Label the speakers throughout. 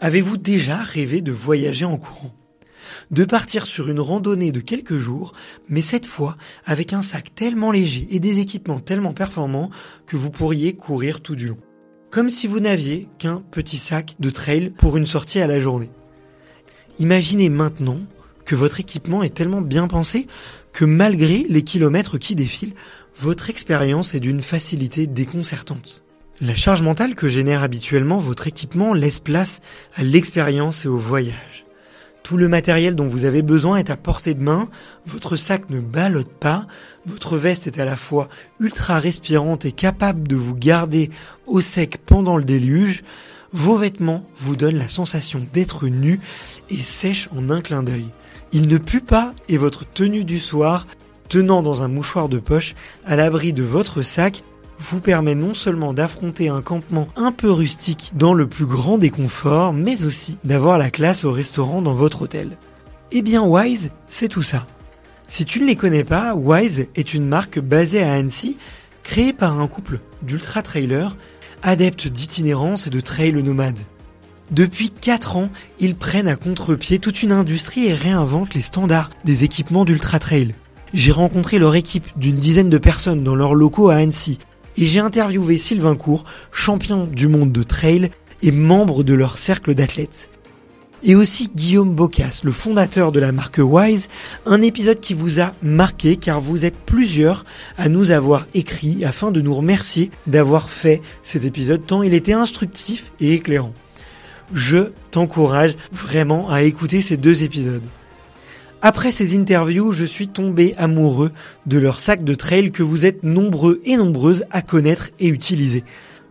Speaker 1: Avez-vous déjà rêvé de voyager en courant? De partir sur une randonnée de quelques jours, mais cette fois avec un sac tellement léger et des équipements tellement performants que vous pourriez courir tout du long. Comme si vous n'aviez qu'un petit sac de trail pour une sortie à la journée. Imaginez maintenant que votre équipement est tellement bien pensé que malgré les kilomètres qui défilent, votre expérience est d'une facilité déconcertante. La charge mentale que génère habituellement votre équipement laisse place à l'expérience et au voyage. Tout le matériel dont vous avez besoin est à portée de main, votre sac ne ballotte pas, votre veste est à la fois ultra respirante et capable de vous garder au sec pendant le déluge, vos vêtements vous donnent la sensation d'être nu et sèche en un clin d'œil. Il ne pue pas et votre tenue du soir, tenant dans un mouchoir de poche à l'abri de votre sac, vous permet non seulement d'affronter un campement un peu rustique dans le plus grand des conforts, mais aussi d'avoir la classe au restaurant dans votre hôtel. Eh bien Wise, c'est tout ça. Si tu ne les connais pas, Wise est une marque basée à Annecy, créée par un couple d'ultra-trailers, adeptes d'itinérance et de trail nomades. Depuis 4 ans, ils prennent à contre-pied toute une industrie et réinventent les standards des équipements d'ultra-trail. J'ai rencontré leur équipe d'une dizaine de personnes dans leurs locaux à Annecy et j'ai interviewé Sylvain Court, champion du monde de trail et membre de leur cercle d'athlètes. Et aussi Guillaume Bocas, le fondateur de la marque Wise, un épisode qui vous a marqué car vous êtes plusieurs à nous avoir écrit afin de nous remercier d'avoir fait cet épisode tant il était instructif et éclairant. Je t'encourage vraiment à écouter ces deux épisodes. Après ces interviews, je suis tombé amoureux de leur sac de trail que vous êtes nombreux et nombreuses à connaître et utiliser.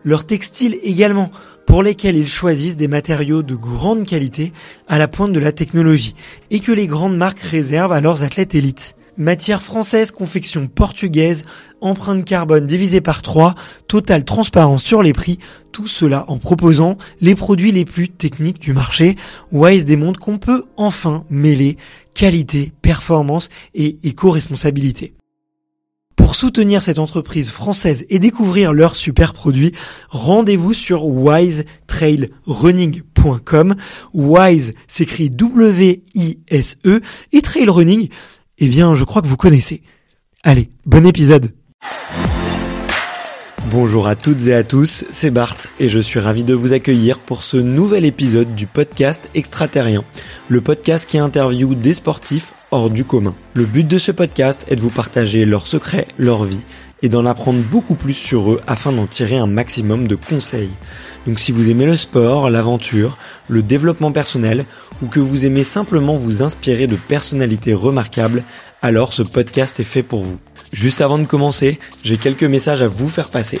Speaker 1: Leur textile également, pour lesquels ils choisissent des matériaux de grande qualité à la pointe de la technologie et que les grandes marques réservent à leurs athlètes élites. Matière française, confection portugaise, empreinte carbone divisée par 3, totale transparence sur les prix, tout cela en proposant les produits les plus techniques du marché. Wise démontre qu'on peut enfin mêler qualité, performance et éco-responsabilité. Pour soutenir cette entreprise française et découvrir leurs super produits, rendez-vous sur wisetrailrunning.com. Wise s'écrit W-I-S-E et trail running eh bien, je crois que vous connaissez. Allez, bon épisode Bonjour à toutes et à tous, c'est Bart et je suis ravi de vous accueillir pour ce nouvel épisode du podcast Extraterrien, le podcast qui interviewe des sportifs hors du commun. Le but de ce podcast est de vous partager leurs secrets, leur vie et d'en apprendre beaucoup plus sur eux afin d'en tirer un maximum de conseils. Donc si vous aimez le sport, l'aventure, le développement personnel ou que vous aimez simplement vous inspirer de personnalités remarquables, alors ce podcast est fait pour vous. Juste avant de commencer, j'ai quelques messages à vous faire passer.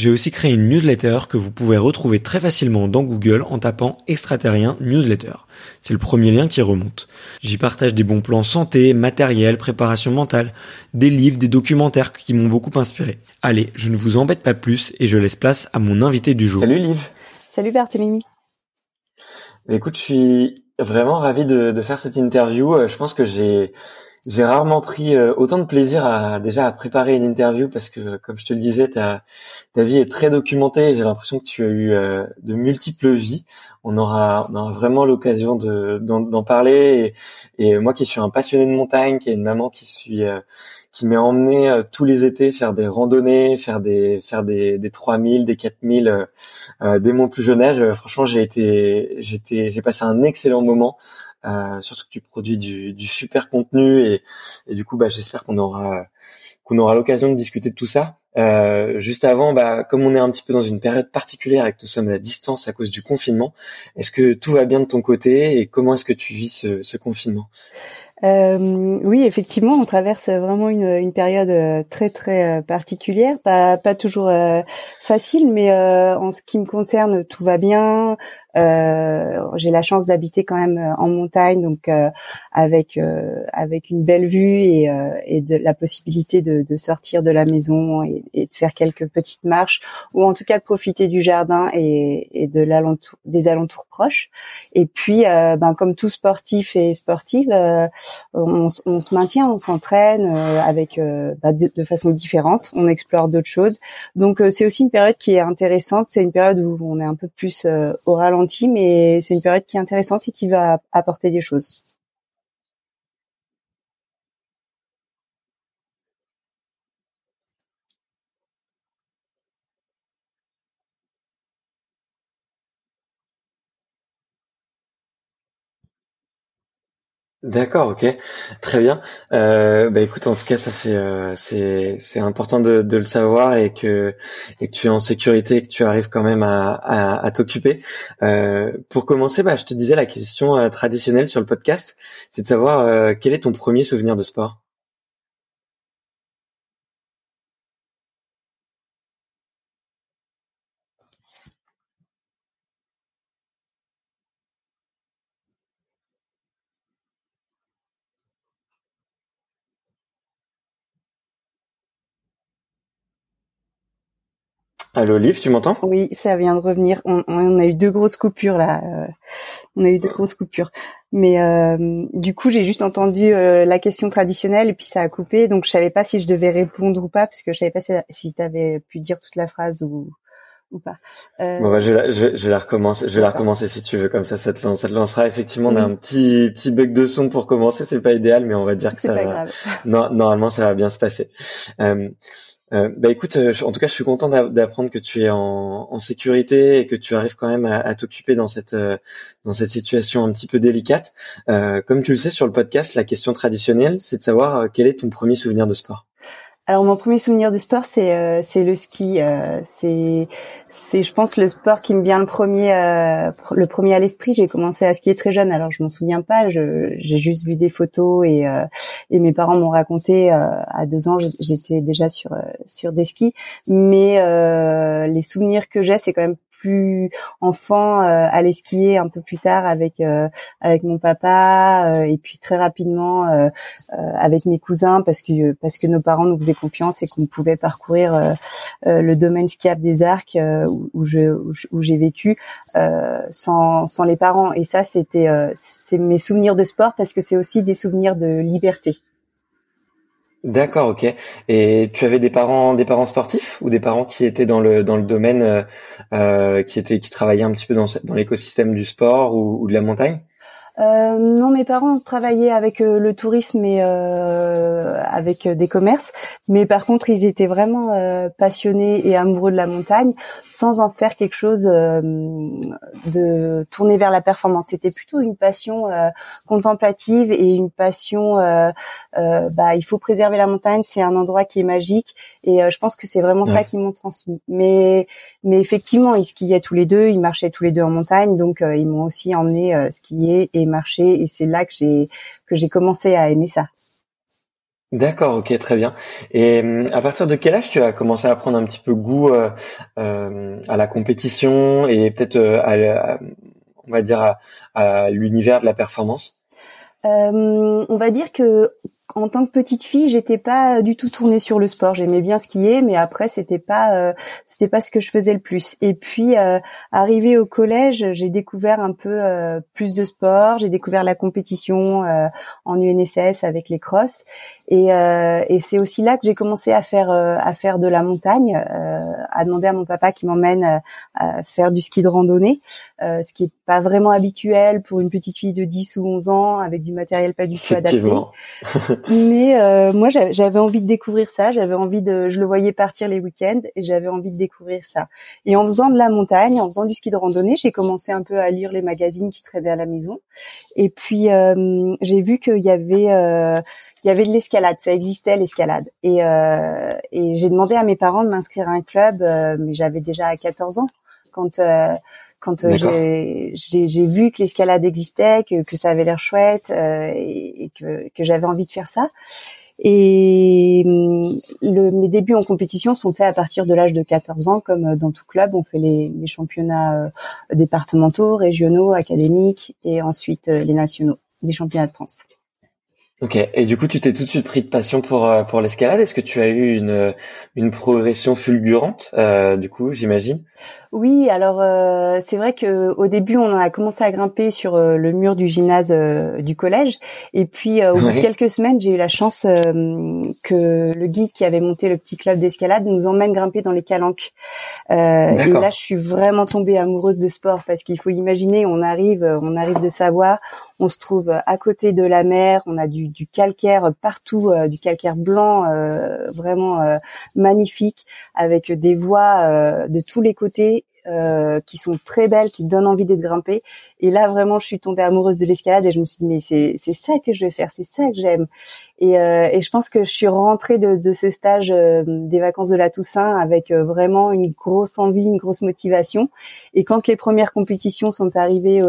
Speaker 1: j'ai aussi créé une newsletter que vous pouvez retrouver très facilement dans Google en tapant extraterrien newsletter. C'est le premier lien qui remonte. J'y partage des bons plans santé, matériel, préparation mentale, des livres, des documentaires qui m'ont beaucoup inspiré. Allez, je ne vous embête pas plus et je laisse place à mon invité du jour.
Speaker 2: Salut Liv.
Speaker 3: Salut Barthélémy.
Speaker 2: Écoute, je suis vraiment ravi de, de faire cette interview. Euh, je pense que j'ai j'ai rarement pris euh, autant de plaisir à déjà à préparer une interview parce que comme je te le disais ta ta vie est très documentée j'ai l'impression que tu as eu euh, de multiples vies. On aura on aura vraiment l'occasion de d'en parler et, et, moi qui suis un passionné de montagne qui est une maman qui suis euh, qui m'est emmené tous les étés faire des randonnées faire des faire des des 3000 des 4000 dès mon plus jeune âge franchement j'ai été j'étais j'ai passé un excellent moment euh, surtout que tu produis du, du super contenu et, et, du coup bah, j'espère qu'on aura qu'on aura l'occasion de discuter de tout ça. Euh, juste avant, bah, comme on est un petit peu dans une période particulière et que nous sommes à distance à cause du confinement, est-ce que tout va bien de ton côté et comment est-ce que tu vis ce, ce confinement?
Speaker 3: Euh, oui, effectivement, on traverse vraiment une, une période euh, très très euh, particulière, pas pas toujours euh, facile, mais en ce qui me concerne, tout va bien. Euh, j'ai la chance d'habiter quand même euh, en montagne, donc euh, avec avec une belle vue et, et de la possibilité de, de, sortir de la maison et, et, de faire quelques petites marches, ou en tout cas de profiter du jardin et, et de l'alentour, des alentours proches. Et puis, ben, comme tout sportif et sportive, on, on, se maintient, on s'entraîne avec ben, de, de, façon différente, on explore d'autres choses. Donc c'est aussi une période qui est intéressante. C'est une période où on est un peu plus au ralenti mais c'est une période qui est intéressante et qui va apporter des choses.
Speaker 2: D'accord, ok, très bien. Euh, bah écoute, en tout cas, ça fait euh, c'est c'est important de, le savoir et que et que tu es en sécurité et que tu arrives quand même à à, t'occuper. Euh, pour commencer, bah je te disais la question euh, traditionnelle sur le podcast, c'est de savoir quel est ton premier souvenir de sport? Allô, Olive, tu m'entends?
Speaker 3: Oui, ça vient de revenir. On, a eu deux grosses coupures là. Euh, on a eu deux grosses coupures. Mais euh, du coup, j'ai juste entendu euh, la question traditionnelle et puis ça a coupé. Donc, je savais pas si je devais répondre ou pas parce que je savais pas si, tu avais pu dire toute la phrase ou ou pas.
Speaker 2: Bon bah, je, vais je, je la recommencer. Je vais la recommencer si tu veux. Comme ça, ça te, lance, ça te lancera. Effectivement, on a un petit petit bug de son pour commencer. C'est pas idéal, mais on va dire que ça. va... Non, normalement, ça va bien se passer. Euh, bah écoute, euh, en tout cas, je suis content d'apprendre que tu es en, sécurité et que tu arrives quand même à, t'occuper dans cette euh, dans cette situation un petit peu délicate. Euh, comme tu le sais sur le podcast, la question traditionnelle, c'est de savoir euh, quel est ton premier souvenir de sport?
Speaker 3: Alors mon premier souvenir de sport c'est euh, c'est le ski. Euh, c'est c'est je pense le sport qui me vient le premier euh, le premier à l'esprit. J'ai commencé à skier très jeune. Alors je m'en souviens pas. J'ai juste vu des photos et et mes parents m'ont raconté à deux ans j'étais déjà sur sur des skis. Mais les souvenirs que j'ai c'est quand même plus enfant euh, aller skier un peu plus tard avec euh, avec mon papa euh, et puis très rapidement avec mes cousins parce que parce que nos parents nous faisaient confiance et qu'on pouvait parcourir le domaine skiable des Arcs où, je où j'ai vécu sans sans les parents et ça c'était c'est mes souvenirs de sport parce que c'est aussi des souvenirs de liberté.
Speaker 2: D'accord, ok. Et tu avais des parents, des parents sportifs ou des parents qui étaient dans le dans le domaine, euh, euh qui étaient qui travaillaient un petit peu dans l'écosystème du sport ou de la montagne?
Speaker 3: Euh, non, mes parents travaillaient avec euh, le tourisme et euh, avec des commerces, mais par contre, ils étaient vraiment passionnés et amoureux de la montagne, sans en faire quelque chose de tourné vers la performance. C'était plutôt une passion contemplative et une passion. bah, il faut préserver la montagne, c'est un endroit qui est magique, et je pense que c'est vraiment ça qu'ils m'ont transmis. Mais, mais effectivement, ils skiaient tous les deux, ils marchaient tous les deux en montagne, donc ils m'ont aussi emmené skier et marché et c'est là que j'ai que j'ai commencé à aimer ça.
Speaker 2: D'accord, ok, très bien. Et hum, à partir de quel âge tu as commencé à prendre un petit peu goût euh, euh, à la compétition et peut-être euh, à, on va dire à, l'univers de la performance?
Speaker 3: Euh, on va dire que en tant que petite fille, j'étais pas du tout tournée sur le sport. J'aimais bien skier, mais après c'était pas euh, c'était pas ce que je faisais le plus. Et puis euh, arrivé au collège, j'ai découvert un peu euh, plus de sport. J'ai découvert la compétition en UNSS avec les crosses, et, et c'est aussi là que j'ai commencé à faire à faire de la montagne, à demander à mon papa qui m'emmène à faire du ski de randonnée, ce qui est pas vraiment habituel pour une petite fille de 10 ou 11 ans avec du matériel pas du tout adapté. Mais euh, moi, j'avais envie de découvrir ça. J'avais envie de, je le voyais partir les week-ends et j'avais envie de découvrir ça. Et en faisant de la montagne, en faisant du ski de randonnée, j'ai commencé un peu à lire les magazines qui traînaient à la maison. Et puis euh, j'ai vu qu'il y avait euh, il y avait de l'escalade, ça existait l'escalade. Et, euh, et j'ai demandé à mes parents de m'inscrire à un club, mais j'avais déjà 14 ans quand quand euh, j'ai vu que l'escalade existait, que, que, ça avait l'air chouette euh, et, que, que j'avais envie de faire ça. Et hum, le, mes débuts en compétition sont faits à partir de l'âge de 14 ans, comme euh, dans tout club, on fait les, les championnats départementaux, régionaux, académiques et ensuite les nationaux, les championnats de France.
Speaker 2: Ok. Et du coup, tu t'es tout de suite pris de passion pour euh, pour l'escalade. Est-ce que tu as eu une une progression fulgurante, euh, du coup, j'imagine?
Speaker 3: Oui. Alors, euh, c'est vrai que au début, on a commencé à grimper sur euh, le mur du gymnase du collège, et puis au bout de quelques semaines, j'ai eu la chance que le guide qui avait monté le petit club d'escalade nous emmène grimper dans les calanques. et là, je suis vraiment tombée amoureuse de sport parce qu'il faut imaginer, on arrive, on arrive de Savoie, on se trouve à côté de la mer, on a du, calcaire partout, euh, du calcaire blanc euh, vraiment euh, magnifique, avec des voies de tous les côtés euh, qui sont très belles, qui donnent envie d'être grimpées. Et là, vraiment, je suis tombée amoureuse de l'escalade et je me suis dit, mais c'est c'est ça que je vais faire, c'est ça que j'aime. Et, euh, et je pense que je suis rentrée de, de ce stage euh, des vacances de la Toussaint avec vraiment une grosse envie, une grosse motivation. Et quand les premières compétitions sont arrivées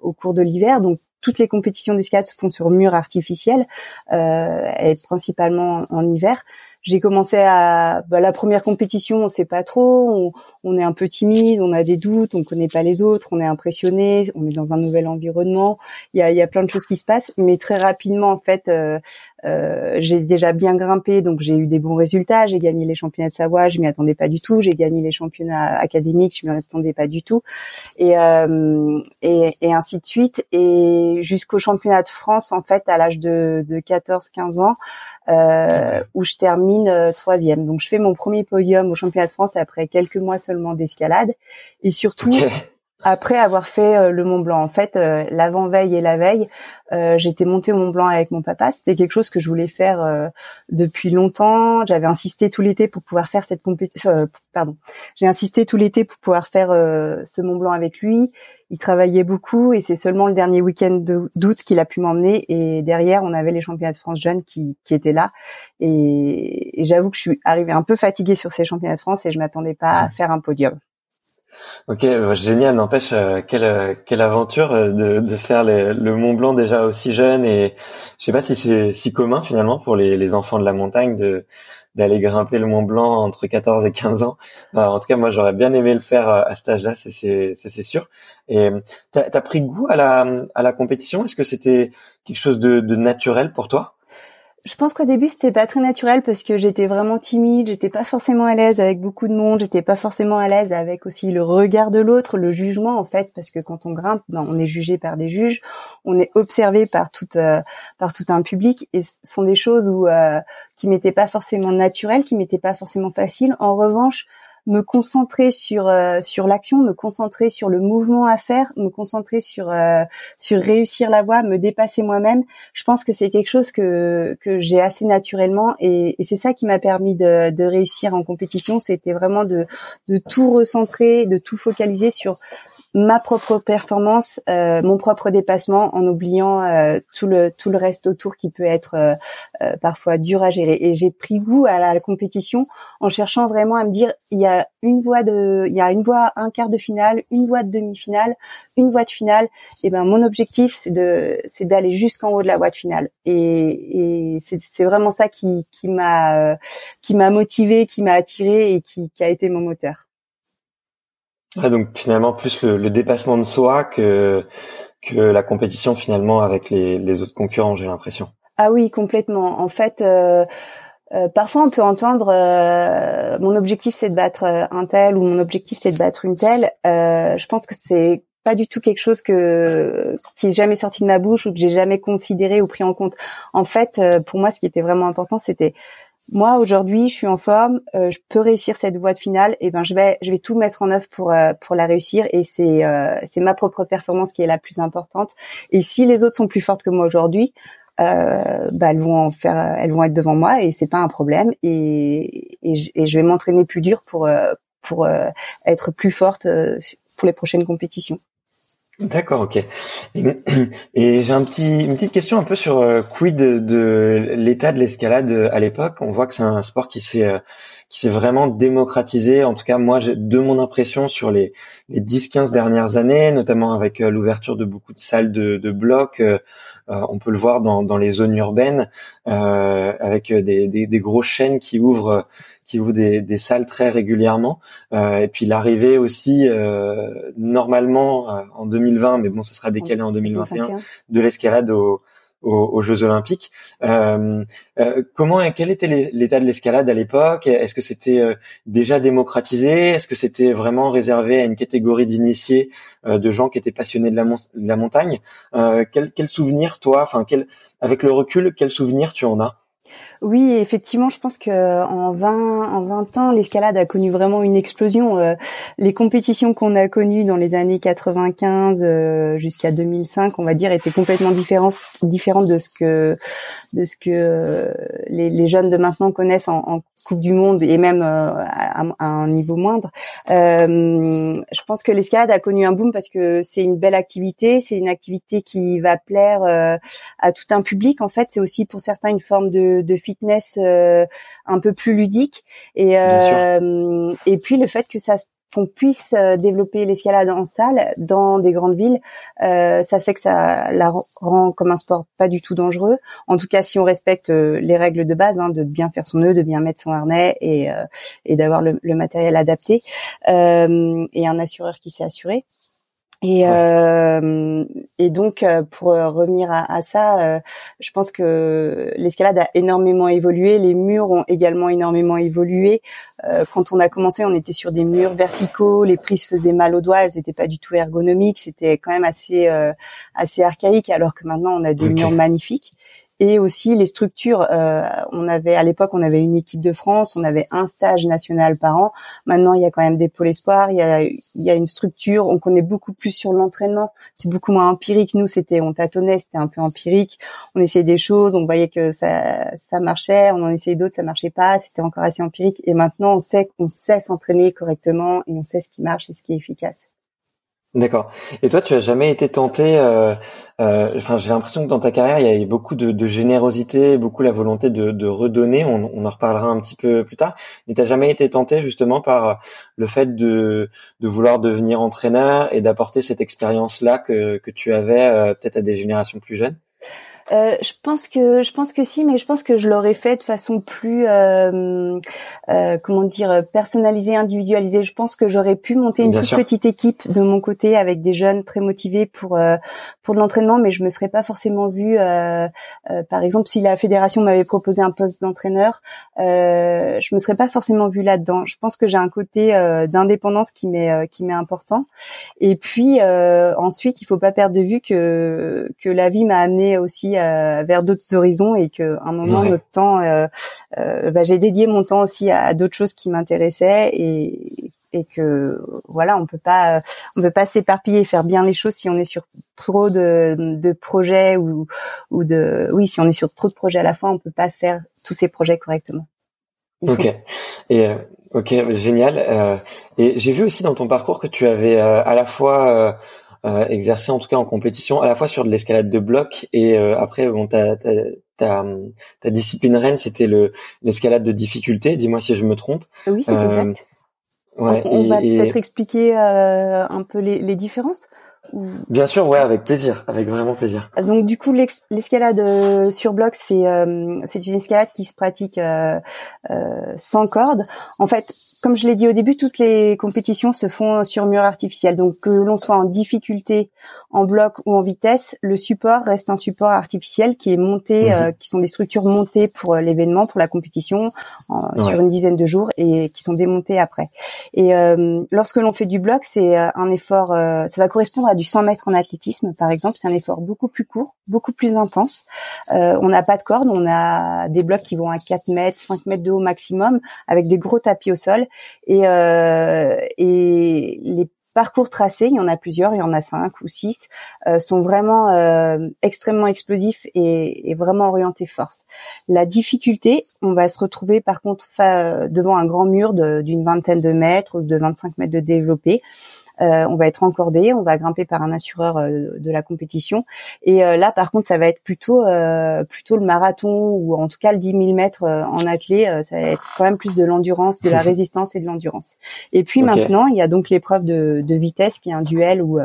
Speaker 3: au cours de l'hiver, donc toutes les compétitions d'escalade se font sur mur artificiel et principalement en hiver j'ai commencé à bah, la première compétition, on sait pas trop, on, on, est un peu timide, on a des doutes, on connaît pas les autres, on est impressionné, on est dans un nouvel environnement. Il y a, y a plein de choses qui se passent, mais très rapidement en fait, euh, euh, j'ai déjà bien grimpé, donc j'ai eu des bons résultats. J'ai gagné les championnats de Savoie, je m'y attendais pas du tout. J'ai gagné les championnats académiques, je m'y attendais pas du tout, et, euh, et, et ainsi de suite. Et jusqu'au championnat de France, en fait, à l'âge de, de 14-15 ans, euh, où je termine euh, troisième. Donc je fais mon premier podium au championnat de France après quelques mois seulement d'escalade, et surtout après avoir fait euh, le Mont Blanc. En fait, euh, l'avant-veille et la veille, euh, j'étais montée au Mont Blanc avec mon papa. C'était quelque chose que je voulais faire depuis longtemps. J'avais insisté tout l'été pour pouvoir faire cette compétition. pardon, j'ai insisté tout l'été pour pouvoir faire ce Mont Blanc avec lui. Il travaillait beaucoup et c'est seulement le dernier week-end d'août qu'il a pu m'emmener. Et derrière, on avait les championnats de France jeunes qui, qui étaient là. Et, et j'avoue que je suis arrivée un peu fatiguée sur ces championnats de France et je m'attendais pas à faire un podium.
Speaker 2: Ok, bah, génial. N'empêche, euh, quelle euh, quelle aventure euh, de, de faire le Mont Blanc déjà aussi jeune et je sais pas si c'est si commun finalement pour les, les enfants de la montagne de d'aller grimper le Mont Blanc entre 14 et 15 ans. En tout cas, moi, j'aurais bien aimé le faire à cet âge-là, c'est c'est sûr. Et t'as as pris goût à la à la compétition? Est-ce que c'était quelque chose de, de naturel pour toi?
Speaker 3: Je pense qu'au début c'était pas très naturel parce que j'étais vraiment timide, j'étais pas forcément à l'aise avec beaucoup de monde, j'étais pas forcément à l'aise avec aussi le regard de l'autre, le jugement en fait, parce que quand on grimpe, ben, on est jugé par des juges, on est observé par tout euh, un public et ce sont des choses où euh, qui m'étaient pas forcément naturelles, qui m'étaient pas forcément faciles. En revanche, me concentrer sur euh, sur l'action, me concentrer sur le mouvement à faire, me concentrer sur euh, sur réussir la voie, me dépasser moi-même. Je pense que c'est quelque chose que que j'ai assez naturellement et, et c'est ça qui m'a permis de, de réussir en compétition. C'était vraiment de de tout recentrer, de tout focaliser sur ma propre performance, euh, mon propre dépassement, en oubliant euh, tout le tout le reste autour qui peut être euh, parfois dur à gérer. Et j'ai pris goût à la, compétition en cherchant vraiment à me dire il y a une voie de il y a une voie un quart de finale, une voie de demi-finale, une voie de finale. Et ben mon objectif c'est de c'est d'aller jusqu'en haut de la voie de finale. Et, et c'est vraiment ça qui qui m'a qui m'a motivé, qui m'a attiré et qui, qui a été mon moteur.
Speaker 2: Ah, donc finalement plus le, dépassement de soi que que la compétition finalement avec les, les autres concurrents, j'ai l'impression.
Speaker 3: Ah oui, complètement. En fait, euh, euh, parfois on peut entendre euh, mon objectif c'est de battre un tel ou mon objectif c'est de battre une telle. je pense que c'est pas du tout quelque chose que qui est jamais sorti de ma bouche ou que j'ai jamais considéré ou pris en compte. En fait, pour moi, ce qui était vraiment important, c'était moi aujourd'hui, je suis en forme, euh, je peux réussir cette voie de finale, et ben je vais je vais tout mettre en œuvre pour euh, pour la réussir et c'est euh, c'est ma propre performance qui est la plus importante. Et si les autres sont plus fortes que moi aujourd'hui, bah elles vont en faire, elles vont être devant moi et c'est pas un problème et et, et je vais m'entraîner plus dur pour pour être plus forte pour les prochaines compétitions.
Speaker 2: D'accord, ok. Et, j'ai un petit, une petite question un peu sur euh, quid de, l'état de l'escalade euh, à l'époque. On voit que c'est un sport qui s'est euh, qui s'est vraiment démocratisé. En tout cas, moi, de mon impression sur les, les 10-15 dernières années, notamment avec l'ouverture de beaucoup de salles de, de blocs, on peut le voir dans, dans les zones urbaines, avec des, des, des grosses chaînes qui ouvrent qui des, des salles très régulièrement. Euh, et puis l'arrivée aussi, euh, normalement euh, en 2020, mais bon, ça sera décalé en 2021, de l'escalade aux, Jeux Olympiques. Euh, euh, comment, quel était l'état de l'escalade à l'époque? Est-ce que c'était déjà démocratisé? Est-ce que c'était vraiment réservé à une catégorie d'initiés, de gens qui étaient passionnés de la, de la montagne? Quel, quel souvenir, toi, enfin, quel, avec le recul, quel souvenir tu en as?
Speaker 3: Oui, effectivement, je pense que en 20 en 20 ans, l'escalade a connu vraiment une explosion. Euh, les compétitions qu'on a connues dans les années 95 euh, jusqu'à 2005, on va dire, étaient complètement différentes différentes de ce que de ce que euh, les, les, jeunes de maintenant connaissent en, en, Coupe du Monde et même à, à, un niveau moindre. je pense que l'escalade a connu un boom parce que c'est une belle activité, c'est une activité qui va plaire à tout un public. En fait, c'est aussi pour certains une forme de, de fitness euh, un peu plus ludique et euh, et puis le fait que ça qu'on puisse euh, développer l'escalade en salle dans des grandes villes, ça fait que ça la rend comme un sport pas du tout dangereux. En tout cas, si on respecte les règles de base, hein, de bien faire son nœud, de bien mettre son harnais et, et d'avoir le, le, matériel adapté et un assureur qui s'est assuré. Et, euh, et donc, euh, pour euh, revenir à, à ça, euh, je pense que l'escalade a énormément évolué. Les murs ont également énormément évolué. Euh, quand on a commencé, on était sur des murs verticaux. Les prises faisaient mal aux doigts. Elles n'étaient pas du tout ergonomiques. C'était quand même assez assez archaïque. Alors que maintenant, on a des murs magnifiques et aussi les structures. Euh, on avait à l'époque, on avait une équipe de France, on avait un stage national par an. Maintenant, il y a quand même des pôles espoirs, il y a, il y a une structure. On connaît beaucoup plus sur l'entraînement. C'est beaucoup moins empirique. Nous, c'était on tâtonnait, c'était un peu empirique. On essayait des choses, on voyait que ça ça marchait, on en essayait d'autres, ça marchait pas. C'était encore assez empirique. Et maintenant, on sait qu'on sait s'entraîner correctement et on sait ce qui marche et ce qui est efficace.
Speaker 2: D'accord. Et toi, tu as jamais été tenté euh, euh, Enfin, j'ai l'impression que dans ta carrière, il y a eu beaucoup de, générosité, beaucoup la volonté de, redonner. On, en reparlera un petit peu plus tard. Mais t'as jamais été tenté justement par le fait de, vouloir devenir entraîneur et d'apporter cette expérience-là que, que tu avais euh, peut-être à des générations plus jeunes?
Speaker 3: Euh, je pense que je pense que si, mais je pense que je l'aurais fait de façon plus euh, euh, comment dire personnalisée, individualisée. Je pense que j'aurais pu monter une toute petite équipe de mon côté avec des jeunes très motivés pour pour de l'entraînement, mais je me serais pas forcément vue. par exemple, si la fédération m'avait proposé un poste d'entraîneur, je me serais pas forcément vue là-dedans. Je pense que j'ai un côté d'indépendance qui m'est qui m'est important. Et puis ensuite, il faut pas perdre de vue que que la vie m'a amené aussi euh, vers d'autres horizons et que un moment notre temps, euh, euh, bah, j'ai dédié mon temps aussi à, d'autres choses qui m'intéressaient et, et que voilà, on peut pas, on peut pas s'éparpiller et faire bien les choses si on est sur trop de, de projets ou, ou de, oui, si on est sur trop de projets à la fois, on peut pas faire tous ces projets correctement.
Speaker 2: Ok. Et ok, génial. Euh, et j'ai vu aussi dans ton parcours que tu avais à la fois euh, exercer en tout cas en compétition à la fois sur de l'escalade de bloc et euh, après bon ta, ta, ta, ta discipline reine c'était le l'escalade de difficulté dis-moi si je me trompe.
Speaker 3: Oui c'est exact.
Speaker 2: ouais,
Speaker 3: on, va peut-être expliquer un peu les, les différences?
Speaker 2: Bien sûr, ouais, avec plaisir, avec vraiment plaisir.
Speaker 3: Donc du coup, l'escalade euh, sur bloc, c'est euh, c'est une escalade qui se pratique euh, sans corde. En fait, comme je l'ai dit au début, toutes les compétitions se font sur mur artificiel. Donc que l'on soit en difficulté, en bloc ou en vitesse, le support reste un support artificiel qui est monté, mhm. qui sont des structures montées pour l'événement, pour la compétition, sur une dizaine de jours et qui sont démontées après. Et lorsque l'on fait du bloc, c'est un effort, ça va correspondre à du 100 mètres en athlétisme, par exemple, c'est un effort beaucoup plus court, beaucoup plus intense. Euh, on n'a pas de corde, on a des blocs qui vont à 4 mètres, 5 mètres de haut maximum, avec des gros tapis au sol. Et, euh, et les parcours tracés, il y en a plusieurs, il y en a cinq ou six, euh, sont vraiment euh, extrêmement explosifs et, et, vraiment orientés force. La difficulté, on va se retrouver par contre devant un grand mur d'une vingtaine de mètres ou de 25 mètres de développé. Euh, on va être encordé, on va grimper par un assureur euh, de la compétition. Et euh, là, par contre, ça va être plutôt plutôt le marathon ou en tout cas le 10 000 mètres en athlée. ça va être quand même plus de l'endurance, de la résistance et de l'endurance. Et puis maintenant, il y a donc l'épreuve de, de, vitesse qui est un duel où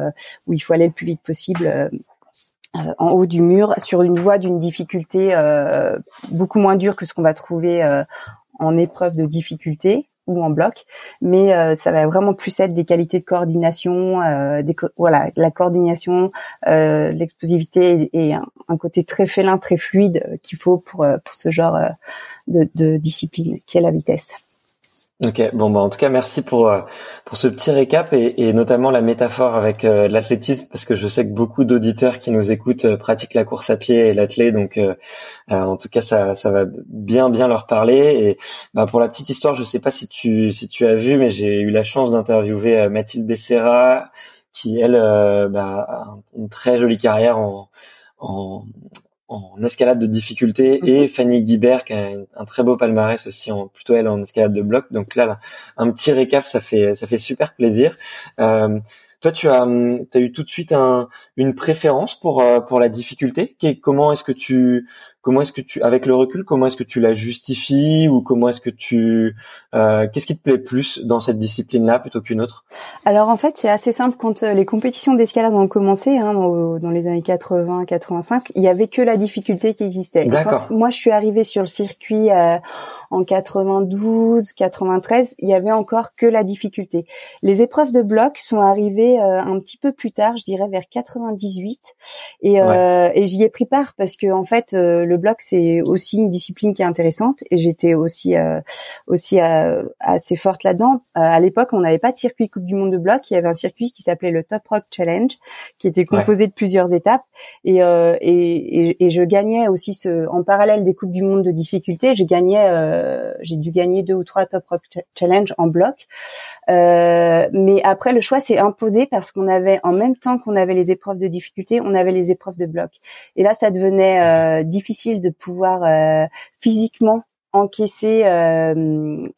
Speaker 3: où il faut aller le plus vite possible. en haut du mur, sur une voie d'une difficulté beaucoup moins dure que ce qu'on va trouver en épreuve de difficulté ou en bloc, mais euh, ça va vraiment plus être des qualités de coordination, euh, des voilà, la coordination, euh, l'explosivité et, un, côté très félin, très fluide qu'il faut pour pour ce genre de, de discipline qui est la vitesse.
Speaker 2: Ok, bon bah en tout cas merci pour euh, pour ce petit récap et, notamment la métaphore avec euh, l'athlétisme parce que je sais que beaucoup d'auditeurs qui nous écoutent euh, pratiquent la course à pied et l'athlé donc en tout cas ça ça va bien bien leur parler. Et bah, pour la petite histoire je sais pas si tu si tu as vu mais j'ai eu la chance d'interviewer Mathilde Becerra qui elle bah, a une très jolie carrière en, en escalade de difficulté mhm. et Fanny Guibert qui a un, très beau palmarès aussi en plutôt elle en escalade de bloc donc là, un petit récap ça fait ça fait super plaisir. Euh, toi tu as as eu tout de suite un, une préférence pour euh, pour la difficulté. Comment est-ce que tu comment est-ce que tu, avec le recul, comment est-ce que tu la justifies ou comment est-ce que tu, euh, qu'est-ce qui te plaît plus dans cette discipline-là plutôt qu'une autre?
Speaker 3: Alors en fait, c'est assez simple. Quand euh, les compétitions d'escalade ont commencé hein, dans, les années 80-85, il y avait que la difficulté qui existait.
Speaker 2: D'accord.
Speaker 3: Moi, je suis arrivée sur le circuit. Euh, en 92, 93, il y avait encore que la difficulté. Les épreuves de bloc sont arrivées euh, un petit peu plus tard, je dirais vers 98, et, euh, et j'y ai pris part parce que en fait, euh, le bloc c'est aussi une discipline qui est intéressante, et j'étais aussi aussi assez forte là-dedans. à l'époque, on n'avait pas de circuit Coupe du Monde de bloc, il y avait un circuit qui s'appelait le Top Rock Challenge, qui était composé de plusieurs étapes, et, et, et, je gagnais aussi ce, en parallèle des Coupes du Monde de difficulté, je gagnais euh, j'ai dû gagner deux ou trois Top Rock Challenge en bloc. Euh, mais après, le choix s'est imposé parce qu'on avait, en même temps qu'on avait les épreuves de difficulté, on avait les épreuves de bloc. Et là, ça devenait euh, difficile de pouvoir physiquement encaisser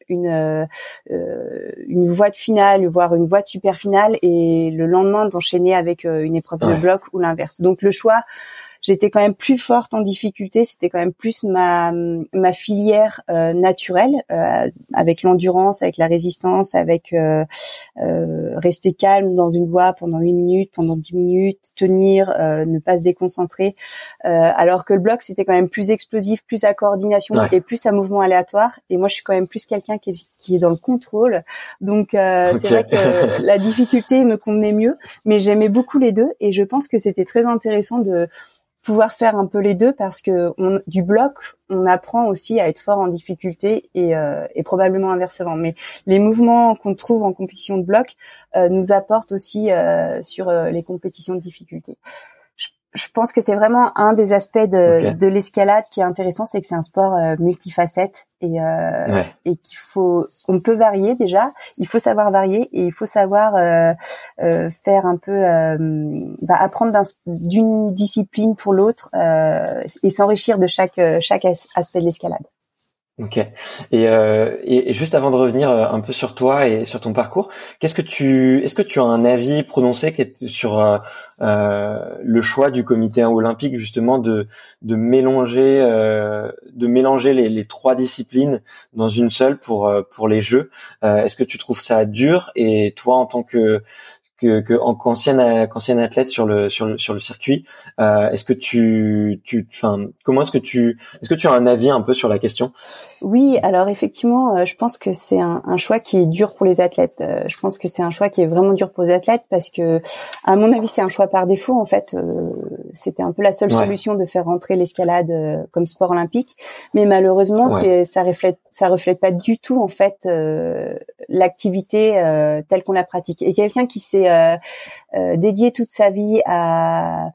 Speaker 3: une une voie de finale, voire une voie de super finale, et le lendemain d'enchaîner avec une épreuve de bloc ou l'inverse. Donc le choix j'étais quand même plus forte en difficulté. C'était quand même plus ma ma filière euh, naturelle, euh, avec l'endurance, avec la résistance, avec euh, rester calme dans une voie pendant 8 minutes, pendant 10 minutes, tenir, ne pas se déconcentrer. alors que le bloc c'était quand même plus explosif, plus à coordination et plus à mouvement aléatoire. Et moi je suis quand même plus quelqu'un qui est, qui est dans le contrôle. Donc c'est vrai que la difficulté me convenait mieux, mais j'aimais beaucoup les deux et je pense que c'était très intéressant de pouvoir faire un peu les deux parce que du bloc, on apprend aussi à être fort en difficulté et, euh, et probablement inversement. Mais les mouvements qu'on trouve en compétition de bloc euh, nous apportent aussi euh, sur les compétitions de difficulté je pense que c'est vraiment un des aspects de, de l'escalade qui est intéressant, c'est que c'est un sport euh, multifacette et, euh, et qu'il faut, on peut varier déjà. Il faut savoir varier et il faut savoir euh, euh faire un peu, euh, bah, apprendre d'une discipline pour l'autre et s'enrichir de chaque chaque aspect de l'escalade.
Speaker 2: Ok. Et, euh, et, juste avant de revenir euh, un peu sur toi et sur ton parcours, qu'est-ce que tu, est-ce que tu as un avis prononcé sur euh, euh, le choix du comité olympique justement de de mélanger euh, de mélanger les, les, trois disciplines dans une seule pour pour les Jeux? Est-ce que tu trouves ça dur? Et toi, en tant que que, que en qu'ancienne qu'ancienne athlète sur le sur le sur le circuit, euh, est-ce que tu tu enfin comment est-ce que tu est-ce que tu as un avis un peu sur la question?
Speaker 3: Oui, alors effectivement, euh, je pense que c'est un, un, choix qui est dur pour les athlètes. Euh, je pense que c'est un choix qui est vraiment dur pour les athlètes parce que à mon avis, c'est un choix par défaut en fait. Euh, c'était un peu la seule solution de faire rentrer l'escalade comme sport olympique, mais malheureusement, c'est ça reflète ça reflète pas du tout en fait l'activité telle qu'on la pratique. Et quelqu'un qui s'est euh, euh, dédié toute sa vie à,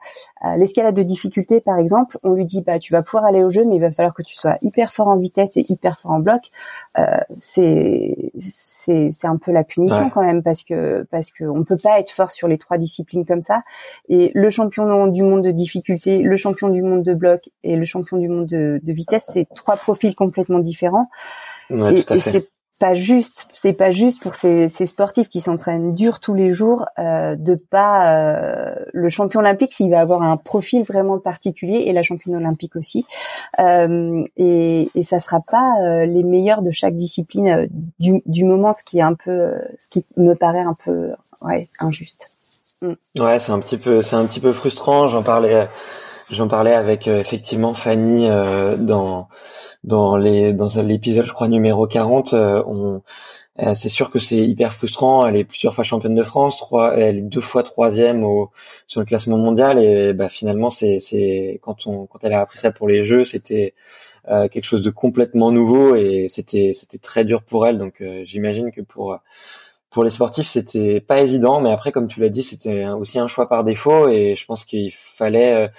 Speaker 3: l'escalade de difficulté, par exemple, on lui dit bah tu vas pouvoir aller au jeu, mais il va falloir que tu sois hyper fort en vitesse et hyper fort en bloc. Euh, c'est c'est c'est un peu la punition quand même parce que parce que on peut pas être fort sur les trois disciplines comme ça. Et le champion du monde de difficulté, le champion du monde de bloc et le champion du monde de, vitesse, c'est trois profils complètement différents.
Speaker 2: et, et
Speaker 3: c'est pas juste, c'est pas juste pour ces, ces, sportifs qui s'entraînent dur tous les jours euh, de pas euh, le champion olympique s'il va avoir un profil vraiment particulier et la championne olympique aussi euh, et, et ça sera pas euh, les meilleurs de chaque discipline euh, du, du moment ce qui est un peu ce qui me paraît un peu ouais injuste.
Speaker 2: Mm. Ouais, c'est un petit peu c'est un petit peu frustrant. J'en parlais j'en parlais avec effectivement Fanny dans dans les dans l'épisode je crois numéro 40 euh, on euh, c'est sûr que c'est hyper frustrant. Elle est plusieurs fois championne de France trois elle est deux fois troisième au sur le classement mondial et bah finalement c'est c'est quand on quand elle a appris ça pour les jeux c'était euh, quelque chose de complètement nouveau et c'était c'était très dur pour elle. Donc j'imagine que pour pour les sportifs c'était pas évident mais après comme tu l'as dit c'était aussi un choix par défaut et je pense qu'il fallait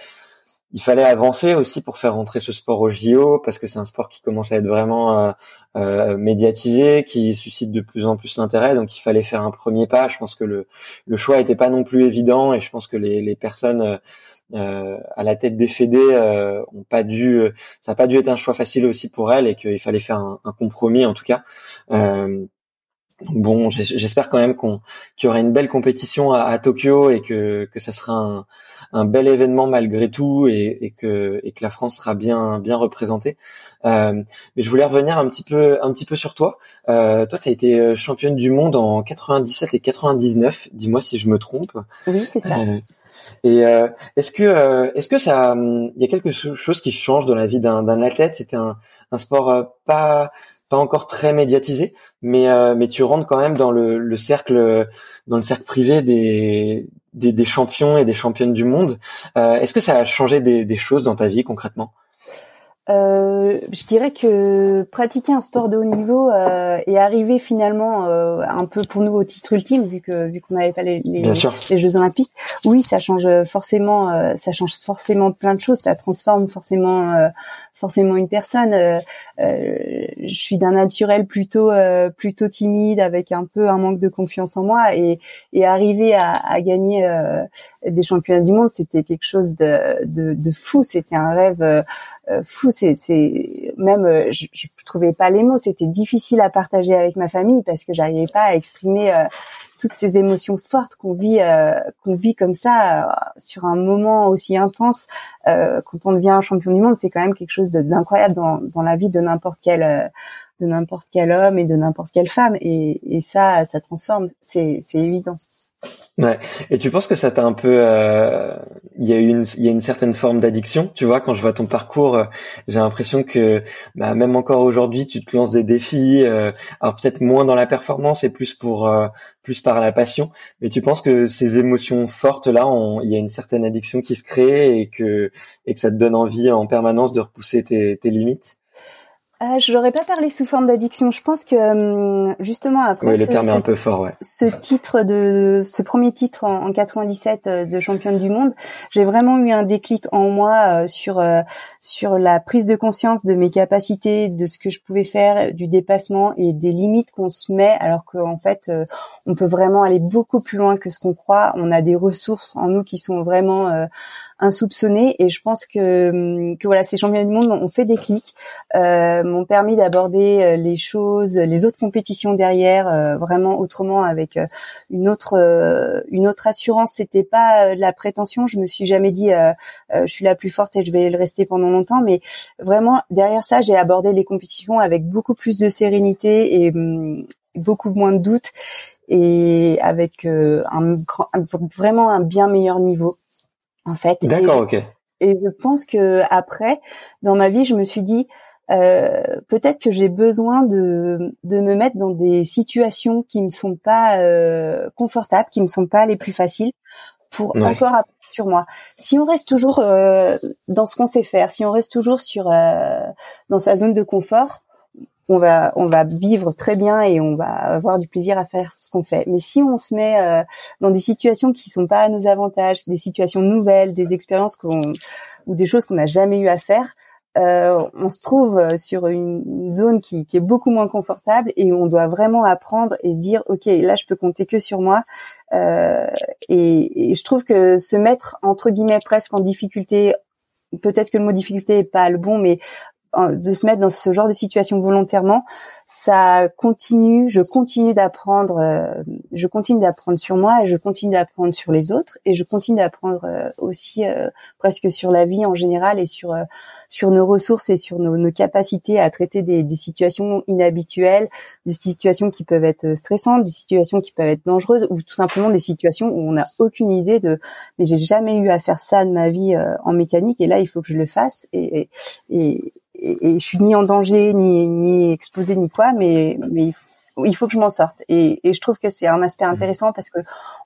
Speaker 2: il fallait avancer aussi pour faire rentrer ce sport au JO parce que c'est un sport qui commence à être vraiment euh, euh, médiatisé, qui suscite de plus en plus l'intérêt. Donc il fallait faire un premier pas. Je pense que le, le choix n'était pas non plus évident et je pense que les, les personnes euh, à la tête des fédés euh, ont pas dû, ça n'a pas dû être un choix facile aussi pour elles et qu'il fallait faire un, un, compromis en tout cas. Euh, bon, j'espère quand même qu'on qu'il y aura une belle compétition à, à, Tokyo et que que ça sera un, un bel événement malgré tout et, et, que et que la France sera bien bien représentée. Euh, mais je voulais revenir un petit peu un petit peu sur toi. Euh, toi, tu as été euh, championne du monde en 97 et 99. Dis-moi si je me trompe.
Speaker 3: Oui, c'est ça. Euh,
Speaker 2: et euh, est-ce que est-ce que ça il y a quelque chose qui change dans la vie d'un athlète? C'était un, un sport pas pas encore très médiatisé, mais euh, mais tu rentres quand même dans le, le cercle dans le cercle privé des, des, champions et des championnes du monde. Euh, Est-ce que ça a changé des choses dans ta vie concrètement?
Speaker 3: Euh, je dirais que pratiquer un sport de haut niveau euh, et arriver finalement euh, un peu pour nous au titre ultime vu que vu qu'on n'avait pas les, les, les, Jeux Olympiques, oui, ça change forcément, euh, ça change forcément plein de choses, ça transforme forcément euh, forcément une personne. Euh, je suis d'un naturel plutôt plutôt timide avec un peu un manque de confiance en moi et, et arriver à, à gagner des championnats du monde, c'était quelque chose de, de, de fou, c'était un rêve euh, fou. C'est, même, euh, je, je, trouvais pas les mots. C'était difficile à partager avec ma famille parce que j'arrivais pas à exprimer euh, toutes ces émotions fortes qu'on vit, qu'on vit comme ça sur un moment aussi intense. quand on devient champion du monde, c'est quand même quelque chose d'incroyable dans, dans la vie de n'importe quel de n'importe quel homme et de n'importe quelle femme. Et, et ça, ça transforme. C'est, c'est évident.
Speaker 2: Ouais. Et tu penses que ça t'a un peu, euh, il y a une, il y a une certaine forme d'addiction. Tu vois, quand je vois ton parcours, euh, j'ai l'impression que bah, même encore aujourd'hui, tu te lances des défis. Euh, alors peut-être moins dans la performance et plus pour, plus par la passion. Mais tu penses que ces émotions fortes là, il y a une certaine addiction qui se crée et que et que ça te donne envie en permanence de repousser tes limites?
Speaker 3: Euh, je n'aurais pas parlé sous forme d'addiction. Je pense que hum, justement après
Speaker 2: oui, le terme est un peu fort, ouais.
Speaker 3: ce titre de ce premier titre en, 97 euh, de championne du monde, j'ai vraiment eu un déclic en moi euh, sur euh, sur la prise de conscience de mes capacités, de ce que je pouvais faire, du dépassement et des limites qu'on se met, alors qu'en fait on peut vraiment aller beaucoup plus loin que ce qu'on croit. On a des ressources en nous qui sont vraiment insoupçonnées et je pense que hum, que voilà ces championnats du monde ont fait des clics. Euh, m'ont permis d'aborder les choses, les autres compétitions derrière, vraiment autrement avec une autre une autre assurance. C'était pas la prétention. Je me suis jamais dit je suis la plus forte et je vais le rester pendant longtemps, mais vraiment derrière ça, j'ai abordé les compétitions avec beaucoup plus de sérénité et hum, beaucoup moins de doutes et avec euh, un, vraiment un bien meilleur niveau en fait.
Speaker 2: D'accord, ok.
Speaker 3: Et je pense que après, dans ma vie, je me suis dit euh, peut-être que j'ai besoin de de me mettre dans des situations qui me sont pas euh, confortables, qui me sont pas les plus faciles, pour encore apprendre sur moi. Si on reste toujours euh, dans ce qu'on sait faire, si on reste toujours sur euh, dans sa zone de confort, on va on va vivre très bien et on va avoir du plaisir à faire ce qu'on fait. Mais si on se met euh, dans des situations qui sont pas à nos avantages, des situations nouvelles, des expériences qu'on ou des choses qu'on n'a jamais eu à faire, euh, on se trouve sur une zone qui, qui, est beaucoup moins confortable et on doit vraiment apprendre et se dire ok là je peux compter que sur moi euh, et, et, je trouve que se mettre entre guillemets presque en difficulté peut-être que le mot difficulté est pas le bon mais de se mettre dans ce genre de situation volontairement, ça continue, je continue d'apprendre, euh, je continue d'apprendre sur moi et je continue d'apprendre sur les autres et je continue d'apprendre euh, aussi euh, presque sur la vie en général et sur sur nos ressources et sur nos, nos capacités à traiter des, des, situations inhabituelles, des situations qui peuvent être stressantes, des situations qui peuvent être dangereuses ou tout simplement des situations où on n'a aucune idée de mais j'ai jamais eu à faire ça de ma vie en mécanique et là il faut que je le fasse et, et, je suis ni en danger, ni, ni exposée, ni quoi, mais, mais il faut, que je m'en sorte. Et, et, je trouve que c'est un aspect intéressant parce que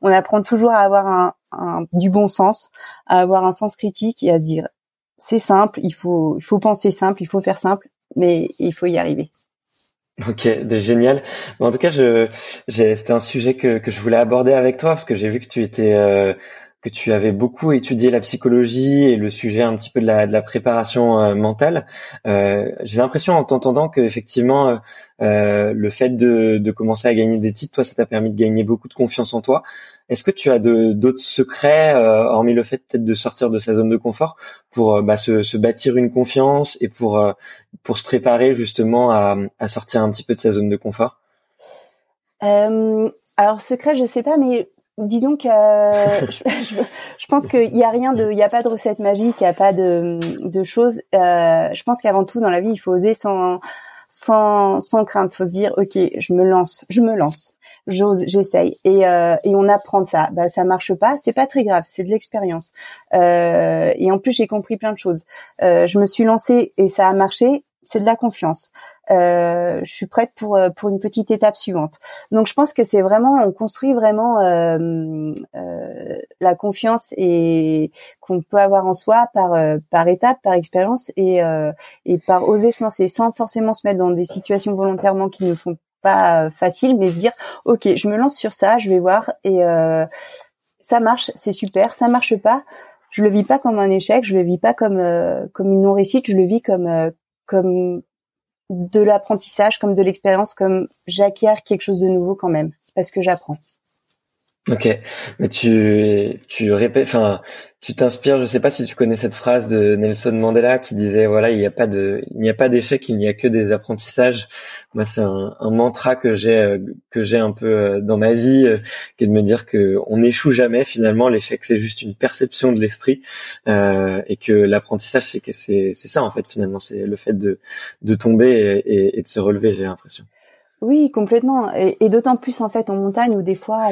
Speaker 3: on apprend toujours à avoir un, du bon sens, à avoir un sens critique et à se dire c'est simple, il faut, il faut penser simple, il faut faire simple, mais il faut y arriver.
Speaker 2: Ok, génial. En tout cas, c'était un sujet que, que je voulais aborder avec toi parce que j'ai vu que tu étais euh, que tu avais beaucoup étudié la psychologie et le sujet un petit peu de la, de la préparation euh, mentale. Euh, J'ai l'impression en t'entendant que effectivement euh, euh, le fait de, de, commencer à gagner des titres, toi, ça t'a permis de gagner beaucoup de confiance en toi. Est-ce que tu as d'autres secrets, euh, hormis le fait peut-être de sortir de sa zone de confort, pour bah, se, se, bâtir une confiance et pour pour se préparer justement à, à, sortir un petit peu de sa zone de confort?
Speaker 3: Alors secret, je sais pas, mais disons que je, je, pense qu'il y a rien de, il y a pas de recette magique, il y a pas de, de choses. Euh, je pense qu'avant tout dans la vie, il faut oser sans, sans, sans crainte. Faut se dire, ok, je me lance, je me lance, j'ose, j'essaye, et, euh, et on apprend de ça. Bah ça marche pas, c'est pas très grave, c'est de l'expérience. Euh, et en plus, j'ai compris plein de choses. Euh, je me suis lancée et ça a marché c'est de la confiance. Euh, je suis prête pour euh, pour une petite étape suivante. Donc je pense que c'est vraiment on construit vraiment euh, euh, la confiance et qu'on peut avoir en soi par euh, par étape, par expérience et et par oser se lancer sans forcément se mettre dans des situations volontairement qui ne sont pas faciles, mais se dire ok je me lance sur ça, je vais voir et ça marche, c'est super, ça marche pas je le vis pas comme un échec, je le vis pas comme comme une non réussite, je le vis comme comme de l'apprentissage, comme de l'expérience, comme j'acquiers quelque chose de nouveau quand même, parce que j'apprends.
Speaker 2: Ok, mais tu tu répètes, enfin tu t'inspires. Je sais pas si tu connais cette phrase de Nelson Mandela qui disait voilà il n'y a pas de il n'y a pas d'échec, il n'y a que des apprentissages. Moi c'est un, un, mantra que j'ai euh, que j'ai un peu euh, dans ma vie, euh, qui est de me dire que on n'échoue jamais. Finalement l'échec c'est juste une perception de l'esprit euh, et que l'apprentissage c'est que c'est c'est ça en fait finalement c'est le fait de de tomber et, et, de se relever. J'ai l'impression.
Speaker 3: Oui, complètement. Et, d'autant plus en fait en montagne où des fois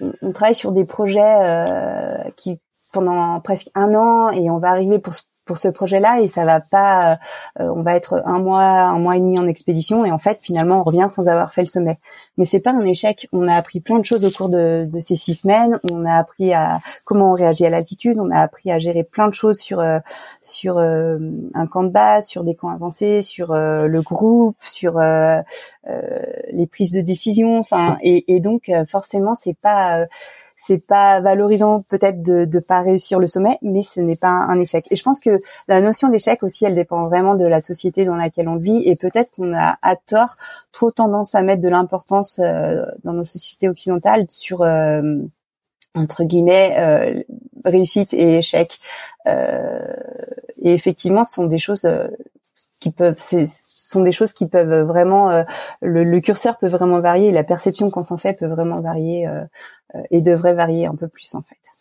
Speaker 3: on, travaille sur des projets euh, qui pendant presque un an et on va arriver pour pour ce projet-là et ça va pas euh, on va être un mois un mois et demi en expédition et en fait finalement on revient sans avoir fait le sommet. Mais c'est pas un échec. On a appris plein de choses au cours de, de ces six semaines. On a appris à comment on réagit à l'altitude. On a appris à gérer plein de choses sur euh, sur un camp de base sur des camps avancés sur le groupe sur les prises de décision. Enfin et, et donc forcément c'est pas c'est pas valorisant peut-être de ne pas réussir le sommet, mais ce n'est pas un, échec. Et je pense que la notion d'échec aussi, elle dépend vraiment de la société dans laquelle on vit, et peut-être qu'on a à tort trop tendance à mettre de l'importance euh, dans nos sociétés occidentales sur euh, entre guillemets euh, réussite et échec. et effectivement, ce sont des choses qui peuvent sont des choses qui peuvent vraiment, le, le, curseur peut vraiment varier, la perception qu'on s'en fait peut vraiment varier et devrait varier un peu plus en fait.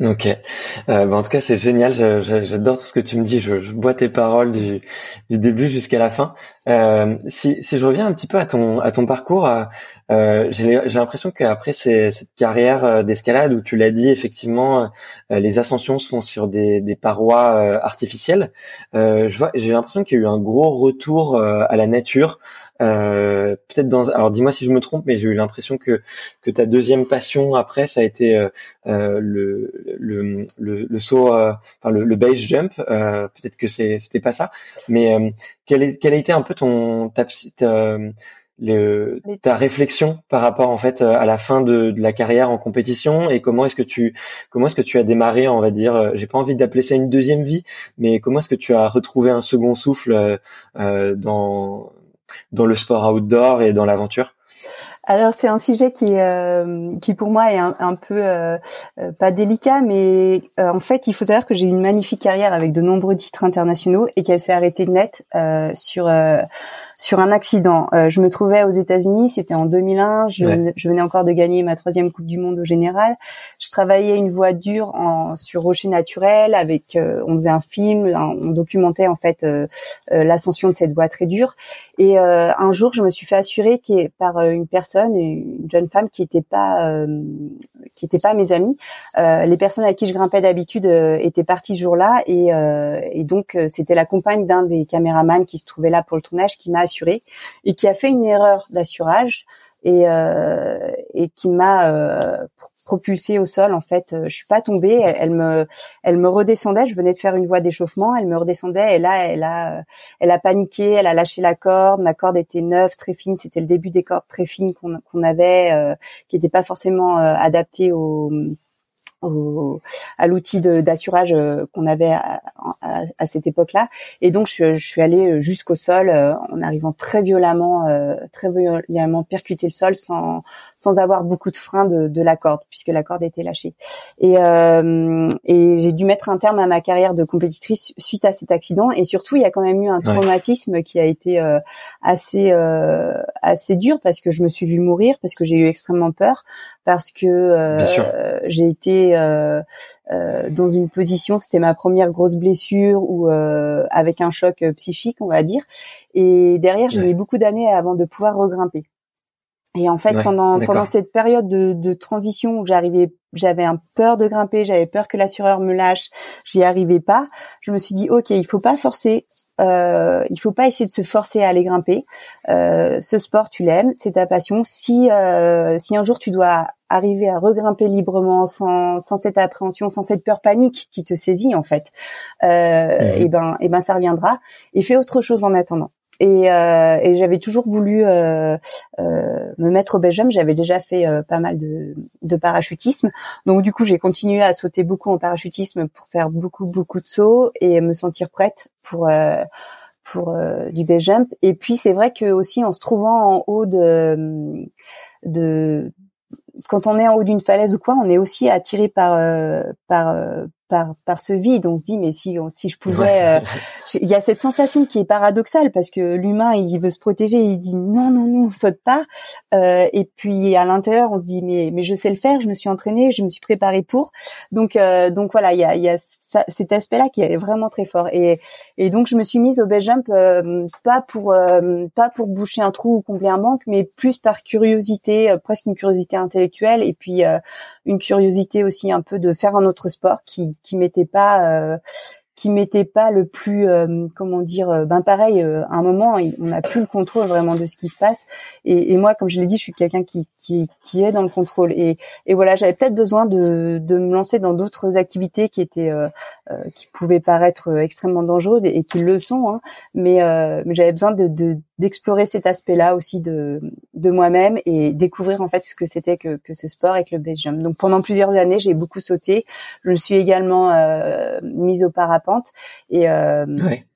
Speaker 2: Ok. Euh, bah, en tout cas, c'est génial. J'adore tout ce que tu me dis. Je, bois tes paroles du, début jusqu'à la fin. Euh, si, si je reviens un petit peu à ton à ton parcours, euh, euh j'ai l'impression qu'après cette carrière euh, d'escalade où tu l'as dit effectivement, euh, les ascensions se font sur des, des parois artificielles. je vois, j'ai l'impression qu'il y a eu un gros retour à la nature. Euh, peut-être dans alors dis-moi si je me trompe mais j'ai eu l'impression que que ta deuxième passion après ça a été euh, euh le, le, le le saut euh, enfin le, le base jump. Euh, peut-être que c'est c'était pas ça. Mais quelle est quelle a été un peu ton ta, ta, le, ta réflexion par rapport en fait à la fin de, de la carrière en compétition? Et comment est-ce que tu comment est-ce que tu as démarré on va dire j'ai pas envie d'appeler ça une deuxième vie mais comment est-ce que tu as retrouvé un second souffle euh, dans dans le sport outdoor et dans l'aventure
Speaker 3: alors c'est un sujet qui euh, qui pour moi est un, peu euh, euh, pas délicat, mais en fait il faut savoir que j'ai une magnifique carrière avec de nombreux titres internationaux et qu'elle s'est arrêtée net sur sur un accident. Euh, je me trouvais aux États-Unis, c'était en 2001. Je, venais encore de gagner ma troisième Coupe du Monde au général. Je travaillais une voie dure en, sur rocher naturel. Avec, euh, on faisait un film, on documentait en fait euh, l'ascension de cette voie très dure. Et un jour, je me suis fait assurer qui par une personne, une jeune femme qui n'était pas qui était pas mes amis. les personnes à qui je grimpais d'habitude étaient parties ce jour-là et, et donc c'était la compagne d'un des caméramans qui se trouvait là pour le tournage qui m'a assuré et qui a fait une erreur d'assurage et, euh, et qui m'a euh, propulsée au sol. En fait, je suis pas tombée. Elle, me, elle me redescendait. Je venais de faire une voie d'échauffement. Elle me redescendait et là, elle a, elle a paniqué. Elle a lâché la corde. Ma corde était neuve, très fine. C'était le début des cordes très fines qu'on qu'on avait, euh, qui n'étaient pas forcément euh, adaptées au au, à l'outil d'assurage euh, qu'on avait à, à, cette époque-là. Et donc, je, je suis allée jusqu'au sol euh, en arrivant très violemment, euh, très violemment percuter le sol sans, sans avoir beaucoup de frein de, de la corde, puisque la corde était lâchée. Et, et j'ai dû mettre un terme à ma carrière de compétitrice suite à cet accident. Et surtout, il y a quand même eu un traumatisme qui a été assez assez dur parce que je me suis vue mourir, parce que j'ai eu extrêmement peur, parce que euh, j'ai été euh, euh, dans une position, c'était ma première grosse blessure ou avec un choc psychique, on va dire. Et derrière, j'ai mis beaucoup d'années avant de pouvoir regrimper. Et en fait, pendant pendant cette période de, de transition où j'arrivais, j'avais un peur de grimper, j'avais peur que l'assureur me lâche, j'y arrivais pas. Je me suis dit, ok, il faut pas forcer, euh, il faut pas essayer de se forcer à aller grimper. Euh, ce sport, tu l'aimes, c'est ta passion. Si euh, si un jour tu dois arriver à regrimper librement sans, sans cette appréhension, sans cette peur panique qui te saisit en fait, euh, et eh ben et eh ben ça reviendra. Et fais autre chose en attendant. Et, euh, et j'avais toujours voulu euh, euh, me mettre au Belgium. J'avais déjà fait euh, pas mal de, de parachutisme. Donc du coup, j'ai continué à sauter beaucoup en parachutisme pour faire beaucoup beaucoup de sauts et me sentir prête pour euh, pour euh, du jump. Et puis c'est vrai que aussi en se trouvant en haut de de quand on est en haut d'une falaise ou quoi, on est aussi attiré par par par par ce vide. On se dit mais si si je pouvais, euh, il y a cette sensation qui est paradoxale parce que l'humain il veut se protéger, il dit non non non saute pas. Euh, et puis à l'intérieur on se dit mais mais je sais le faire, je me suis entraînée, je me suis préparée pour. Donc euh, donc voilà il y a il y a cet aspect là qui est vraiment très fort. Et et donc je me suis mise au base jump euh, pas pour pas pour boucher un trou ou combler un manque, mais plus par curiosité, presque une curiosité intellectuelle et puis une curiosité aussi un peu de faire un autre sport qui qui m'était pas euh, qui m'était pas le plus euh, comment dire euh, ben pareil à un moment on n'a plus le contrôle vraiment de ce qui se passe. Et, et moi comme je l'ai dit je suis quelqu'un qui, qui, qui est dans le contrôle. Et, et voilà j'avais peut-être besoin de, de me lancer dans d'autres activités qui étaient qui pouvaient paraître extrêmement dangereuses et, qui le sont hein, mais, mais j'avais besoin de, de d'explorer cet aspect-là aussi de, de moi-même et découvrir en fait ce que c'était que, que ce sport avec le base jump. Donc pendant plusieurs années, j'ai beaucoup sauté. Je me suis également euh, mise au parapente et, euh,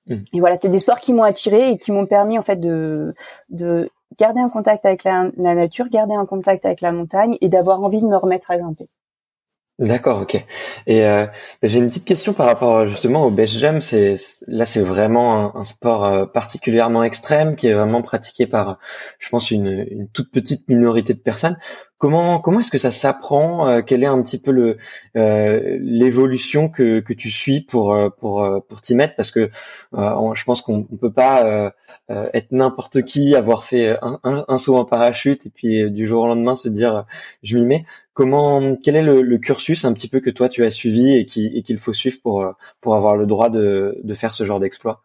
Speaker 3: et voilà, c'est des sports qui m'ont attiré et qui m'ont permis en fait de, de garder un contact avec la, la nature, garder un contact avec la montagne et d'avoir envie de me remettre à grimper.
Speaker 2: D'accord, ok. Et euh, j'ai une petite question par rapport justement au base jump. C'est là, c'est vraiment un, sport euh, particulièrement extrême qui est vraiment pratiqué par, je pense, une, toute petite minorité de personnes. Comment comment est-ce que ça s'apprend euh, Quel est un petit peu euh, l'évolution que que tu suis pour pour pour t'y mettre? Parce que je pense qu'on ne peut pas être n'importe qui, avoir fait un, saut en parachute et puis du jour au lendemain se dire je m'y mets. Comment quel est le, cursus un petit peu que toi tu as suivi et qui et qu'il faut suivre pour pour avoir le droit de de faire ce genre d'exploit?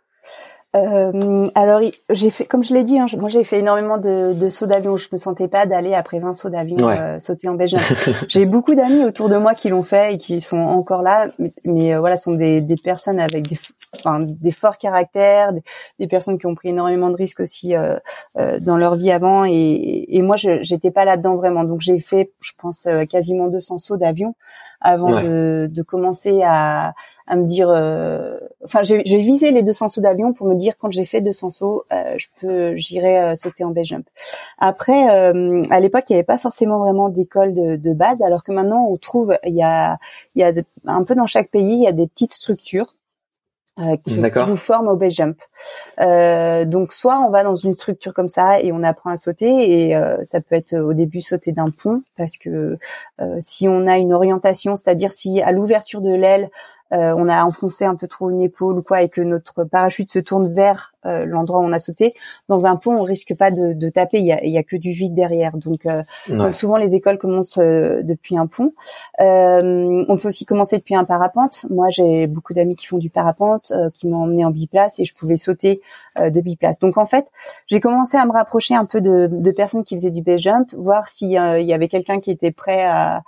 Speaker 3: Euh, alors j'ai fait, comme je l'ai dit, hein, moi j'ai fait énormément de, de sauts d'avion. Je me sentais pas d'aller après 20 sauts d'avion euh, sauter en Belgique. j'ai beaucoup d'amis autour de moi qui l'ont fait et qui sont encore là, mais, mais euh, voilà, sont des, des, personnes avec des, enfin, des forts caractères, des, personnes qui ont pris énormément de risques aussi euh, euh, dans leur vie avant. Et, et moi, j'étais pas là-dedans vraiment. Donc j'ai fait, je pense, quasiment 200 sauts d'avion avant de, de commencer à à me dire, euh, enfin, j'ai visé les 200 sauts d'avion pour me dire quand j'ai fait 200 sauts, euh, je peux, j'irai euh, sauter en base jump. Après, à l'époque, il n'y avait pas forcément vraiment d'école de, de, base, alors que maintenant, on trouve, il y a, il y a un peu dans chaque pays, il y a des petites structures. qui, vous forment au base jump. Euh, donc soit on va dans une structure comme ça et on apprend à sauter et ça peut être au début sauter d'un pont parce que si on a une orientation, c'est-à-dire si à l'ouverture de l'aile euh, on a enfoncé un peu trop une épaule ou quoi et que notre parachute se tourne vers euh, l'endroit où on a sauté, dans un pont on risque pas de, taper, il y a, y a, que du vide derrière. Donc, euh, souvent les écoles commencent depuis un pont. on peut aussi commencer depuis un parapente. Moi j'ai beaucoup d'amis qui font du parapente, qui m'ont emmené en biplace et je pouvais sauter de biplace. Donc en fait j'ai commencé à me rapprocher un peu de, de personnes qui faisaient du base jump, voir s'il y avait quelqu'un qui était prêt à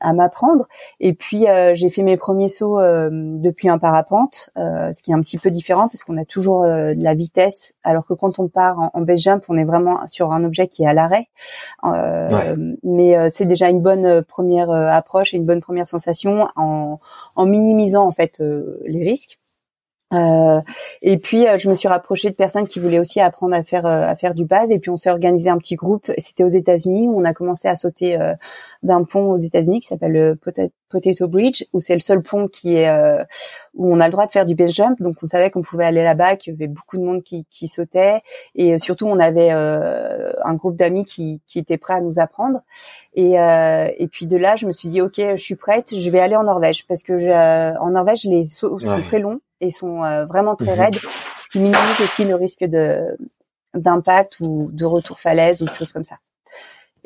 Speaker 3: à, m'apprendre. Et puis euh, j'ai fait mes premiers sauts euh, depuis un parapente, euh, ce qui est un petit peu différent parce qu'on a toujours de la vitesse, alors que quand on part en, base jump, on est vraiment sur un objet qui est à l'arrêt. Mais c'est déjà une bonne première approche et une bonne première sensation en, en minimisant en fait les risques. Euh, et puis je me suis rapprochée de personnes qui voulaient aussi apprendre à faire à faire du base. Et puis on s'est organisé un petit groupe. C'était aux États-Unis où on a commencé à sauter d'un pont aux États-Unis qui s'appelle le Potato Bridge où c'est le seul pont qui est où on a le droit de faire du base jump. Donc on savait qu'on pouvait aller là-bas qu'il y avait beaucoup de monde qui, qui sautait. Et surtout on avait un groupe d'amis qui, qui étaient prêts à nous apprendre. Et, et puis de là je me suis dit ok je suis prête. Je vais aller en Norvège parce que en Norvège les sauts sont très longs et sont euh, vraiment très mhm. raides, ce qui minimise aussi le risque de d'impact ou de retour falaise ou de choses comme ça.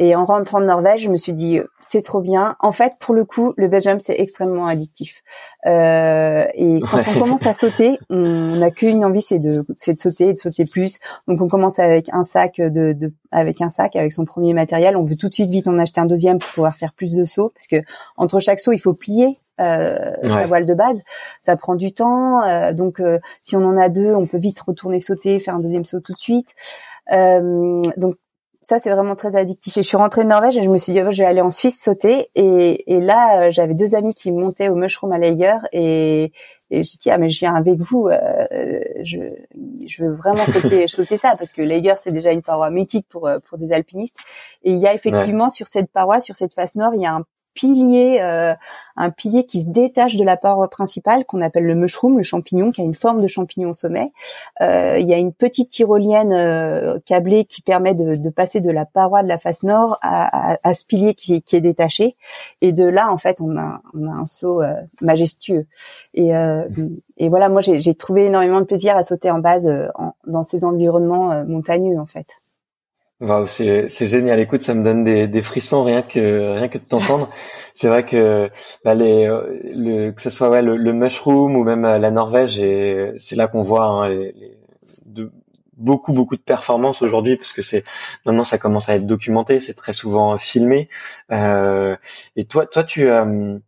Speaker 3: Et en rentrant de Norvège, je me suis dit c'est trop bien. En fait, pour le coup, le jump c'est extrêmement addictif. Euh, et quand on commence à sauter, on n'a qu'une envie, c'est de c'est de sauter et de sauter plus. Donc on commence avec un sac de, de, avec un sac avec son premier matériel. On veut tout de suite vite en acheter un deuxième pour pouvoir faire plus de sauts parce que entre chaque saut, il faut plier euh, sa voile de base. Ça prend du temps. Euh, donc euh, si on en a deux, on peut vite retourner sauter, faire un deuxième saut tout de suite. Euh, donc ça c'est vraiment très addictif. Et je suis rentrée de Norvège et je me suis dit oh, je vais aller en Suisse sauter. Et, et là euh, j'avais deux amis qui montaient au Mushroom à Lager et, et j'ai dit ah mais je viens avec vous. Euh, je, je veux vraiment sauter, sauter ça parce que Lager c'est déjà une paroi mythique pour euh, pour des alpinistes. Et il y a effectivement sur cette paroi, sur cette face nord, il y a un pilier, euh, un pilier qui se détache de la paroi principale qu'on appelle le mushroom, le champignon, qui a une forme de champignon au sommet. Euh, il y a une petite tyrolienne euh, câblée qui permet de, passer de la paroi de la face nord à, ce pilier qui, est détaché. Et de là, en fait, on a, un saut majestueux. Et, voilà, moi, j'ai trouvé énormément de plaisir à sauter en base dans ces environnements montagneux, en fait.
Speaker 2: Wow, c'est c'est génial. Écoute, ça me donne des, des frissons rien que rien que de t'entendre. c'est vrai que bah, les le que ce soit ouais, le, le mushroom ou même euh, la Norvège et c'est là qu'on voit hein, les, de, beaucoup beaucoup de performances aujourd'hui parce que c'est maintenant ça commence à être documenté, c'est très souvent filmé. Euh, et toi toi tu euh,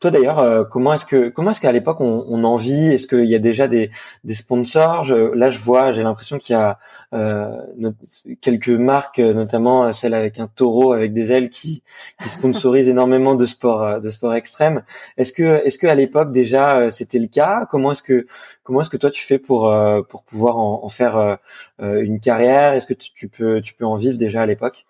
Speaker 2: toi d'ailleurs, euh, comment est-ce que comment est-ce qu'à l'époque on, en vit? Est-ce qu'il y a déjà des, sponsors? Là, je vois, j'ai l'impression qu'il y a euh, quelques marques, notamment celle avec un taureau avec des ailes, qui, qui sponsorisent énormément de sport euh, de sport extrême. Est-ce que est-ce que à l'époque déjà euh, c'était le cas? Comment est-ce que comment est-ce que toi tu fais pour pour pouvoir en, faire une carrière? Est-ce que tu, peux tu peux en vivre déjà à l'époque?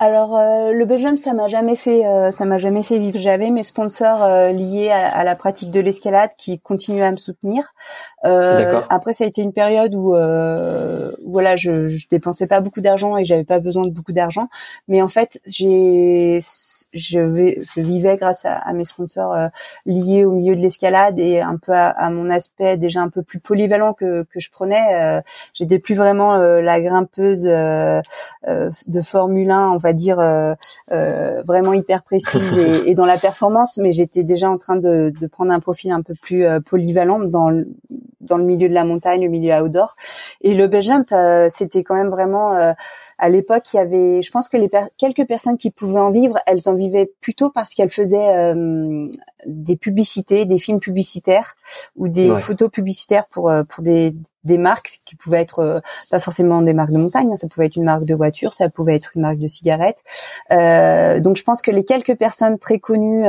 Speaker 3: Alors euh, le Belgium, ça m'a jamais fait, euh, ça m'a jamais fait vivre. J'avais mes sponsors euh, liés à, la pratique de l'escalade qui continuaient à me soutenir. après, ça a été une période où, voilà, je, je dépensais pas beaucoup d'argent et j'avais pas besoin de beaucoup d'argent. Mais en fait, j'ai je, vais, je vivais grâce à, mes sponsors euh, liés au milieu de l'escalade et un peu à, mon aspect déjà un peu plus polyvalent que, que je prenais. Euh, J'étais plus vraiment euh, la grimpeuse euh, de Formule 1, on va dire vraiment hyper précise et, et, dans la performance, mais j'étais déjà en train de, de, prendre un profil un peu plus polyvalent dans le, dans le milieu de la montagne, le milieu outdoor. Et le jump, c'était quand même vraiment à l'époque, il y avait, je pense que les quelques personnes qui pouvaient en vivre, elles en vivaient plutôt parce qu'elles faisaient euh, des publicités, des films publicitaires ou des photos publicitaires pour euh, pour des des marques qui pouvaient être euh, pas forcément des marques de montagne, hein, ça pouvait être une marque de voiture, ça pouvait être une marque de cigarettes. donc je pense que les quelques personnes très connues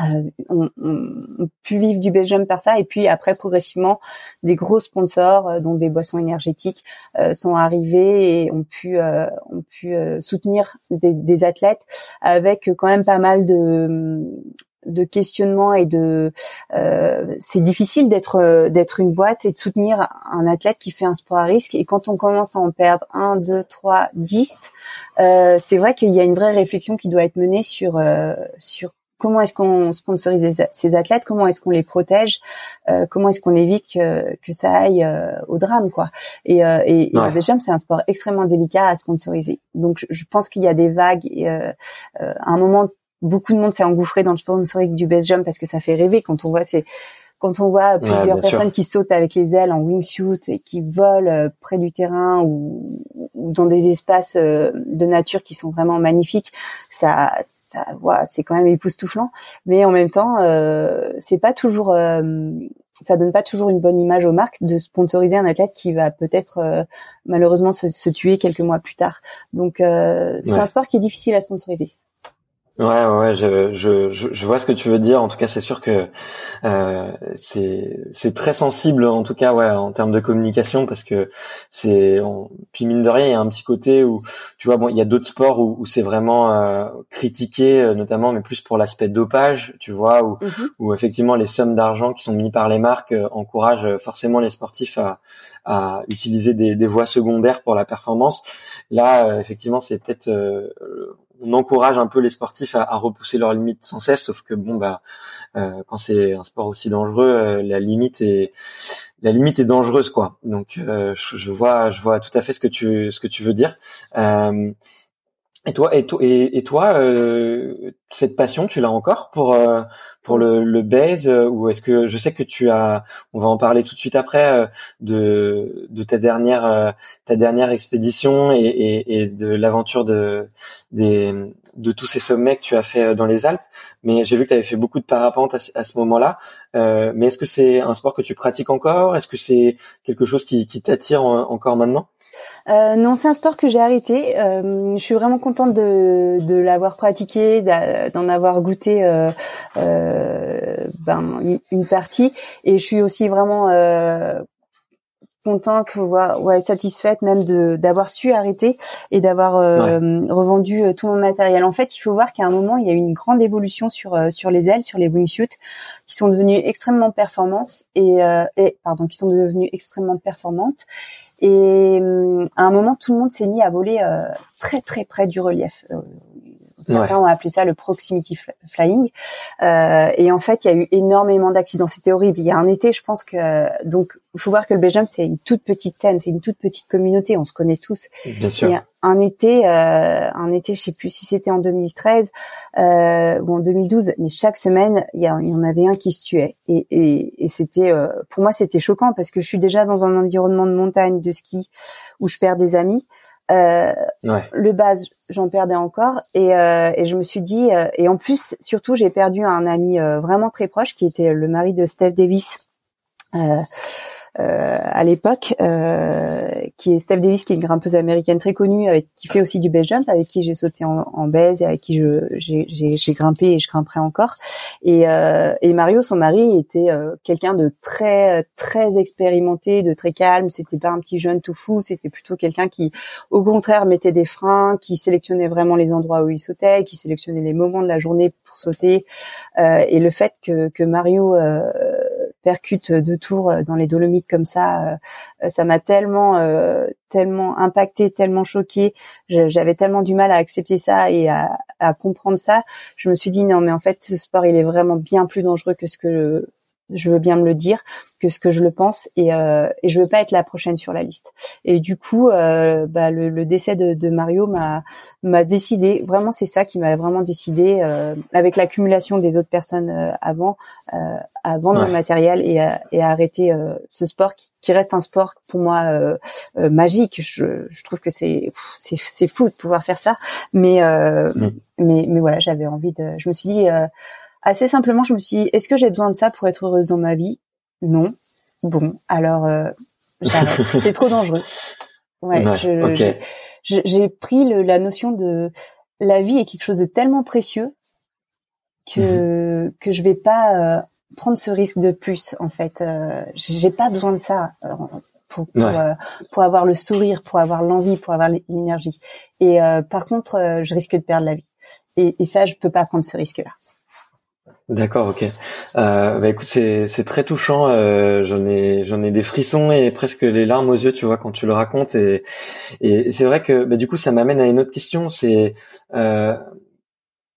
Speaker 3: euh, on, on, pu vivre du base jump par ça. Et puis après progressivement des gros sponsors euh, dont des boissons énergétiques euh, sont arrivés et ont pu ont pu soutenir des, des, athlètes avec quand même pas mal de de questionnements et de c'est difficile d'être d'être une boîte et de soutenir un athlète qui fait un sport à risque. Et quand on commence à en perdre un deux trois dix c'est vrai qu'il y a une vraie réflexion qui doit être menée sur sur comment est-ce qu'on sponsorise ces athlètes, comment est-ce qu'on les protège, euh, comment est-ce qu'on évite que, que ça aille euh, au drame, quoi. Et, euh, et, le c'est un sport extrêmement délicat à sponsoriser. Donc, je, pense qu'il y a des vagues. Et, à un moment, beaucoup de monde s'est engouffré dans le sponsoring du base jump parce que ça fait rêver quand on voit ces quand on voit plusieurs personnes qui sautent avec les ailes en wingsuit et qui volent euh, près du terrain ou, dans des espaces euh, de nature qui sont vraiment magnifiques, ça, ça, voilà, c'est quand même époustouflant. Mais en même temps, euh, c'est pas toujours, euh, ça donne pas toujours une bonne image aux marques de sponsoriser un athlète qui va peut-être malheureusement se, se, tuer quelques mois plus tard. Donc, c'est un sport qui est difficile à sponsoriser.
Speaker 2: Ouais, ouais, je, je, je, vois ce que tu veux dire. En tout cas, c'est sûr que euh, c'est c'est très sensible, en tout cas, ouais, en termes de communication, parce que c'est puis mine de rien, il y a un petit côté où tu vois, bon, il y a d'autres sports où, où c'est vraiment euh, critiqué, euh, notamment, mais plus pour l'aspect dopage, tu vois, où, mm-hmm. où effectivement les sommes d'argent qui sont mises par les marques euh, encouragent forcément les sportifs à, à utiliser des, des voies secondaires pour la performance. Là, effectivement, c'est peut-être on encourage un peu les sportifs à, repousser leurs limites sans cesse, sauf que bon bah euh, quand c'est un sport aussi dangereux, euh, la limite est la limite est dangereuse quoi. Donc euh, je, vois je vois tout à fait ce que tu ce que tu veux dire. Et toi et, toi cette passion tu l'as encore pour pour le, le base euh, ou est-ce que je sais que tu as on va en parler tout de suite après euh, de de ta dernière euh, ta dernière expédition et, et, de l'aventure de des de tous ces sommets que tu as fait dans les Alpes. Mais j'ai vu que tu avais fait beaucoup de parapente à, à ce moment-là. Euh, mais est-ce que c'est un sport que tu pratiques encore? Est-ce que c'est quelque chose qui, qui t'attire encore maintenant?
Speaker 3: Euh, non, c'est un sport que j'ai arrêté. Euh, je suis vraiment contente de, l'avoir pratiqué, d'en avoir goûté euh, euh, ben, une partie, et je suis aussi vraiment euh, contente, ouais, satisfaite même de d'avoir su arrêter et d'avoir revendu tout mon matériel. En fait, il faut voir qu'à un moment, il y a eu une grande évolution sur sur les ailes, sur les wingsuits, qui sont devenues extrêmement performantes et, et pardon, qui sont devenues extrêmement performantes et hum, à un moment, tout le monde s'est mis à voler euh, très très près du relief. Certains ont appelé ça le proximity flying. Euh, et en fait, il y a eu énormément d'accidents. C'était horrible. Il y a un été, je pense que donc il faut voir que le Belgium c'est une toute petite scène, c'est une toute petite communauté. On se connaît tous.
Speaker 2: Bien sûr. Et
Speaker 3: un été, euh, un été, je sais plus si c'était en 2013 euh, ou en 2012, mais chaque semaine il y, en avait un qui se tuait. Et, et, et c'était, euh, pour moi, c'était choquant parce que je suis déjà dans un environnement de montagne, de ski, où je perds des amis. Euh, Le base, j'en perdais encore, et, euh, et, je me suis dit, euh, et en plus, surtout, j'ai perdu un ami vraiment très proche qui était le mari de Steph Davis. À l'époque, qui est Steph Davis, qui est une grimpeuse américaine très connue, avec qui fait aussi du base jump, avec qui j'ai sauté en, en base et avec qui j'ai grimpé et je grimperai encore. Et, et Mario, son mari, était quelqu'un de très très expérimenté, de très calme. C'était pas un petit jeune tout fou, c'était plutôt quelqu'un qui, au contraire, mettait des freins, qui sélectionnait vraiment les endroits où il sautait, qui sélectionnait les moments de la journée pour sauter. Euh, et le fait que, que Mario euh, percute deux tours dans les Dolomites comme ça, euh, ça m'a tellement, euh, tellement impacté, tellement choqué. J'avais tellement du mal à accepter ça et à, à comprendre ça. Je me suis dit non, mais en fait, ce sport, il est vraiment bien plus dangereux que ce que je veux bien me le dire que ce que je le pense et, euh, et je veux pas être la prochaine sur la liste. Et du coup, euh, bah, le, le, décès de, de Mario m'a m'a décidé. Vraiment, c'est ça qui m'a vraiment décidé euh, avec l'accumulation des autres personnes euh, avant euh, à vendre mon matériel et à, et à arrêter euh, ce sport qui, qui, reste un sport pour moi magique. Je, je, trouve que c'est c'est fou de pouvoir faire ça, mais mm. mais mais voilà, j'avais envie de. Je me suis dit assez simplement, je me suis dit, est-ce que j'ai besoin de ça pour être heureuse dans ma vie? Non. Bon, alors euh, j'arrête. c'est trop dangereux. Ouais, j'ai pris le, la notion de la vie est quelque chose de tellement précieux que mhm. que je vais pas euh, prendre ce risque de plus en fait. Euh, j'ai pas besoin de ça euh, pour pour, euh, pour, avoir le sourire, pour avoir l'envie, pour avoir l'énergie. Et par contre, je risque de perdre la vie. Et, et ça, je peux pas prendre ce risque-là.
Speaker 2: D'accord, ok. Euh, bah écoute, c'est c'est très touchant. Euh, j'en ai j'en ai des frissons et presque les larmes aux yeux, tu vois, quand tu le racontes. Et et, c'est vrai que bah, du coup, ça m'amène à une autre question. C'est euh,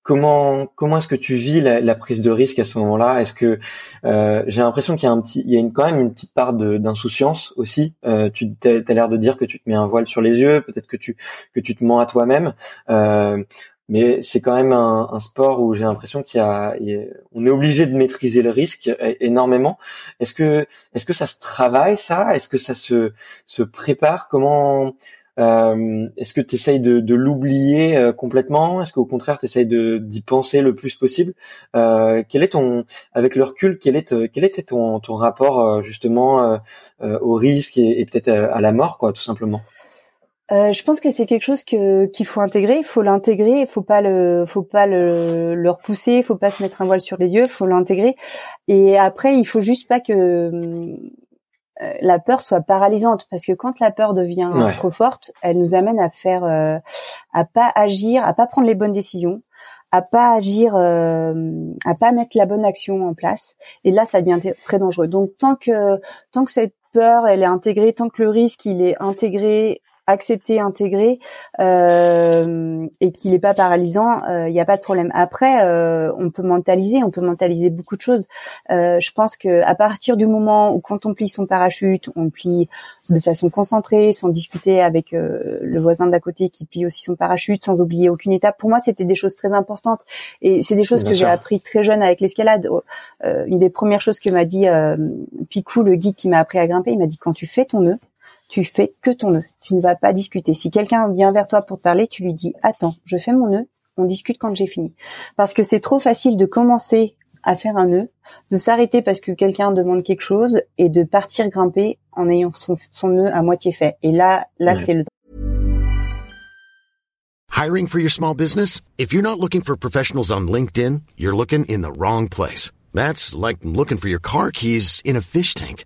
Speaker 2: comment comment est-ce que tu vis la, prise de risque à ce moment-là? Est-ce que j'ai l'impression qu'il y a un petit, il y a quand même une petite part d'insouciance aussi. Euh, tu as, l'air de dire que tu te mets un voile sur les yeux, peut-être que tu que tu te mens à toi-même. Mais c'est quand même un, un sport où j'ai l'impression qu'il y a, on est obligé de maîtriser le risque énormément. Est-ce que, est-ce que ça se travaille ça? Est-ce que ça se se prépare? Comment euh, Est-ce que tu essayes de, de l'oublier euh, complètement? Est-ce qu'au contraire tu essayes d'y penser le plus possible? Euh, Quel est ton, avec le recul, quel est quel était ton ton rapport euh, justement euh, au risque et, et peut-être à la mort, quoi, tout simplement?
Speaker 3: Euh, je pense que c'est quelque chose que qu'il faut intégrer. Il faut l'intégrer. Il faut pas le, faut pas le, le repousser. Il faut pas se mettre un voile sur les yeux. Il faut l'intégrer. Et après, il faut juste pas que euh, la peur soit paralysante, parce que quand la peur devient trop forte, elle nous amène à faire, euh, à pas agir, à pas prendre les bonnes décisions, à pas agir, euh, à pas mettre la bonne action en place. Et là, ça devient très dangereux. Donc tant que tant que cette peur elle est intégrée, tant que le risque il est intégré accepter, intégrer euh, et qu'il n'est pas paralysant, il euh, n'y a pas de problème. Après, euh, on peut mentaliser, on peut mentaliser beaucoup de choses. je pense que à partir du moment où quand on plie son parachute, on plie de façon concentrée, sans discuter avec le voisin d'à côté qui plie aussi son parachute, sans oublier aucune étape. Pour moi, c'était des choses très importantes et c'est des choses que j'ai appris très jeune avec l'escalade. une des premières choses que m'a dit Picou, le guide qui m'a appris à grimper, il m'a dit quand tu fais ton nœud, tu fais que ton nœud. Tu ne vas pas discuter. Si quelqu'un vient vers toi pour te parler, tu lui dis attends, je fais mon nœud, on discute quand j'ai fini. Parce que c'est trop facile de commencer à faire un nœud, de s'arrêter parce que quelqu'un demande quelque chose et de partir grimper en ayant son, son nœud à moitié fait. Et là, là, c'est le
Speaker 4: Hiring for your small business? If you're not looking for professionals on LinkedIn, you're looking in the wrong place. That's like looking for your car keys in a fish tank.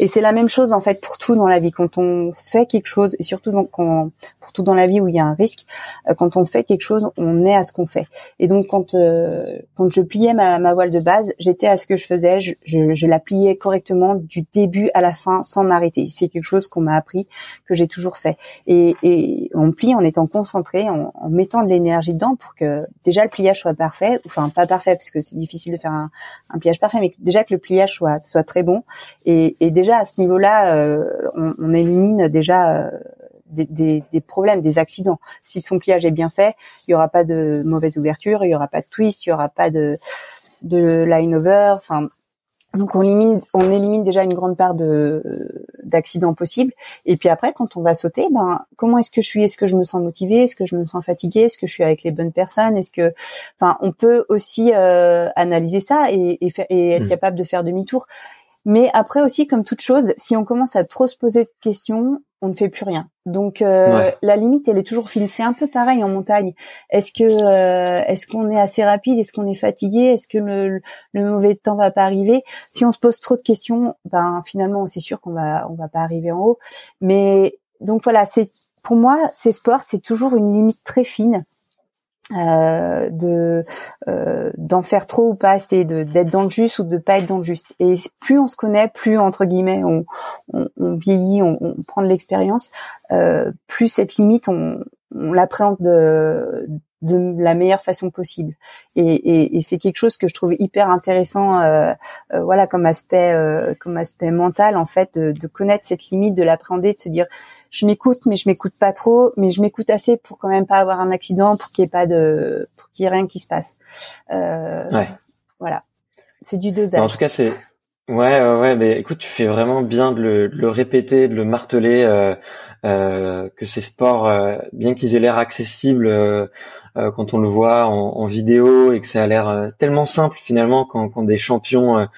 Speaker 3: Et c'est la même chose en fait pour tout dans la vie. Quand on fait quelque chose, et surtout donc quand, pour tout dans la vie où il y a un risque, euh, quand on fait quelque chose, on est à ce qu'on fait. Et donc quand euh, quand je pliais ma, ma, voile de base, j'étais à ce que je faisais. Je, je, je, la pliais correctement du début à la fin sans m'arrêter. C'est quelque chose qu'on m'a appris, que j'ai toujours fait. Et, et, on plie en étant concentré, en, en mettant de l'énergie dedans pour que déjà le pliage soit parfait. Enfin pas parfait parce que c'est difficile de faire un, un pliage parfait, mais déjà que le pliage soit soit très bon. Et, déjà à ce niveau-là, euh, on, on, élimine déjà euh, des, des, problèmes, des accidents. Si son pliage est bien fait, il y aura pas de mauvaise ouverture, il y aura pas de twist, il y aura pas de de line over. Enfin, donc on élimine, on élimine déjà une grande part de d'accidents possibles. Et puis après, quand on va sauter, ben comment est-ce que je suis? Est-ce que je me sens motivée? Est-ce que je me sens fatiguée? Est-ce que je suis avec les bonnes personnes? Est-ce que, enfin, on peut aussi euh, analyser ça et, et, et être mmh. capable de faire demi-tour. Mais après aussi, comme toute chose, si on commence à trop se poser de questions, on ne fait plus rien. Donc euh, la limite, elle est toujours fine. C'est un peu pareil en montagne. Est-ce que euh, est-ce qu'on est assez rapide? Est-ce qu'on est fatigué? Est-ce que le, le, mauvais temps va pas arriver? Si on se pose trop de questions, ben finalement, c'est sûr qu'on va on va pas arriver en haut. Mais donc voilà, c'est pour moi, ces sports, c'est toujours une limite très fine euh, de euh, d'en faire trop ou pas assez, de d'être dans le juste ou de pas être dans le juste. Et plus on se connaît, plus entre guillemets on, on, vieillit, on, on, prend de l'expérience, euh, plus cette limite on, on l'appréhende de, de la meilleure façon possible. Et, et, et c'est quelque chose que je trouve hyper intéressant, euh, euh, voilà, comme aspect, euh, comme aspect mental en fait, de, de connaître cette limite, de l'appréhender, de se dire je m'écoute, mais je m'écoute pas trop, mais je m'écoute assez pour quand même pas avoir un accident, pour qu'il y ait pas de, pour qu'il y ait rien qui se passe. Euh, ouais. Voilà, c'est du dosage.
Speaker 2: En tout cas, c'est Ouais, ouais, ouais, mais écoute, tu fais vraiment bien de le, de le répéter, de le marteler, euh, que ces sports, euh, bien qu'ils aient l'air accessibles euh, euh, quand on le voit en, en, vidéo et que ça a l'air tellement simple finalement quand, quand des champions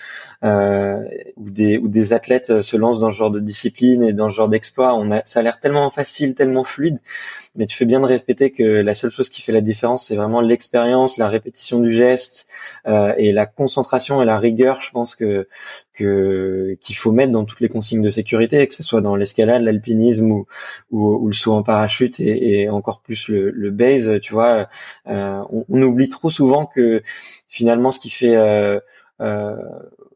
Speaker 2: ou des ou des athlètes se lancent dans ce genre de discipline et dans ce genre d'exploit, a, ça a l'air tellement facile, tellement fluide mais tu fais bien de respecter que la seule chose qui fait la différence, c'est vraiment l'expérience, la répétition du geste euh, et la concentration et la rigueur. Je pense que que qu'il faut mettre dans toutes les consignes de sécurité, que ce soit dans l'escalade, l'alpinisme ou, ou, le saut en parachute et, et encore plus le, le, base. Tu vois, euh, on, on, oublie trop souvent que finalement, ce qui fait euh,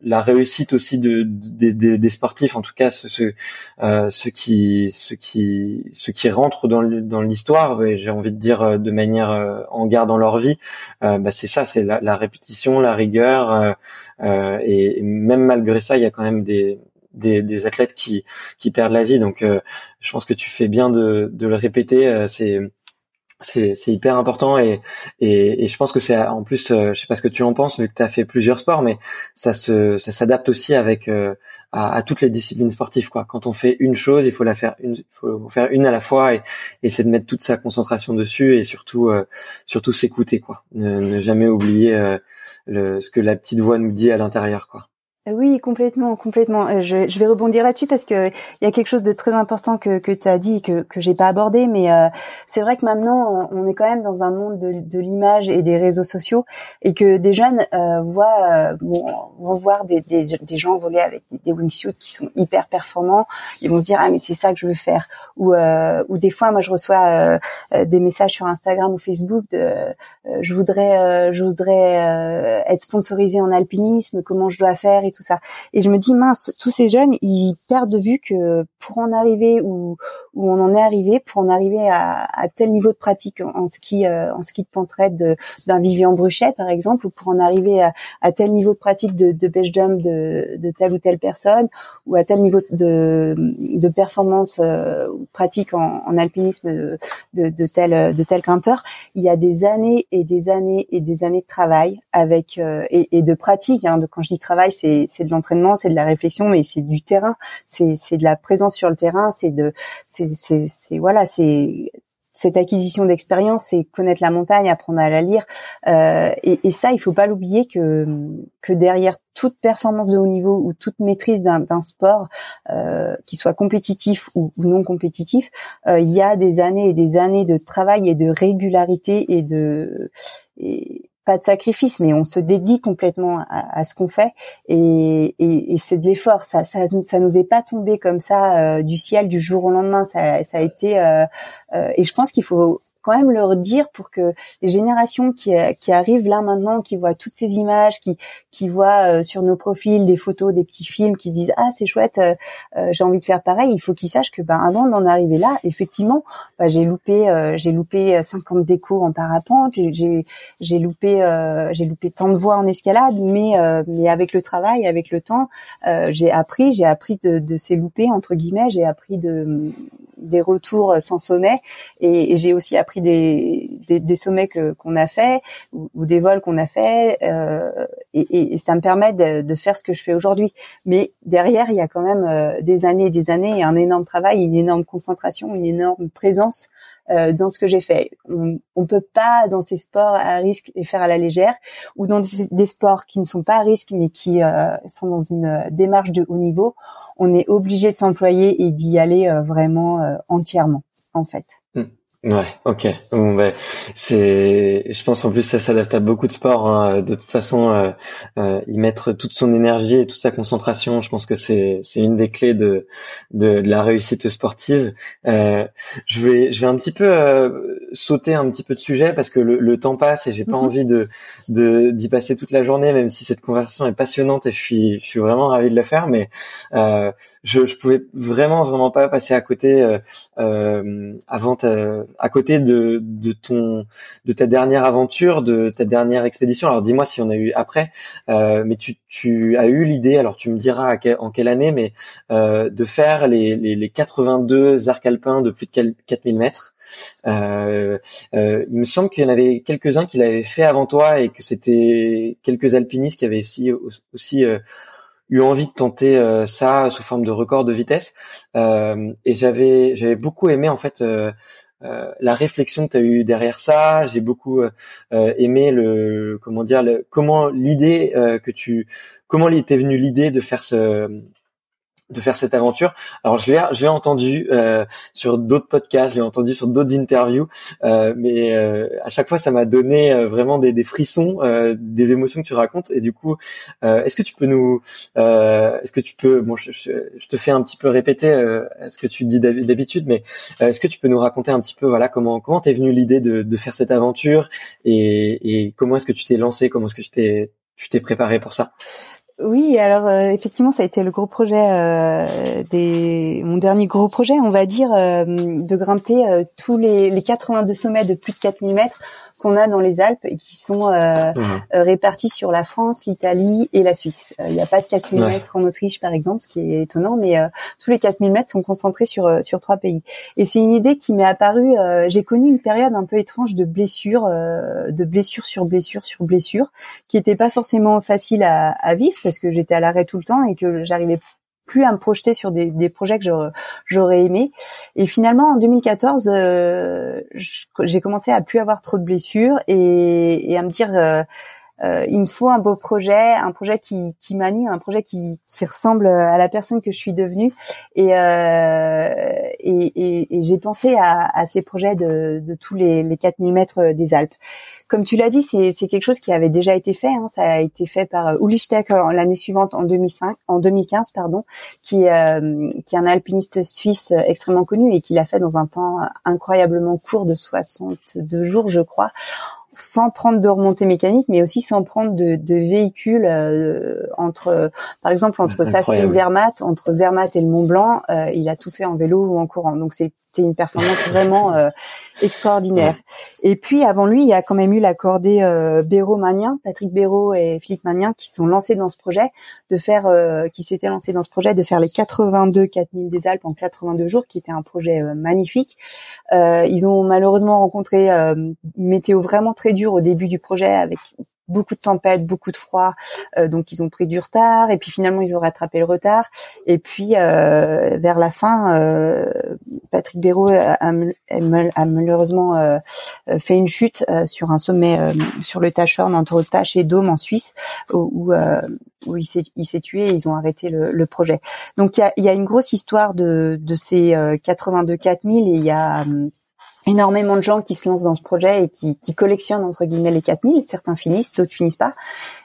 Speaker 2: la réussite aussi de, des sportifs, en tout cas ceux, euh, qui ceux qui qui rentrent dans l'histoire, j'ai envie de dire euh, de manière euh, en garde dans leur vie, euh, bah, c'est ça, c'est la, la, répétition, la rigueur, et même malgré ça, il y a quand même des des, des athlètes qui qui perdent la vie. Donc, je pense que tu fais bien de, de le répéter. c'est c'est hyper important et, je pense que c'est en plus euh, je sais pas ce que tu en penses vu que tu as fait plusieurs sports mais ça se ça s'adapte aussi avec euh, à, toutes les disciplines sportives quoi. Quand on fait une chose il faut la faire une faut faire une à la fois et, et c'est de mettre toute sa concentration dessus et surtout euh, surtout s'écouter quoi. Ne, ne, jamais oublier le, ce que la petite voix nous dit à l'intérieur quoi
Speaker 3: oui, complètement, complètement. Euh, je, je vais rebondir là-dessus parce que il y a quelque chose de très important que, que tu as dit et que que j'ai pas abordé, mais euh, c'est vrai que maintenant on est quand même dans un monde de, de l'image et des réseaux sociaux et que des jeunes euh, voient vont, voir des, des, des, gens voler avec des, des wingsuits qui sont hyper performants, ils vont se dire ah mais c'est ça que je veux faire. Ou ou des fois moi je reçois des messages sur Instagram ou Facebook de je voudrais je voudrais être sponsorisé en alpinisme, comment je dois faire et Et je me dis mince, tous ces jeunes, ils perdent de vue que pour en arriver où où on en est arrivé, pour en arriver à, à tel niveau de pratique en, ski euh, en ski de pentraide d'un Vivian Bruchet par exemple, ou pour en arriver à, à tel niveau de pratique de, de beige jump de, de telle ou telle personne, ou à tel niveau de, de performance euh, pratique en, en alpinisme de, de, de, tel de tel grimpeur, il y a des années et des années et des années de travail avec euh, et, et, de pratique. Hein, de, quand je dis travail, c'est c'est de l'entraînement, c'est de la réflexion, mais c'est du terrain, c'est de la présence sur le terrain, c'est de c'est voilà, c'est cette acquisition d'expérience, c'est connaître la montagne, apprendre à la lire, euh, et, et, ça, il faut pas l'oublier que que derrière toute performance de haut niveau ou toute maîtrise d'un sport, euh, qui soit compétitif ou, non compétitif, euh, il y a des années et des années de travail et de régularité et de et, pas de sacrifice, mais on se dédie complètement à, ce qu'on fait et, et, et c'est de l'effort. Ça, ça, ça nous est pas tombé comme ça euh, du ciel du jour au lendemain. Ça, ça a été euh, euh, et je pense qu'il faut quand même leur dire pour que les générations qui, euh, qui arrivent là maintenant, qui voient toutes ces images, qui, qui voient euh, sur nos profils des photos, des petits films, qui se disent ah c'est chouette, euh, j'ai envie de faire pareil. Il faut qu'ils sachent que ben avant d'en arriver là, effectivement, ben, j'ai loupé j'ai loupé 50 décos en parapente, j'ai j'ai loupé j'ai loupé tant de voies en escalade, mais mais avec le travail, avec le temps, j'ai appris j'ai appris de, de ces loupés entre guillemets, j'ai appris de des retours sans sommet. Et, j'ai aussi appris des sommets que qu'on a fait ou, des vols qu'on a fait euh, et, et, ça me permet de, de, faire ce que je fais aujourd'hui. Mais derrière, il y a quand même euh, des années et des années un énorme travail, une énorme concentration, une énorme présence euh, dans ce que j'ai fait. On, on peut pas dans ces sports à risque les faire à la légère ou dans des, sports qui ne sont pas à risque mais qui euh, sont dans une euh, démarche de haut niveau. On est obligé de s'employer et d'y aller vraiment entièrement en fait.
Speaker 2: Ouais, ok. Bon, ben, c'est, je pense en plus ça s'adapte à beaucoup de sports. Hein. De toute façon, euh, euh, y mettre toute son énergie et toute sa concentration, je pense que c'est c'est une des clés de de, de la réussite sportive. Euh, je vais je vais un petit peu euh, sauter un petit peu de sujet parce que le, le temps passe et j'ai pas mhm. envie de de d'y passer toute la journée, même si cette conversation est passionnante et je suis je suis vraiment ravi de la faire, mais euh, je je pouvais vraiment vraiment pas passer à côté euh, euh avant à côté de de ton de ta dernière aventure, de ta dernière expédition. Alors dis-moi si on a eu après, euh, mais tu tu as eu l'idée. Alors tu me diras en quelle année, mais euh, de faire les, les les 82 arcs alpins de plus de 4000 mètres. Euh, euh, il me semble qu'il y en avait quelques-uns qui l'avaient fait avant toi et que c'était quelques alpinistes qui avaient aussi, aussi euh, eu envie de tenter euh, ça sous forme de record de vitesse. Euh, et j'avais j'avais beaucoup aimé en fait euh, la réflexion que tu as eu derrière ça. J'ai beaucoup aimé le comment dire le, comment l'idée que tu comment était venu l'idée de faire ce de faire cette aventure. Alors je l'ai je l'ai entendu euh, sur d'autres podcasts, je l'ai entendu sur d'autres interviews, euh, mais euh, à chaque fois ça m'a donné euh, vraiment des, des frissons, euh, des émotions que tu racontes. Et du coup, euh, est-ce que tu peux nous, est-ce que tu peux, bon, je, je, te fais un petit peu répéter ce que tu dis d'habitude, mais est-ce que tu peux nous raconter un petit peu, voilà, comment comment t'es venu l'idée de, de faire cette aventure et, et comment est-ce que tu t'es lancé, comment est-ce que tu t'es tu t'es préparé pour ça?
Speaker 3: Oui, alors euh, effectivement, ça a été le gros projet euh, des mon dernier gros projet, on va dire, euh, de grimper tous les, les 82 sommets de plus de 4000 mètres qu'on a dans les Alpes et qui sont euh, mhm. euh, répartis sur la France, l'Italie et la Suisse. Euh, il n'y a pas de 4000 mètres en Autriche, par exemple, ce qui est étonnant, mais tous les 4000 mètres sont concentrés sur sur trois pays. Et c'est une idée qui m'est apparue. J'ai connu une période un peu étrange de blessures, de blessure sur blessure sur blessure, qui n'était pas forcément facile à, à vivre parce que j'étais à l'arrêt tout le temps et que j'arrivais plus à me projeter sur des, projets que j'aurais aimé. Et finalement, en 2014, euh, j'ai commencé à plus avoir trop de blessures et, et à me dire, euh, euh, il me faut un beau projet, un projet qui, qui m'anime, un projet qui, qui, ressemble à la personne que je suis devenue. Et, euh, et, et, et j'ai pensé à, à, ces projets de, de tous les, les 4000 mètres des Alpes comme tu l'as dit, c'est, quelque chose qui avait déjà été fait. Hein. Ça a été fait par euh, euh, l'année suivante, en 2005, en 2015, pardon, qui, euh, qui est un alpiniste suisse extrêmement connu et qui l'a fait dans un temps incroyablement court de 62 jours, je crois, sans prendre de remontée mécanique, mais aussi sans prendre de, de véhicules euh, entre, par exemple, entre Sassou et Zermatt, entre Zermatt et le Mont Blanc, euh, il a tout fait en vélo ou en courant. Donc c'était une performance vraiment euh, extraordinaire. Et puis avant lui, il y a quand même eu la cordée euh, Béraud-Magnien, Patrick Béraud et Philippe Magnien qui sont lancés dans ce projet de faire, qui s'étaient lancés dans ce projet de faire les 82 4000 des Alpes en 82 jours, qui était un projet magnifique. ils ont malheureusement rencontré une météo vraiment très dur au début du projet avec beaucoup de tempêtes, beaucoup de froid, euh, donc ils ont pris du retard et puis finalement ils ont rattrapé le retard et puis euh, vers la fin, euh, Patrick Béraud a, malheureusement fait une chute sur un sommet sur le Tachorn entre Tach et Dôme en Suisse où, où s'est il s'est tué ils ont arrêté le, le projet. Donc il y a, y a, une grosse histoire de, de ces 82 4000 et il y a énormément de gens qui se lancent dans ce projet et qui, qui collectionnent entre guillemets les 4000. Certains finissent, d'autres finissent pas.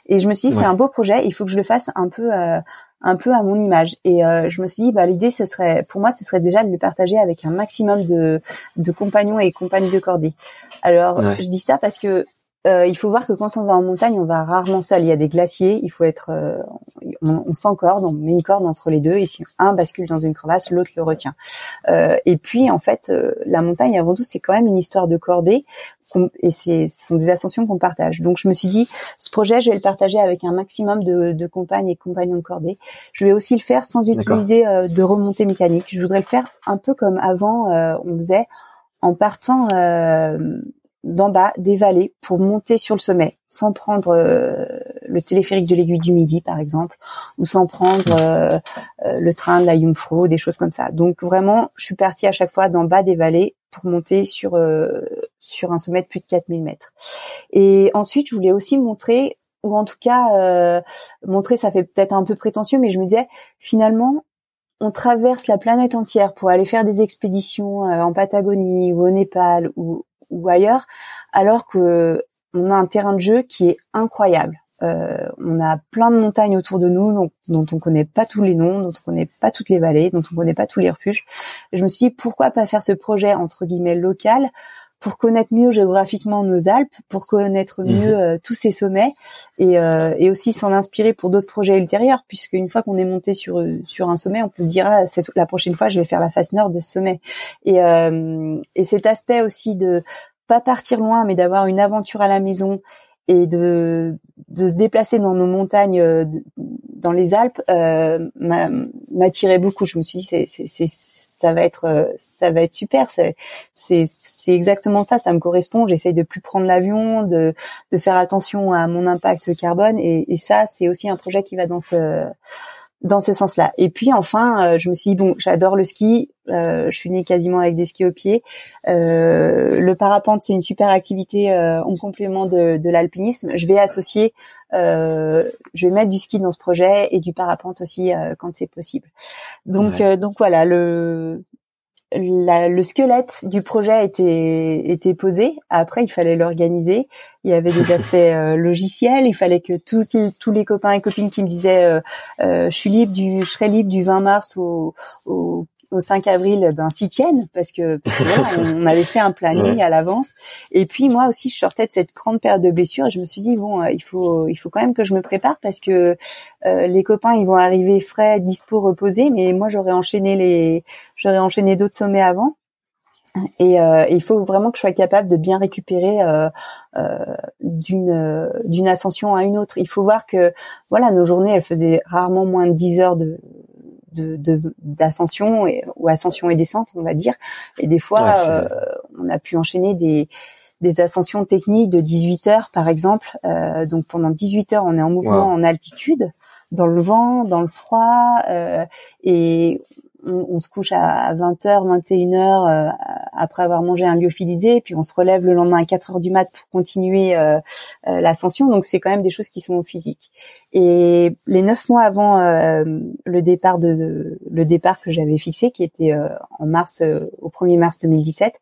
Speaker 3: Et je me suis dit c'est un beau projet, il faut que je le fasse un peu euh, un peu à mon image. Et euh, je me suis dit bah l'idée ce serait pour moi ce serait déjà de le partager avec un maximum de, de compagnons et compagnes de cordée. Alors je dis ça parce que euh, il faut voir que quand on va en montagne, on va rarement seul. Il y a des glaciers, il faut être, euh, on, on s'encorde, on met une corde entre les deux, et si un bascule dans une crevasse, l'autre le retient. Euh, et puis en fait, euh, la montagne avant tout, c'est quand même une histoire de cordée, et c'est ce sont des ascensions qu'on partage. Donc je me suis dit, ce projet, je vais le partager avec un maximum de, de compagnes et compagnons de cordée. Je vais aussi le faire sans utiliser euh, de remontée mécanique. Je voudrais le faire un peu comme avant on faisait, en partant d'en bas des vallées pour monter sur le sommet sans prendre euh, le téléphérique de l'aiguille du Midi par exemple ou sans prendre euh, euh, le train de la Jungfrau des choses comme ça. Donc vraiment je suis partie à chaque fois d'en bas des vallées pour monter sur sur un sommet de plus de 4000 mètres. Et ensuite je voulais aussi montrer ou en tout cas montrer ça fait peut-être un peu prétentieux mais je me disais finalement on traverse la planète entière pour aller faire des expéditions en Patagonie ou au Népal ou ou ailleurs, alors que on a un terrain de jeu qui est incroyable. Euh, on a plein de montagnes autour de nous dont, on connaît pas tous les noms, dont on connaît pas toutes les vallées, dont on connaît pas tous les refuges. je me suis dit pourquoi pas faire ce projet entre guillemets local pour connaître mieux géographiquement nos Alpes, pour connaître mhm. mieux euh, tous ces sommets et, euh, et aussi s'en inspirer pour d'autres projets ultérieurs, puisque une fois qu'on est monté sur sur un sommet, on peut se dire ah, la prochaine fois je vais faire la face nord de ce sommet. Et, euh, et cet aspect aussi de pas partir loin, mais d'avoir une aventure à la maison et de de se déplacer dans nos montagnes, euh, dans les Alpes, euh, m'attirait beaucoup. Je me suis dit c'est c'est ça va être euh, ça va être super. C'est c'est exactement ça. Ça me correspond. J'essaye de plus prendre l'avion, de de faire attention à mon impact carbone et, et ça c'est aussi un projet qui va dans ce dans ce sens-là. Et puis enfin, euh, je me suis dit bon, j'adore le ski. Euh, je suis née quasiment avec des skis au pied. Euh, le parapente, c'est une super activité en complément de, de l'alpinisme. Je vais associer, je vais mettre du ski dans ce projet et du parapente aussi quand c'est possible. Donc donc voilà, le le squelette du projet était était posé. Après, il fallait l'organiser. Il y avait des aspects euh, logiciels. Il fallait que tous tous les copains et copines qui me disaient euh, euh, je suis libre du je serai libre du 20 mars au, au au 5 avril ben s'y tiennent parce que, on avait fait un planning à l'avance. Et puis moi aussi je sortais de cette grande période de blessure et je me suis dit bon euh, il faut il faut quand même que je me prépare parce que euh, les copains ils vont arriver frais dispo reposés mais moi j'aurais enchaîné les j'aurais enchaîné d'autres sommets avant. Et, euh, il faut vraiment que je sois capable de bien récupérer euh, euh, d'une d'une ascension à une autre. Il faut voir que voilà nos journées elles faisaient rarement moins de 10 heures de d'ascension de, ou ascension et descente, on va dire. Et des fois, euh, on a pu enchaîner des des ascensions techniques de 18 heures, par exemple. Euh, donc pendant 18 heures, on est en mouvement en altitude, dans le vent, dans le froid, euh, et on, se couche à 20h, 21h euh, après avoir mangé un lyophilisé, puis on se relève le lendemain à 4h du mat pour continuer euh, euh, l'ascension. Donc c'est quand même des choses qui sont physiques. Et les neuf mois avant le départ de, le départ que j'avais fixé, qui était en mars au 1er mars 2017,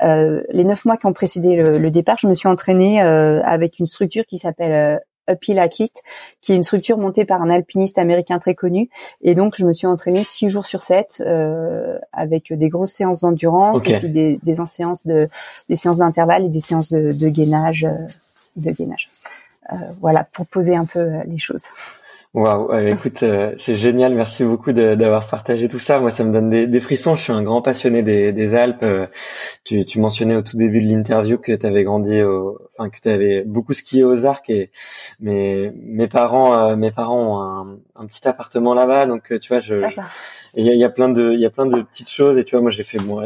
Speaker 3: les neuf mois qui ont précédé le, le départ, je me suis entraînée avec une structure qui s'appelle Uphill Athlete, qui est une structure montée par un alpiniste américain très connu. Et donc, je me suis entraînée six jours sur sept euh, avec des grosses séances d'endurance et puis des, des séances de des séances d'intervalle et des séances de, de gainage, euh, de gainage. Euh, voilà, pour poser un peu les choses.
Speaker 2: Waouh, écoute, euh, c'est génial. Merci beaucoup d'avoir partagé tout ça. Moi, ça me donne des, des, frissons. Je suis un grand passionné des, des Alpes. Euh, tu, tu, mentionnais au tout début de l'interview que tu avais grandi, au, enfin que tu avais beaucoup skié aux Arcs. Et mes mes parents, euh, mes parents ont un, un petit appartement là-bas, donc tu vois, je, il y a, plein de il y a plein de petites choses. Et tu vois moi j'ai fait bon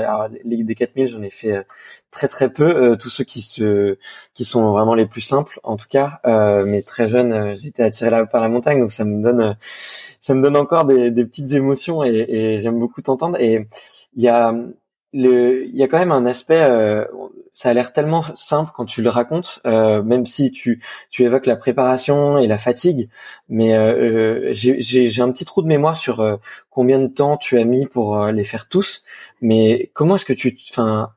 Speaker 2: les des 4000 j'en ai fait euh, très très peu. Euh, tous ceux qui se qui sont vraiment les plus simples en tout cas. Euh, mais très jeune euh, j'étais attiré là par la montagne. Donc ça me donne ça me donne encore des, des petites émotions et, et j'aime beaucoup t'entendre. Et il y a il y a quand même un aspect, euh, ça a l'air tellement simple quand tu le racontes, euh, même si tu, tu évoques la préparation et la fatigue, mais euh, j'ai un petit trou de mémoire sur combien de temps tu as mis pour les faire tous, mais comment est-ce que tu, enfin,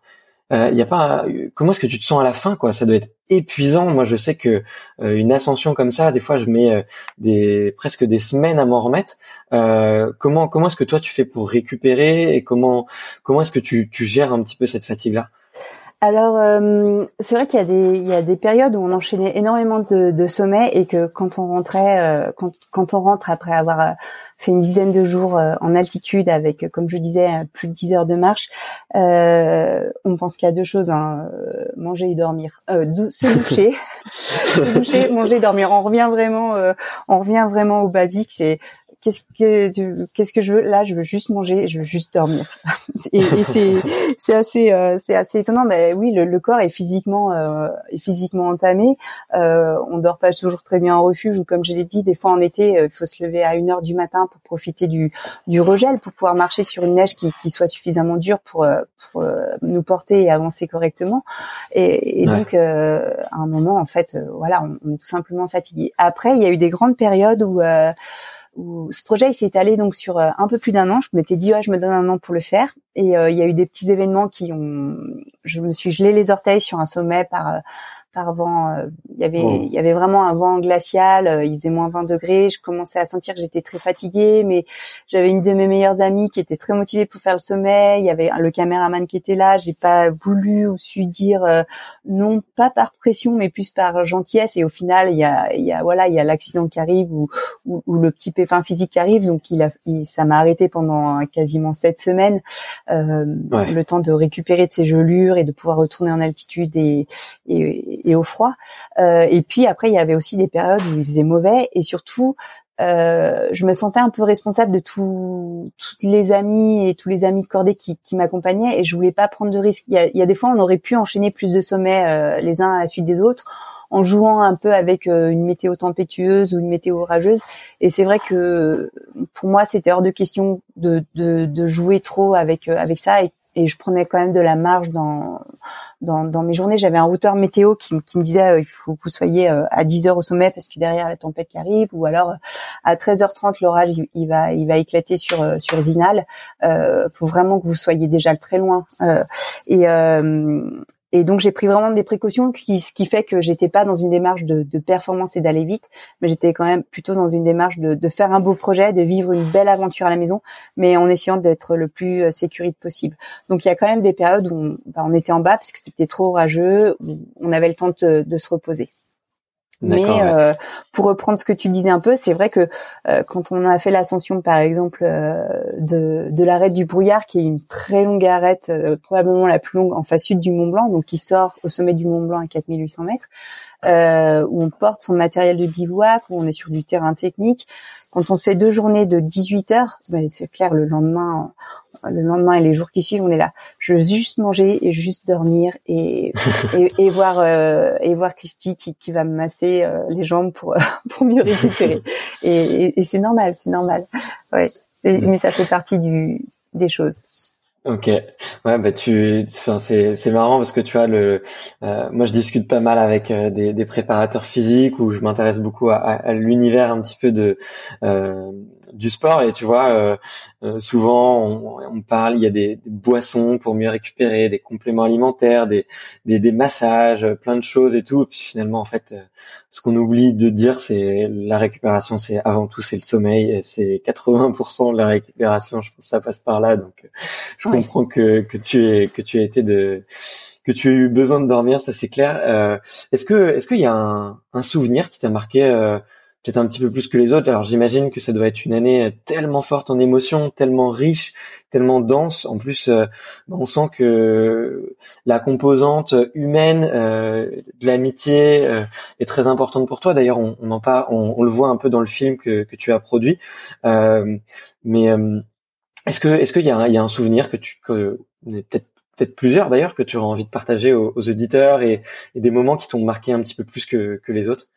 Speaker 2: euh, y a pas comment est-ce que tu te sens à la fin quoi? Ça doit être épuisant. Moi je sais que euh, une ascension comme ça des fois je mets euh, des presque des semaines à m'en remettre. Comment comment est-ce que toi tu fais pour récupérer et comment comment est-ce que tu, tu gères un petit peu cette fatigue là
Speaker 3: alors, euh, c'est vrai qu'il y a des il y a des périodes où on enchaînait énormément de, de sommets et que quand on rentrait, euh, quand, quand on rentre après avoir euh, fait une dizaine de jours en altitude avec, comme je disais, plus de 10 heures de marche, on pense qu'il y a deux choses hein, manger et dormir, se doucher, se doucher, manger et dormir. On revient vraiment, on revient vraiment au basique. C'est qu'est-ce que qu'est-ce que je veux? Là je veux juste manger je veux juste dormir. Et, et c'est c'est assez euh, c'est assez étonnant. Mais oui le, le corps est physiquement euh, est physiquement entamé. Euh, on dort pas toujours très bien en refuge ou comme je l'ai dit des fois en été euh, il faut se lever à une heure du matin pour profiter du du regel pour pouvoir marcher sur une neige qui, qui soit suffisamment dure pour, euh, pour nous porter et avancer correctement. Et, et donc à un moment en fait voilà on, on, est tout simplement fatigué. Après il y a eu des grandes périodes où ce projet il s'est étalé donc sur euh, un peu plus d'un an. Je m'étais dit je me donne un an pour le faire et euh, il y a eu des petits événements qui ont je me suis gelé les orteils sur un sommet par euh, par vent. Euh, il y avait oh. il y avait vraiment un vent glacial. Euh, il faisait moins 20 degrés. Je commençais à sentir que j'étais très fatiguée, mais j'avais une de mes meilleures amies qui était très motivée pour faire le sommet. Il y avait le caméraman qui était là. J'ai pas voulu ou su dire euh, non, pas par pression, mais plus par gentillesse. Et au final, il y a il y a voilà il y a l'accident qui arrive ou, ou, le petit pépin physique qui arrive. Donc il a ça m'a arrêté pendant quasiment sept semaines, euh, le temps de récupérer de ses gelures et de pouvoir retourner en altitude et, et et au froid. Euh, et puis après, il y avait aussi des périodes où il faisait mauvais et surtout, euh, je me sentais un peu responsable de tous toutes les amis et tous les amis de cordée qui, qui m'accompagnaient et je voulais pas prendre de risques. Il y a, il y a des fois, on aurait pu enchaîner plus de sommets euh, les uns à la suite des autres en jouant un peu avec euh, une météo tempétueuse ou une météo orageuse. Et c'est vrai que pour moi, c'était hors de question de, de, de jouer trop avec avec ça et et je prenais quand même de la marge dans dans, dans mes journées. J'avais un routeur météo qui, qui me disait euh, il faut que vous soyez euh, à 10 heures au sommet parce que derrière la tempête qui arrive, ou alors à 13h30 l'orage il, va il va éclater sur euh, sur Zinal. Euh, faut vraiment que vous soyez déjà très loin. Euh, et et donc j'ai pris vraiment des précautions, ce qui, ce qui fait que j'étais pas dans une démarche de, de performance et d'aller vite, mais j'étais quand même plutôt dans une démarche de, de, faire un beau projet, de vivre une belle aventure à la maison, mais en essayant d'être le plus euh, sécurité possible. Donc il y a quand même des périodes où on, bah, on était en bas parce que c'était trop orageux, où on avait le temps de, de se reposer. Mais euh, pour reprendre ce que tu disais un peu, c'est vrai que euh, quand on a fait l'ascension, par exemple, euh, de, de l'arête du Brouillard, qui est une très longue arête, probablement la plus longue en face sud du Mont Blanc, donc qui sort au sommet du Mont Blanc à 4800 mètres, où on porte son matériel de bivouac, où on est sur du terrain technique, quand on se fait deux journées de 18 heures, ben c'est clair, le lendemain, le lendemain et les jours qui suivent, on est là. Je veux juste manger et juste dormir et, et, voir euh, et voir Christy qui, qui va me masser euh, les jambes pour pour mieux récupérer. Et, et, c'est normal, c'est normal. Ouais. mais ça fait partie du des choses.
Speaker 2: Ok, ouais, bah tu, c'est c'est marrant parce que tu vois le, euh, moi je discute pas mal avec euh, des, des, préparateurs physiques où je m'intéresse beaucoup à, l'univers un petit peu de euh, du sport et tu vois souvent on, parle il y a des, boissons pour mieux récupérer des compléments alimentaires des, des, des massages plein de choses et tout. Puis finalement en fait ce qu'on oublie de dire c'est la récupération c'est avant tout c'est le sommeil c'est 80% de la récupération. Je pense que ça passe par là. Donc je comprends que que tu es que tu as été de que tu as eu besoin de dormir ça c'est clair. Est-ce que est-ce qu'il y a un, un souvenir qui t'a marqué peut-être un petit peu plus que les autres. Alors j'imagine que ça doit être une année tellement forte en émotions, tellement riche, tellement dense. En plus, euh, on sent que la composante humaine euh, de l'amitié euh, est très importante pour toi. D'ailleurs, on, on en parle, on, le voit un peu dans le film que, que tu as produit. mais est-ce que est-ce qu'il y a, il y a un souvenir que tu que peut-être peut-être plusieurs d'ailleurs que tu auras envie de partager aux, aux auditeurs et, et, des moments qui t'ont marqué un petit peu plus que, que les autres?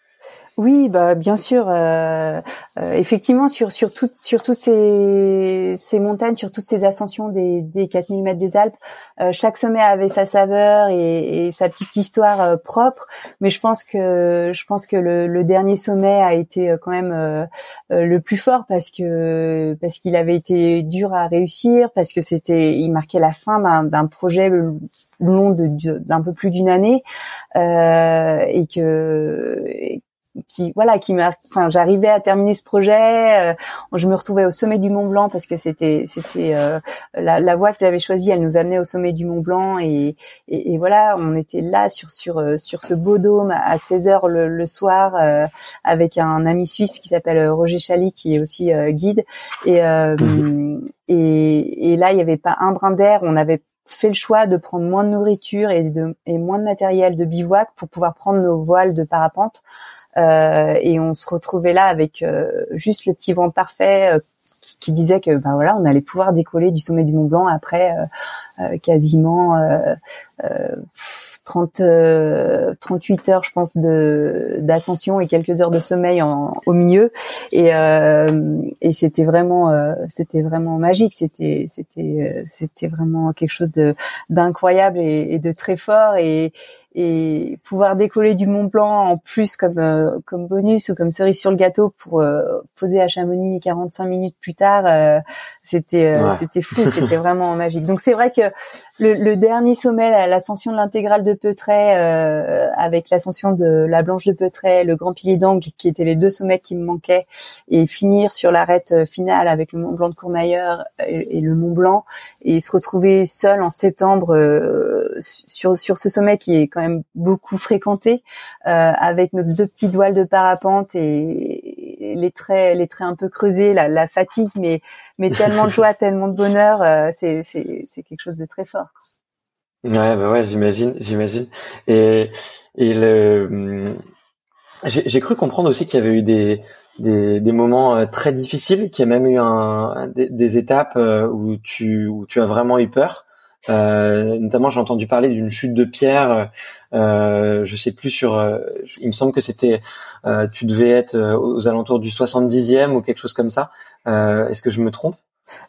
Speaker 3: Oui, bah bien sûr. Euh, euh, effectivement, sur sur toutes sur toutes ces, ces montagnes, sur toutes ces ascensions des, des 4000 mètres des Alpes, euh, chaque sommet avait sa saveur et, et sa petite histoire propre. Mais je pense que je pense que le, le dernier sommet a été quand même le plus fort parce que parce qu'il avait été dur à réussir, parce que c'était il marquait la fin d'un projet long d'un peu plus d'une année et que qui voilà qui m'a enfin j'arrivais à terminer ce projet euh, je me retrouvais au sommet du Mont Blanc parce que c'était c'était euh, la, la voie que j'avais choisie elle nous amenait au sommet du Mont Blanc et, et, et voilà on était là sur sur euh, sur ce beau dôme à 16 heures le, le soir avec un ami suisse qui s'appelle Roger Chaly qui est aussi guide et, mhm. et et là il y avait pas un brin d'air on avait fait le choix de prendre moins de nourriture et, de, et moins de matériel de bivouac pour pouvoir prendre nos voiles de parapente euh, et on se retrouvait là avec euh, juste le petit vent parfait euh, qui, qui, disait que ben voilà on allait pouvoir décoller du sommet du Mont Blanc après quasiment 30, 38 euh, heures, je pense, de d'ascension et quelques heures de sommeil en, au milieu. Et, euh, et c'était vraiment, euh, c'était vraiment magique. C'était, c'était, c'était vraiment quelque chose de d'incroyable et, et, de très fort. Et, et pouvoir décoller du Mont Blanc en plus comme euh, comme bonus ou comme cerise sur le gâteau pour euh, poser à Chamonix 45 minutes plus tard euh, c'était c'était fou c'était vraiment magique. Donc c'est vrai que le, le dernier sommet l'ascension de l'intégrale de Peutray avec l'ascension de la Blanche de Peutray le Grand Pilier d'Angle qui étaient les deux sommets qui me manquaient et finir sur l'arête finale avec le Mont Blanc de Courmayeur et, et, le Mont Blanc et se retrouver seul en septembre sur sur ce sommet qui est quand même beaucoup fréquenté euh, avec nos deux petites voiles de parapente et, les traits les traits un peu creusés la, la fatigue mais mais tellement de joie tellement de bonheur euh, c'est c'est quelque chose de très fort
Speaker 2: ouais bah ouais j'imagine j'imagine et et le hum, j'ai cru comprendre aussi qu'il y avait eu des, des, des, moments euh, très difficiles, qu'il y a même eu un, des, des étapes où tu, où tu as vraiment eu peur. Euh, notamment, j'ai entendu parler d'une chute de pierre. Euh, je sais plus sur. Euh, il me semble que c'était. Euh, tu devais être aux alentours du 70e ou quelque chose comme ça. Est-ce que je me trompe?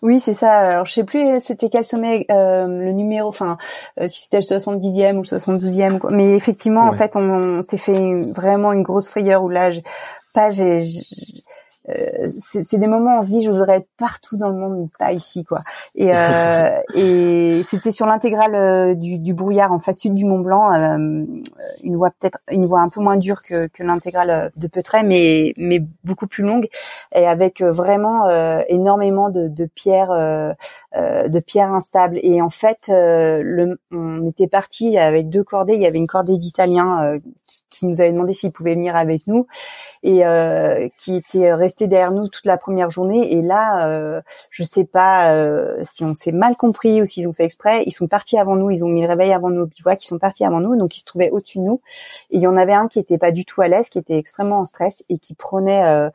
Speaker 3: Oui, c'est ça. Alors, je sais plus c'était quel sommet, le numéro, enfin, si c'était le 70e ou le 72e. Mais effectivement, en fait, on, on s'est fait vraiment une grosse frayeur où là, pas j'ai euh, c'est des moments où on se dit je voudrais être partout dans le monde mais pas ici quoi. Et euh, et c'était sur l'intégrale euh, du, du, brouillard en face sud du Mont Blanc une voie peut-être une voie un peu moins dure que, que l'intégrale de Peutray mais mais beaucoup plus longue. Et avec vraiment énormément de, de pierres de pierres instables. Et en fait le on était parti avec deux cordées. Il y avait une cordée d'Italiens qui nous avait demandé s'il pouvait venir avec nous et euh, qui était resté derrière nous toute la première journée. Et là, euh, je sais pas euh, si on s'est mal compris ou s'ils ont fait exprès. Ils sont partis avant nous, ils ont mis le réveil avant nous au bivouac, ils sont partis avant nous, donc ils se trouvaient au-dessus de nous. Et il y en avait un qui était pas du tout à l'aise, qui était extrêmement en stress et qui prenait euh,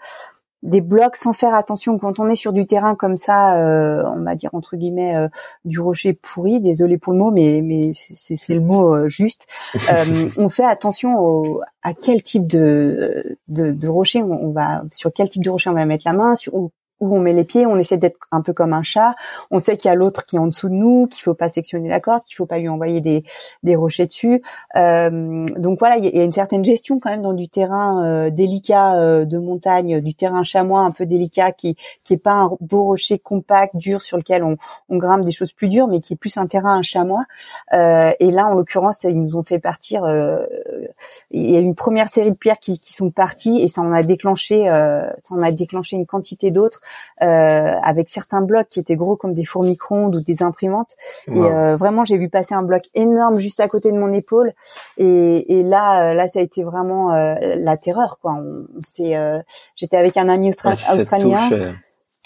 Speaker 3: des blocs sans faire attention. Quand on est sur du terrain comme ça, euh, on va dire entre guillemets euh, du rocher pourri. Désolé pour le mot, mais mais c'est le mot euh, juste. on fait attention au, à quel type de, de, de rocher on, va, sur quel type de rocher on va mettre la main, sur où on met les pieds, on essaie d'être un peu comme un chat. On sait qu'il y a l'autre qui est en dessous de nous, qu'il faut pas sectionner la corde, qu'il faut pas lui envoyer des, des rochers dessus. Euh, donc voilà, il y, a une certaine gestion quand même dans du terrain euh, délicat euh, de montagne, du terrain chamois un peu délicat, qui qui est pas un beau rocher compact, dur sur lequel on, grimpe des choses plus dures, mais qui est plus un terrain un chamois. et là, en l'occurrence, ils nous ont fait partir. il y a une première série de pierres qui, qui sont parties et ça en a déclenché, ça en a déclenché une quantité d'autres. Euh, avec certains blocs qui étaient gros comme des fourmicrondes ou des imprimantes. Et euh, vraiment, j'ai vu passer un bloc énorme juste à côté de mon épaule. Et, et là, euh, là, ça a été vraiment la terreur, quoi. On, j'étais avec un ami australien.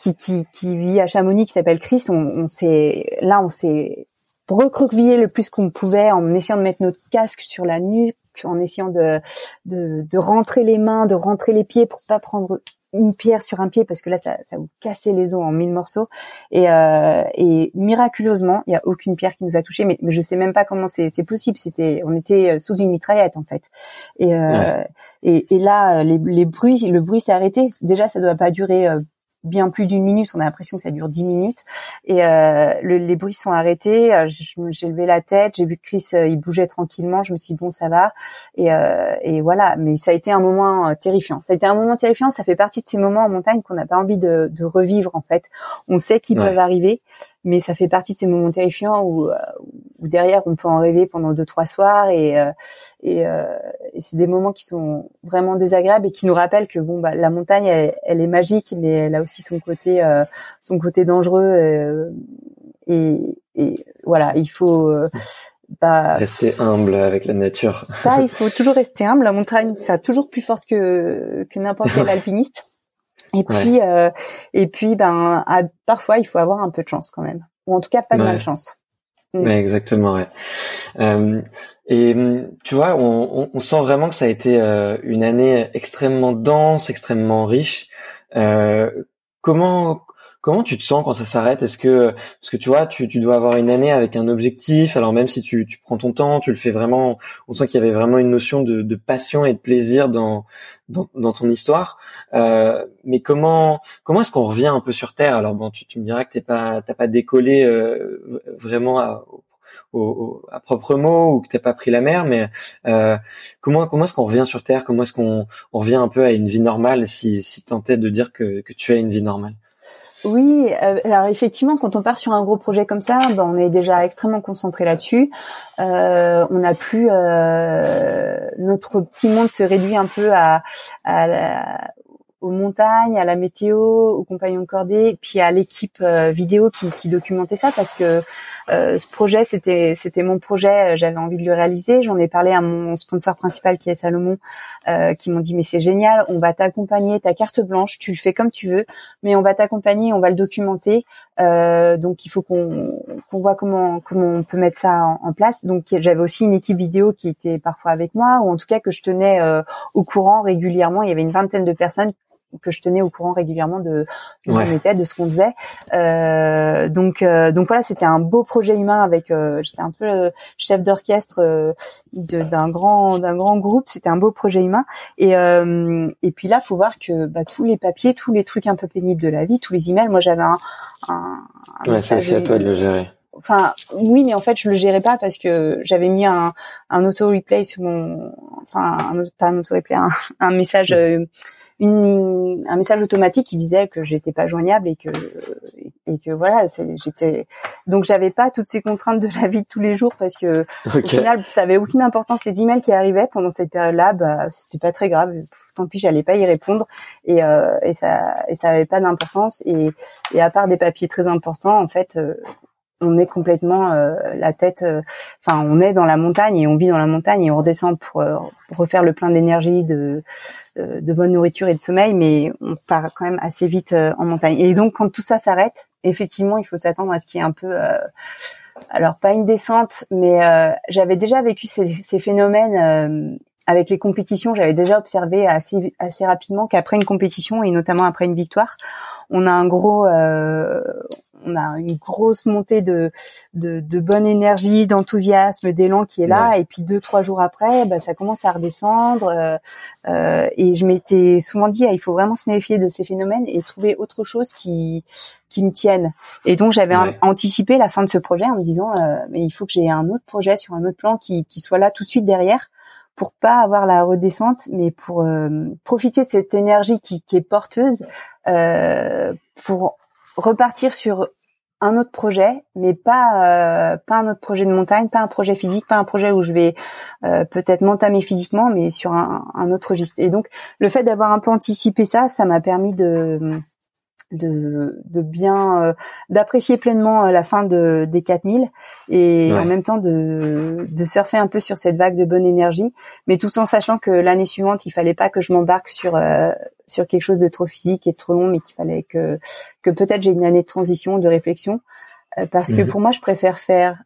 Speaker 3: Qui, qui, qui, vit à Chamonix, qui s'appelle Chris. On, on s'est, là, on s'est recroquevillé le plus qu'on pouvait en essayant de mettre notre casque sur la nuque, en essayant de, de, de rentrer les mains, de rentrer les pieds pour pas prendre une pierre sur un pied parce que là ça, ça vous cassait les os en mille morceaux. Et, euh, et miraculeusement il y a aucune pierre qui nous a touché mais, mais je sais même pas comment c'est possible. C'était on était sous une mitraillette en fait. Et euh, et, et, là les, les bruits le bruit s'est arrêté. Déjà ça doit pas durer euh, bien plus d'une minute. On a l'impression que ça dure dix minutes. Et euh, les bruits sont arrêtés. Euh, j'ai levé la tête, j'ai vu que Chris euh, il bougeait tranquillement. Je me suis dit bon ça va. Et, euh, et voilà. Mais ça a été un moment euh, terrifiant. Ça a été un moment terrifiant. Ça fait partie de ces moments en montagne qu'on n'a pas envie de, de, revivre en fait. On sait qu'ils peuvent arriver, mais ça fait partie de ces moments terrifiants où, où, derrière on peut en rêver pendant deux trois soirs et et, c'est des moments qui sont vraiment désagréables et qui nous rappellent que bon bah la montagne elle, est magique mais elle a aussi son côté son côté dangereux et, et, voilà il faut
Speaker 2: bah, rester humble avec la nature.
Speaker 3: Ça, il faut toujours rester humble. La montagne, ça toujours plus forte que que n'importe quel alpiniste. Et puis, euh, et puis, ben, parfois, il faut avoir un peu de chance quand même, ou en tout cas pas de malchance.
Speaker 2: Mm. Ouais, exactement. Ouais. Euh, et tu vois, on, on, sent vraiment que ça a été euh, une année extrêmement dense, extrêmement riche. Euh, comment Comment tu te sens quand ça s'arrête? Est-ce que parce que tu vois, tu, tu, dois avoir une année avec un objectif. Alors même si tu, tu prends ton temps, tu le fais vraiment. On sent qu'il y avait vraiment une notion de, de passion et de plaisir dans dans, dans ton histoire. Euh, mais comment comment est-ce qu'on revient un peu sur terre? Alors bon, tu, tu me diras que t'es pas t'as pas décollé euh, vraiment à, au, à propre mot ou que t'as pas pris la mer, mais euh, comment comment est-ce qu'on revient sur terre? Comment est-ce qu'on on revient un peu à une vie normale si si tentais de dire que que tu as une vie normale?
Speaker 3: Oui, euh, alors effectivement, quand on part sur un gros projet comme ça, ben, on est déjà extrêmement concentré là-dessus. Euh, on n'a plus euh, notre petit monde se réduit un peu à, à la, aux montagnes, à la météo, aux compagnons cordés, puis à l'équipe euh, vidéo qui, qui, documentait ça parce que euh, ce projet c'était c'était mon projet, euh, j'avais envie de le réaliser. J'en ai parlé à mon sponsor principal qui est Salomon, euh, qui m'ont dit mais c'est génial, on va t'accompagner, ta carte blanche, tu le fais comme tu veux, mais on va t'accompagner, on va le documenter. Euh, donc il faut qu'on qu'on voit comment comment on peut mettre ça en, en place. Donc j'avais aussi une équipe vidéo qui était parfois avec moi, ou en tout cas que je tenais au courant régulièrement. Il y avait une vingtaine de personnes que je tenais au courant régulièrement de de, ouais. de ce qu'on faisait. Euh, donc euh, donc voilà, c'était un beau projet humain avec euh, j'étais un peu euh, chef d'orchestre euh, d'un grand d'un grand groupe, c'était un beau projet humain et et puis là, faut voir que bah, tous les papiers, tous les trucs un peu pénibles de la vie, tous les emails, moi j'avais un, un,
Speaker 2: un ouais, c'est à toi de le gérer
Speaker 3: enfin oui mais en fait je le gérais pas parce que j'avais mis un, un auto replay sur mon enfin un, pas un auto replay un, un message une, un message automatique qui disait que j'étais pas joignable et que et que voilà, j'étais donc j'avais pas toutes ces contraintes de la vie de tous les jours parce que au final ça avait aucune importance les emails qui arrivaient pendant cette période-là, bah c'était pas très grave, tant pis j'allais pas y répondre et euh, et ça et ça avait pas d'importance et et à part des papiers très importants en fait euh, on est complètement euh, la tête, euh, enfin on est dans la montagne et on vit dans la montagne et on redescend pour, euh, refaire le plein d'énergie, de, bonne nourriture et de sommeil, mais on part quand même assez vite en montagne. Et donc quand tout ça s'arrête, effectivement il faut s'attendre à ce qu'il y ait un peu, alors pas une descente, mais j'avais déjà vécu ces, ces phénomènes avec les compétitions. J'avais déjà observé assez assez rapidement qu'après une compétition et notamment après une victoire, on a un gros on a une grosse montée de, de, de bonne énergie, d'enthousiasme, d'élan qui est là. Et puis deux, trois jours après, bah, ça commence à redescendre. Euh, euh, et je m'étais souvent dit, ah, il faut vraiment se méfier de ces phénomènes et trouver autre chose qui qui me tienne. Et donc j'avais anticipé la fin de ce projet en me disant, euh, mais il faut que j'ai un autre projet sur un autre plan qui, qui soit là tout de suite derrière pour pas avoir la redescente, mais pour profiter de cette énergie qui, qui est porteuse, euh, pour repartir sur un autre projet, mais pas euh, pas un autre projet de montagne, pas un projet physique, pas un projet où je vais euh, peut-être m'entamer physiquement, mais sur un, un autre registre. Et donc le fait d'avoir un peu anticipé ça, ça m'a permis de de, de bien euh, d'apprécier pleinement euh, la fin de des 4000 et en même temps de, de surfer un peu sur cette vague de bonne énergie mais tout en sachant que l'année suivante il fallait pas que je m'embarque sur euh, sur quelque chose de trop physique et de trop long mais qu'il fallait que que peut-être j'ai une année de transition de réflexion parce que mhm. pour moi je préfère faire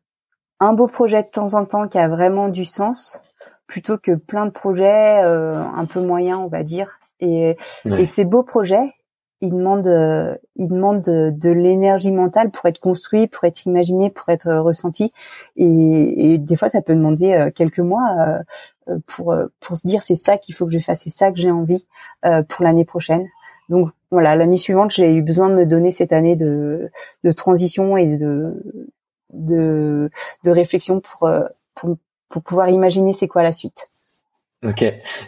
Speaker 3: un beau projet de temps en temps qui a vraiment du sens plutôt que plein de projets un peu moyens on va dire. Et, et ces beaux projets il demande, euh, il demande de, de l'énergie mentale pour être construit, pour être imaginé, pour être euh, ressenti. Et, et, des fois, ça peut demander euh, quelques mois pour pour se dire c'est ça qu'il faut que je fasse, c'est ça que j'ai envie pour l'année prochaine. Donc voilà, l'année suivante, j'ai eu besoin de me donner cette année de, de transition et de de, de réflexion pour, pour pour pouvoir imaginer c'est quoi la suite.
Speaker 2: Ok.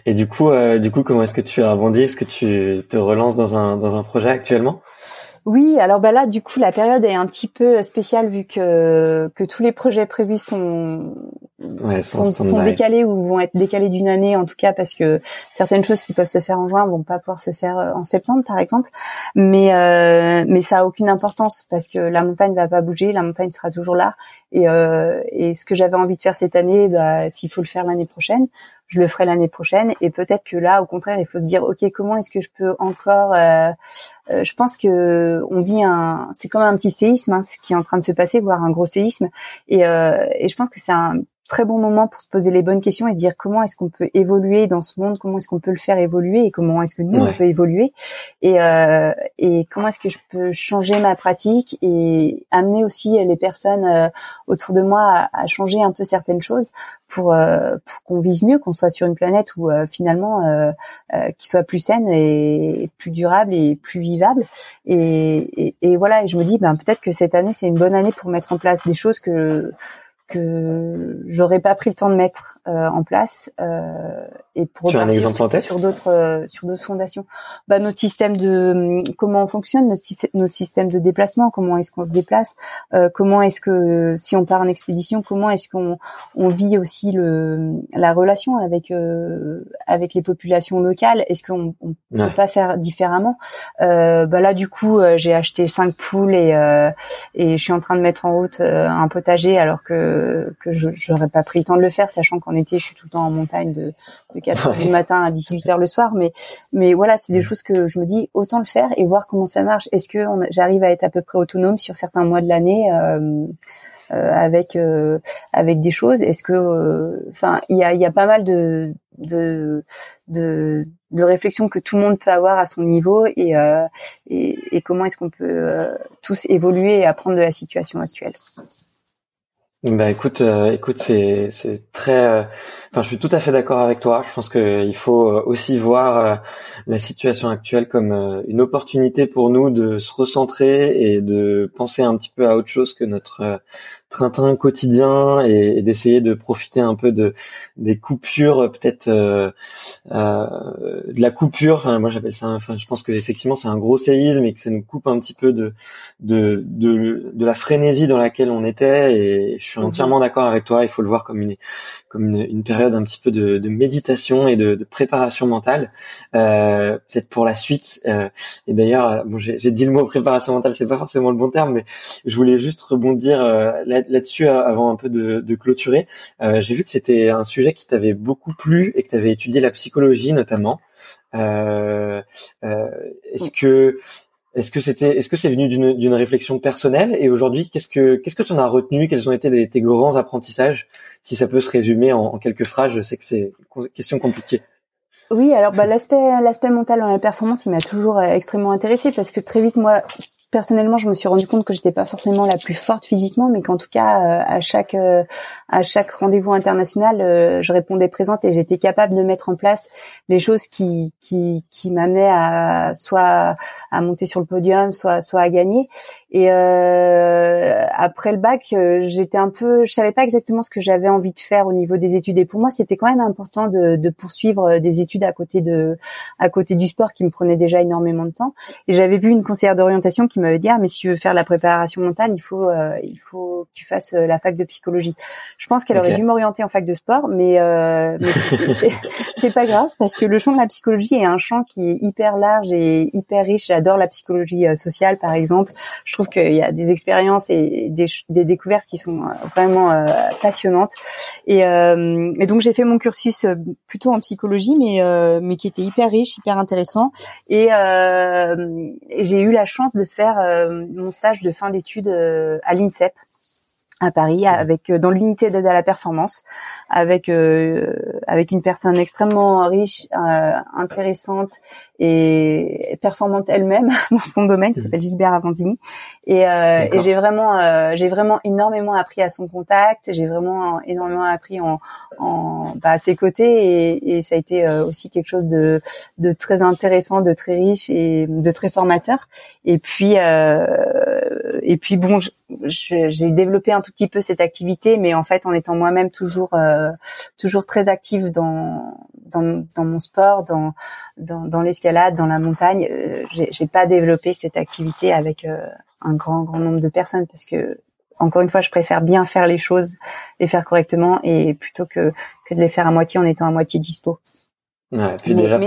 Speaker 2: Et du coup, euh, du coup, comment est-ce que tu as rebondi? Est-ce que tu te relances dans un dans un projet actuellement?
Speaker 3: Oui. Alors bah là, du coup, la période est un petit peu spéciale vu que que tous les projets prévus sont sont, décalés ou vont être décalés d'une année en tout cas parce que certaines choses qui peuvent se faire en juin vont pas pouvoir se faire en septembre par exemple. Mais mais ça a aucune importance parce que la montagne va pas bouger, la montagne sera toujours là et et ce que j'avais envie de faire cette année, bah, s'il faut le faire l'année prochaine, je le ferai l'année prochaine. Et peut-être que là au contraire il faut se dire ok comment est-ce que je peux encore euh, euh, je pense que on vit un c'est comme un petit séisme hein, ce qui est en train de se passer voire un gros séisme. Et, euh, et je pense que c'est un très bon moment pour se poser les bonnes questions et dire comment est-ce qu'on peut évoluer dans ce monde, comment est-ce qu'on peut le faire évoluer et comment est-ce que nous on peut évoluer. Et, euh, et comment est-ce que je peux changer ma pratique et amener aussi les personnes euh, autour de moi à, changer un peu certaines choses pour, euh, pour qu'on vive mieux, qu'on soit sur une planète où euh, finalement euh, qui soit plus saine et plus durable et plus vivable. Et, et, et voilà et je me dis ben peut-être que cette année c'est une bonne année pour mettre en place des choses que que j'aurais pas pris le temps de mettre euh, en place euh, et pour
Speaker 2: tu as un exemple
Speaker 3: sur,
Speaker 2: en tête
Speaker 3: sur d'autres euh, sur d'autres fondations. Bah notre système de comment on fonctionne notre, notre système de déplacement comment est-ce qu'on se déplace euh, comment est-ce que si on part en expédition comment est-ce qu'on on vit aussi le la relation avec euh, avec les populations locales? Est-ce qu'on on peut pas faire différemment? Bah là du coup j'ai acheté cinq poules et et je suis en train de mettre en route un potager alors que que je n'aurais pas pris le temps de le faire, sachant qu'en été je suis tout le temps en montagne de, de 4 heures du matin à 18 h le soir. Mais mais voilà, c'est des mm. choses que je me dis autant le faire et voir comment ça marche. Est-ce que j'arrive à être à peu près autonome sur certains mois de l'année euh, euh, avec euh, avec des choses? Est-ce que, enfin, il y a il y a pas mal de de, de de réflexion que tout le monde peut avoir à son niveau et et, et, comment est-ce qu'on peut tous évoluer et apprendre de la situation actuelle?
Speaker 2: Bah écoute, euh, écoute, c'est c'est très. Euh, enfin, je suis tout à fait d'accord avec toi. Je pense qu'il faut euh, aussi voir la situation actuelle comme une opportunité pour nous de se recentrer et de penser un petit peu à autre chose que notre train-train quotidien et, d'essayer de profiter un peu de des coupures, peut-être euh, euh, de la coupure. Enfin, moi j'appelle ça. Enfin, je pense que effectivement c'est un gros séisme et que ça nous coupe un petit peu de de de, de la frénésie dans laquelle on était. Et je suis mhm. entièrement d'accord avec toi. Il faut le voir comme une comme une, une période un petit peu de, de méditation et de, de préparation mentale, euh, peut-être pour la suite. Euh, et d'ailleurs, bon, j'ai dit le mot préparation mentale, c'est pas forcément le bon terme, mais je voulais juste rebondir euh, là-dessus avant un peu de, de clôturer. Euh, j'ai vu que c'était un sujet qui t'avait beaucoup plu et que tu avais étudié la psychologie notamment. Euh, euh, est-ce que est-ce que c'était, est-ce que c'est venu d'une réflexion personnelle? Et aujourd'hui, qu'est-ce que qu'est-ce que tu en as retenu? Quels ont été tes grands apprentissages? Si ça peut se résumer en, en quelques phrases, je sais que c'est une question compliquée.
Speaker 3: Oui, alors bah, l'aspect l'aspect mental dans la performance, il m'a toujours extrêmement intéressé parce que très vite moi personnellement, je me suis rendu compte que j'étais pas forcément la plus forte physiquement, mais qu'en tout cas, euh, à chaque euh, à chaque rendez-vous international, euh, je répondais présente et j'étais capable de mettre en place des choses qui qui qui m'amenaient à soit à monter sur le podium, soit soit à gagner. Et euh, après le bac, euh, j'étais un peu, je savais pas exactement ce que j'avais envie de faire au niveau des études. Et pour moi, c'était quand même important de, de, poursuivre euh, des études à côté de, à côté du sport qui me prenait déjà énormément de temps. Et j'avais vu une conseillère d'orientation qui m'avait dit ah mais si tu veux faire la préparation mentale, il faut, euh, il faut que tu fasses la fac de psychologie. Je pense qu'elle aurait dû m'orienter en fac de sport, mais, euh, mais c'est pas grave parce que le champ de la psychologie est un champ qui est hyper large et hyper riche. J'adore la psychologie sociale, par exemple. Je trouve qu'il y a des expériences et des, des, découvertes qui sont euh, vraiment euh, passionnantes. Et, euh, et, donc j'ai fait mon cursus plutôt en psychologie, mais mais qui était hyper riche, hyper intéressant. Et, et j'ai eu la chance de faire mon stage de fin d'études à l'INSEP à Paris avec dans l'unité d'aide à la performance avec euh, avec une personne extrêmement riche euh, intéressante et performante elle-même dans son domaine qui mmh. s'appelle Gilbert Avanzini. Et, euh, et j'ai vraiment euh, j'ai vraiment énormément appris à son contact j'ai vraiment énormément appris en, en bah, à ses côtés. Et, et ça a été aussi quelque chose de de très intéressant de très riche et de très formateur. Et puis et puis bon j'ai développé un tout petit peu cette activité mais en fait en étant moi-même toujours toujours très active dans dans, dans mon sport, dans dans, l'escalade, dans la montagne. Euh, j'ai pas développé cette activité avec euh, un grand grand nombre de personnes parce que encore une fois, je préfère bien faire les choses, les faire correctement, et plutôt que que de les faire à moitié en étant à moitié dispo.
Speaker 2: Ouais, puis déjà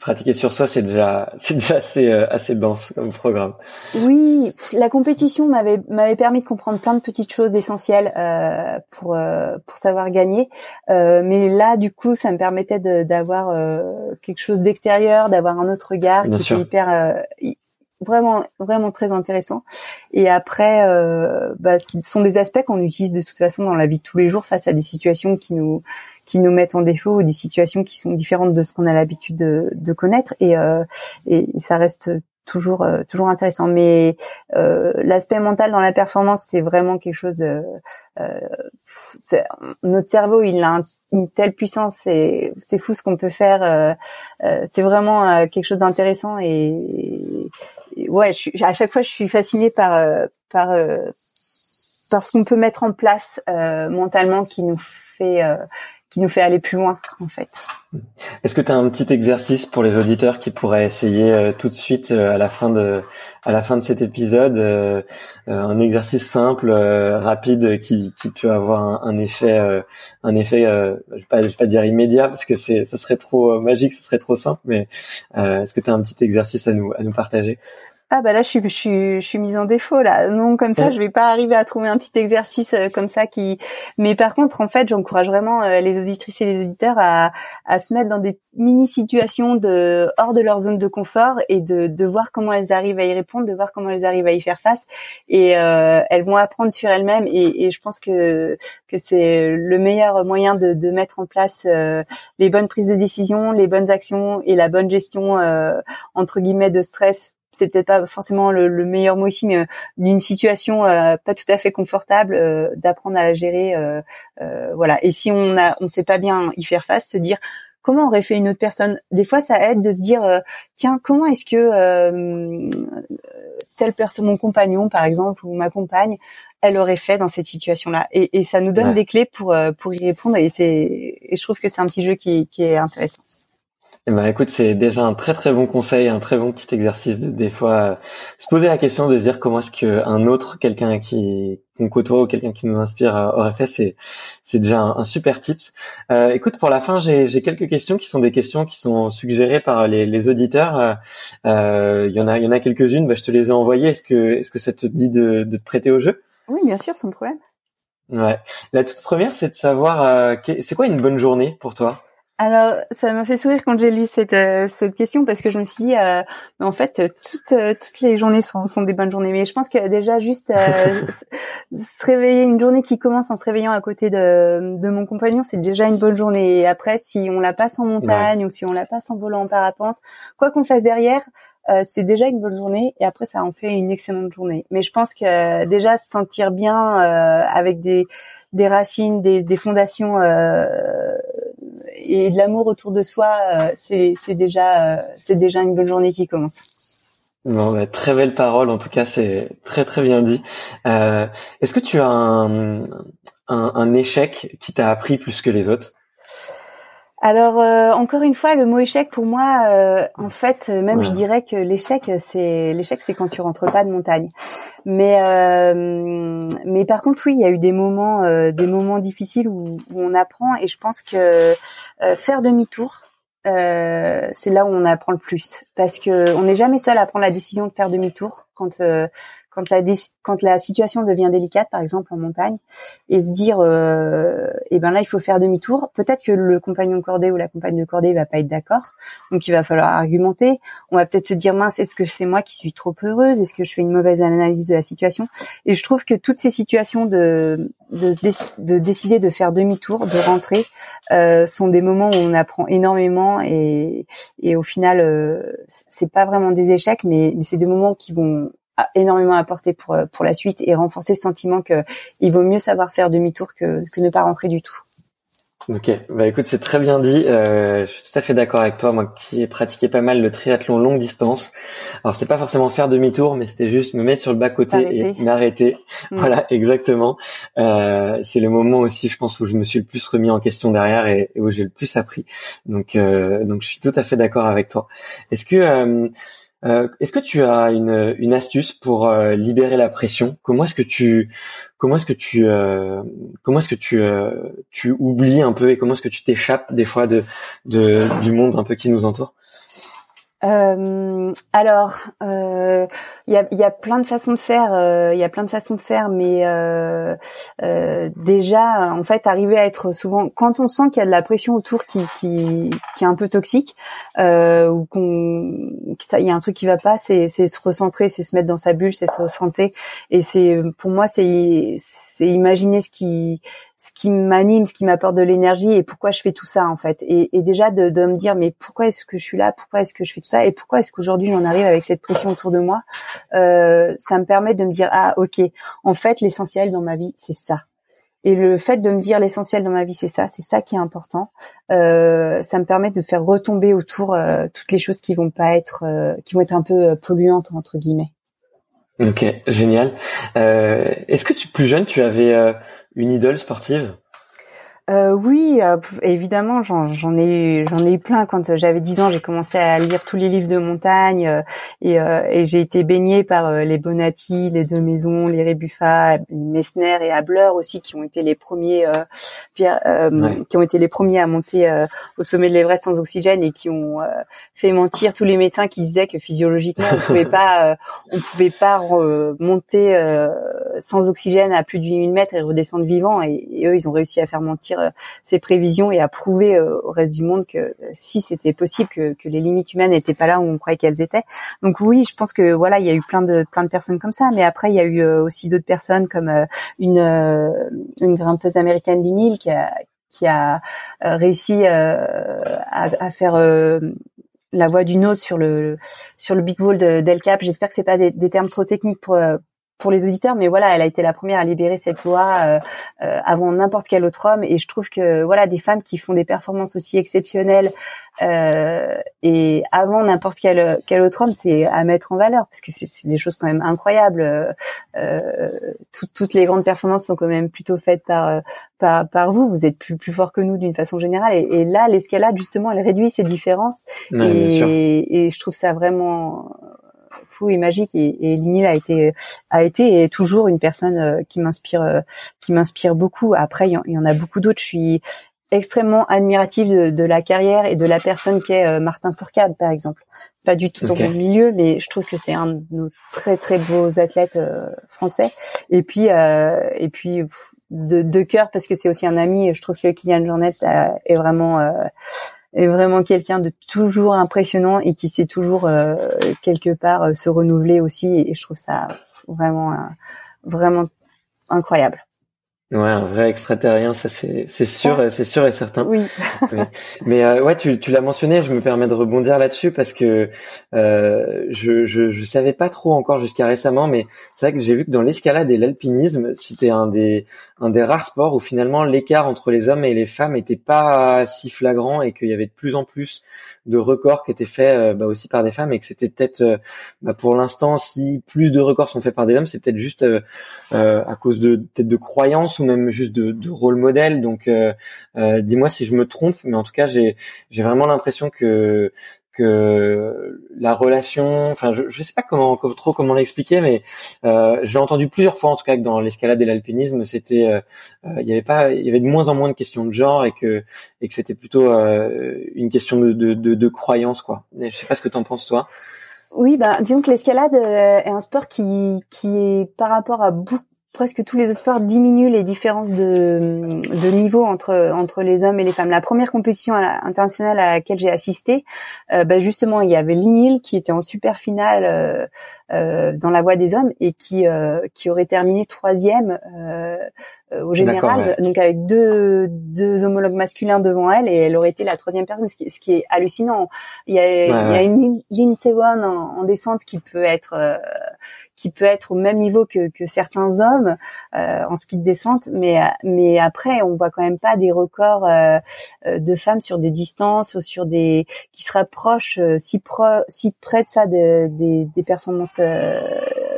Speaker 2: pratiquer, sur soi, c'est déjà c'est déjà assez euh, assez dense comme programme.
Speaker 3: Oui, la compétition m'avait m'avait permis de comprendre plein de petites choses essentielles euh, pour euh, pour savoir gagner. Euh, mais là, du coup, ça me permettait d'avoir quelque chose d'extérieur, d'avoir un autre regard qui était hyper vraiment vraiment très intéressant. Et après, bah, ce sont des aspects qu'on utilise de toute façon dans la vie de tous les jours face à des situations qui nous qui nous mettent en défaut ou des situations qui sont différentes de ce qu'on a l'habitude de, de, connaître. Et, euh, et ça reste toujours euh, toujours intéressant. Mais euh, l'aspect mental dans la performance c'est vraiment quelque chose euh, notre cerveau il a une telle puissance et c'est fou ce qu'on peut faire euh, c'est vraiment quelque chose d'intéressant. Et, ouais je à chaque fois je suis fascinée par par par ce qu'on peut mettre en place mentalement qui nous fait qui nous fait aller plus loin en fait.
Speaker 2: Est-ce que tu as un petit exercice pour les auditeurs qui pourraient essayer euh, tout de suite euh, à la fin de à la fin de cet épisode euh, un exercice simple rapide qui, qui peut avoir un, effet un effet je vais pas je vais pas dire immédiat parce que c'est ça serait trop magique, ce serait trop simple mais est-ce que tu as un petit exercice à nous à nous partager?
Speaker 3: Ah bah là je suis je suis je suis mise en défaut là. Non comme ça je vais pas arriver à trouver un petit exercice euh, comme ça qui. Mais par contre en fait j'encourage vraiment euh, les auditrices et les auditeurs à à se mettre dans des mini situations de hors de leur zone de confort et de de voir comment elles arrivent à y répondre, de voir comment elles arrivent à y faire face et euh, elles vont apprendre sur elles-mêmes et, et je pense que que c'est le meilleur moyen de de mettre en place les bonnes prises de décision, les bonnes actions et la bonne gestion entre guillemets de stress c'est peut-être pas forcément le, meilleur mot ici, mais euh, d'une situation euh, pas tout à fait confortable, euh, d'apprendre à la gérer, voilà. Et si on a, on sait pas bien y faire face, se dire comment aurait fait une autre personne. Des fois, ça aide de se dire, tiens, comment est-ce que telle personne, mon compagnon par exemple ou ma compagne, elle aurait fait dans cette situation-là. Et, ça nous donne des clés pour pour y répondre. Et c'est, et je trouve que c'est un petit jeu qui, qui est intéressant.
Speaker 2: Eh ben, écoute, c'est déjà un très très bon conseil, un très bon petit exercice de des fois euh, se poser la question de se dire comment est-ce qu'un autre, quelqu'un qui qu'on côtoie ou quelqu'un qui nous inspire euh, aurait fait, c'est c'est déjà un, super tips. Euh, écoute, pour la fin, j'ai j'ai quelques questions qui sont des questions qui sont suggérées par les, les auditeurs. Euh, il y en a il y en a quelques-unes. Bah, je te les ai envoyées. Est-ce que est-ce que ça te dit de, de te prêter au jeu?
Speaker 3: Oui, bien sûr, sans problème.
Speaker 2: Ouais. La toute première, c'est de savoir c'est quoi une bonne journée pour toi?
Speaker 3: Alors, ça m'a fait sourire quand j'ai lu cette euh, cette question parce que je me suis dit, euh, en fait, toutes euh, toutes les journées sont, sont des bonnes journées. Mais je pense que déjà juste se réveiller une journée qui commence en se réveillant à côté de de mon compagnon, c'est déjà une bonne journée. Et après, si on la passe en montagne ou si on la passe en volant en parapente, quoi qu'on fasse derrière, euh, c'est déjà une bonne journée et après ça en fait une excellente journée. Mais je pense que euh, déjà se sentir bien euh, avec des, des racines, des, des fondations et de l'amour autour de soi, c'est, c'est déjà c'est déjà une bonne journée qui commence.
Speaker 2: Non, bah, très belle parole. En tout cas, c'est très très bien dit. est-ce que tu as un, un, un échec qui t'a appris plus que les autres?
Speaker 3: Alors euh, encore une fois, le mot échec pour moi, euh, en fait, même je dirais que l'échec, c'est l'échec, c'est quand tu rentres pas de montagne. Mais euh, mais par contre, oui, il y a eu des moments, des moments difficiles où, où, on apprend, et je pense que faire demi-tour, c'est là où on apprend le plus, parce que on n'est jamais seul à prendre la décision de faire demi-tour quand quand la quand la situation devient délicate, par exemple en montagne, et se dire, euh, eh ben là il faut faire demi-tour. Peut-être que le compagnon cordé ou la compagne de cordée va pas être d'accord, donc il va falloir argumenter. On va peut-être se dire mince, est-ce que c'est moi qui suis trop heureuse? Est-ce que je fais une mauvaise analyse de la situation? Et je trouve que toutes ces situations de de, de décider de faire demi-tour, de rentrer, euh, sont des moments où on apprend énormément et, et au final, euh, c'est pas vraiment des échecs, mais, mais c'est des moments qui vont a énormément apporté pour euh, pour la suite et renforcer ce sentiment que il vaut mieux savoir faire demi-tour que, que ne pas rentrer du tout.
Speaker 2: Ok, bah écoute, c'est très bien dit. Euh, je suis tout à fait d'accord avec toi, moi qui ai pratiqué pas mal le triathlon longue distance. Alors c'était pas forcément faire demi-tour, mais c'était juste me mettre sur le bas côté et m'arrêter. Mm. Voilà, exactement. Euh, c'est le moment aussi, je pense, où je me suis le plus remis en question derrière et, où j'ai le plus appris. Donc, euh, donc je suis tout à fait d'accord avec toi. Est-ce que Euh, est-ce que tu as une, astuce pour euh, libérer la pression? Comment est-ce que tu comment est-ce que tu euh, comment est-ce que tu tu oublies un peu et comment est-ce que tu t'échappes des fois de, de du monde un peu qui nous entoure?
Speaker 3: Euh, alors, il euh, y, a, y, a, plein de façons de faire. Il euh, y a plein de façons de faire, mais euh, déjà, en fait, arriver à être souvent quand on sent qu'il y a de la pression autour qui, qui, qui est un peu toxique ou qu'on qu'il y a un truc qui va pas, c'est se recentrer, c'est se mettre dans sa bulle, c'est se recentrer. Et c'est pour moi, c'est imaginer ce qui ce qui m'anime, ce qui m'apporte de l'énergie et pourquoi je fais tout ça en fait. Et, déjà de, me dire mais pourquoi est-ce que je suis là, pourquoi est-ce que je fais tout ça? Et pourquoi est-ce qu'aujourd'hui j'en arrive avec cette pression autour de moi? Euh, ça me permet de me dire ah ok en fait l'essentiel dans ma vie c'est ça. Et le fait de me dire l'essentiel dans ma vie c'est ça, c'est ça qui est important. Euh, ça me permet de faire retomber autour euh, toutes les choses qui vont pas être, qui vont être un peu polluantes entre guillemets.
Speaker 2: Ok, génial. Est-ce que tu, plus jeune, tu avais une idole sportive?
Speaker 3: Euh, oui, euh, évidemment, j'en ai j'en ai eu plein. Quand j'avais 10 ans, j'ai commencé à lire tous les livres de montagne euh, et, euh, et j'ai été baignée par les Bonatti, les Deux Maisons, les Rebuffa, les Messner et Abler aussi, qui ont été les premiers qui ont été les premiers à monter au sommet de l'Everest sans oxygène et qui ont fait mentir tous les médecins qui disaient que physiologiquement on pouvait pas on pouvait pas monter sans oxygène à plus de 8000 mètres et redescendre vivant. Et, et eux, ils ont réussi à faire mentir euh, ses prévisions et à prouver euh, au reste du monde que euh, si c'était possible, que, que les limites humaines n'étaient pas là où on croyait qu'elles étaient. Donc oui, je pense que voilà, il y a eu plein de plein de personnes comme ça, mais après il y a eu aussi d'autres personnes comme une une grimpeuse américaine vinyle qui a qui a réussi à, à, faire la voie du nôtre sur le sur le big wall d'El Cap. J'espère que c'est pas des, des, termes trop techniques pour pour les auditeurs, mais voilà, elle a été la première à libérer cette loi euh, euh, avant n'importe quel autre homme. Et je trouve que voilà, des femmes qui font des performances aussi exceptionnelles euh, et avant n'importe quel quel autre homme, c'est à mettre en valeur parce que c'est des choses quand même incroyables. Euh, toutes les grandes performances sont quand même plutôt faites par par, par vous. Vous êtes plus plus fort que nous d'une façon générale. Et, et là, l'escalade justement, elle réduit ces différences. et, et je trouve ça vraiment fou et magique et, et Linil a été a été et est toujours une personne euh, qui m'inspire euh, qui m'inspire beaucoup. Après, il y, en a beaucoup d'autres. Je suis extrêmement admirative de, de, la carrière et de la personne qu'est euh, Martin Fourcade, par exemple. Pas du tout dans mon milieu, mais je trouve que c'est un de nos très très beaux athlètes français. Et puis et puis de, de cœur parce que c'est aussi un ami. Je trouve que Kylian Jornet est vraiment est vraiment quelqu'un de toujours impressionnant et qui sait toujours euh, quelque part euh, se renouveler aussi et, je trouve ça vraiment euh, vraiment incroyable.
Speaker 2: Ouais, un vrai extraterrien, ça c'est c'est sûr, c'est sûr et certain.
Speaker 3: Oui.
Speaker 2: Mais euh, ouais, tu tu l'as mentionné, je me permets de rebondir là-dessus parce que euh, je, je je savais pas trop encore jusqu'à récemment, mais c'est vrai que j'ai vu que dans l'escalade et l'alpinisme, c'était un des un des rares sports où finalement l'écart entre les hommes et les femmes était pas si flagrant et qu'il y avait de plus en plus de records qui étaient faits euh, bah, aussi par des femmes et que c'était peut-être euh, bah, pour l'instant si plus de records sont faits par des hommes c'est peut-être juste euh, à cause de peut-être de croyances ou même juste de, de rôle modèle. Donc dis-moi si je me trompe mais en tout cas j'ai j'ai vraiment l'impression que que la relation, enfin je, je sais pas comment trop comment l'expliquer, mais euh, j'ai entendu plusieurs fois en tout cas que dans l'escalade et l'alpinisme, c'était euh, euh, il y avait pas, il y avait de moins en moins de questions de genre et que et que c'était plutôt euh, une question de, de, de, de croyance quoi. Je sais pas ce que t'en penses toi.
Speaker 3: Oui, bah disons que l'escalade est un sport qui qui est par rapport à beaucoup presque tous les autres sports diminuent les différences de, de niveau entre entre les hommes et les femmes. La première compétition internationale à laquelle j'ai assisté, euh, bah, justement, il y avait Linil qui était en super finale euh, euh, dans la voie des hommes et qui qui aurait terminé troisième au général, donc avec deux deux homologues masculins devant elle et elle aurait été la troisième personne, ce qui, ce qui est hallucinant. Il y a, il y a une Lindsey Vonn en, en, descente qui peut être qui peut être au même niveau que, que certains hommes euh, en ski de descente, mais mais après on voit quand même pas des records euh, euh, de femmes sur des distances ou sur des qui se rapprochent si pro, si près de ça des, des performances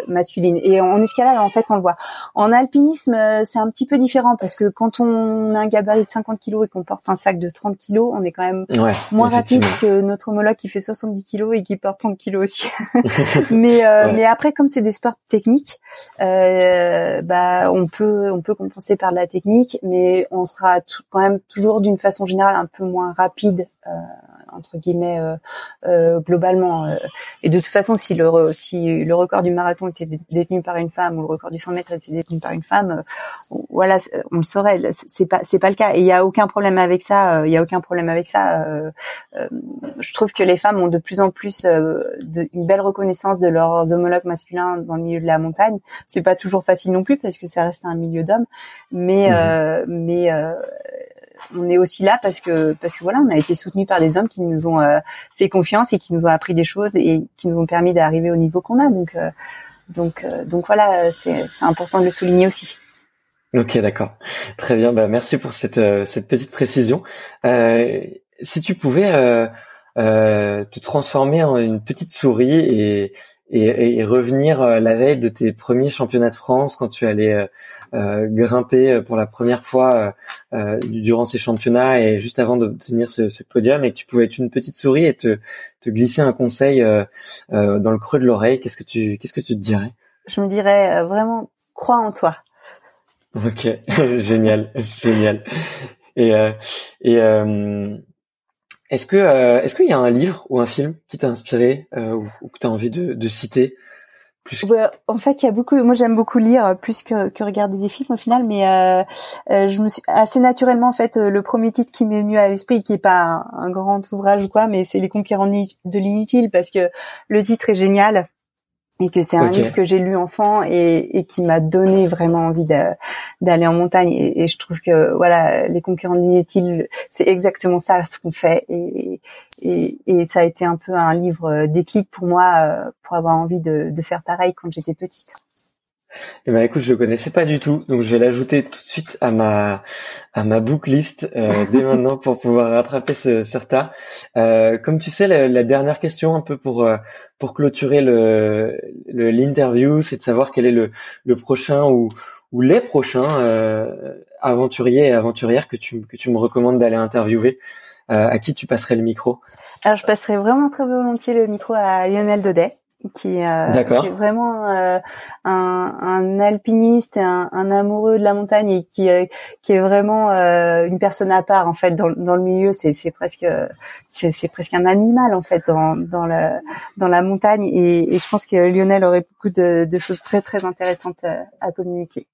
Speaker 3: masculine. Et en escalade, en fait, on le voit. En alpinisme, c'est un petit peu différent parce que quand on a un gabarit de 50 kg et qu'on porte un sac de 30 kg, on est quand même moins rapide que notre homologue qui fait 70 kg et qui porte 30 kg aussi. mais mais après, comme c'est des sports techniques, bah on peut on peut compenser par la technique, mais on sera quand même toujours d'une façon générale un peu moins rapide euh, entre guillemets euh, euh, globalement. Et de toute façon, si le si le record du marathon était détenu par une femme ou le record du 100 mètres était détenu par une femme, voilà, on le saurait. C'est pas c'est pas le cas. Et il y a aucun problème avec ça. Il y a aucun problème avec ça. je trouve que les femmes ont de plus en plus de, une belle reconnaissance de leurs homologues masculins dans le milieu de la montagne. C'est pas toujours facile non plus parce que ça reste un milieu d'hommes, mais mmh. mais on est aussi là parce que parce que voilà, on a été soutenu par des hommes qui nous ont euh, fait confiance et qui nous ont appris des choses et qui nous ont permis d'arriver au niveau qu'on a. Donc euh, donc euh, donc voilà, c'est important de le souligner aussi.
Speaker 2: Ok, d'accord. Très bien. Bah, merci pour cette cette petite précision. si tu pouvais te transformer en une petite souris et et, et, revenir euh, la veille de tes premiers championnats de France quand tu allais euh, euh grimper euh, pour la première fois euh, durant ces championnats et juste avant d'obtenir ce, ce, podium et que tu pouvais être une petite souris et te, te glisser un conseil dans le creux de l'oreille, qu'est-ce que tu qu'est-ce que tu te dirais?
Speaker 3: Je me dirais vraiment crois en toi.
Speaker 2: Ok, génial, génial. Et et est-ce que euh, est-ce qu'il y a un livre ou un film qui t'a inspiré euh, ou, que tu as envie de, citer
Speaker 3: plus... en fait, il y a beaucoup. Moi, j'aime beaucoup lire plus que, que regarder des films au final, mais euh, euh je me suis assez naturellement en fait le premier titre qui m'est venu à l'esprit, qui est pas un, un, grand ouvrage ou quoi, mais c'est Les Conquérants de l'inutile parce que le titre est génial et que c'est un livre que j'ai lu enfant et, et qui m'a donné vraiment envie d'aller en montagne. Et, et, je trouve que voilà les concurrents de l'inutile c'est exactement ça ce qu'on fait. Et, et, et, ça a été un peu un livre déclic pour moi euh, pour avoir envie de, de faire pareil quand j'étais petite.
Speaker 2: Eh ben écoute, je le connaissais pas du tout, donc je vais l'ajouter tout de suite à ma à ma booklist euh, dès maintenant pour pouvoir rattraper ce, ce retard. Euh, comme tu sais, la, dernière question un peu pour euh, pour clôturer le l'interview, c'est de savoir quel est le le prochain ou ou les prochains euh, aventuriers et aventurières que tu que tu me recommandes d'aller interviewer. Euh, à qui tu passerais le micro?
Speaker 3: Alors je passerais vraiment très volontiers le micro à Lionel Daudet qui, euh, qui est vraiment euh, un, un, alpiniste un, un, amoureux de la montagne et qui, euh, qui est vraiment euh, une personne à part en fait dans, dans le milieu. C'est, c'est presque c'est, presque un animal en fait dans, dans la dans la montagne et, et je pense que Lionel aurait beaucoup de, de choses très très intéressantes à communiquer.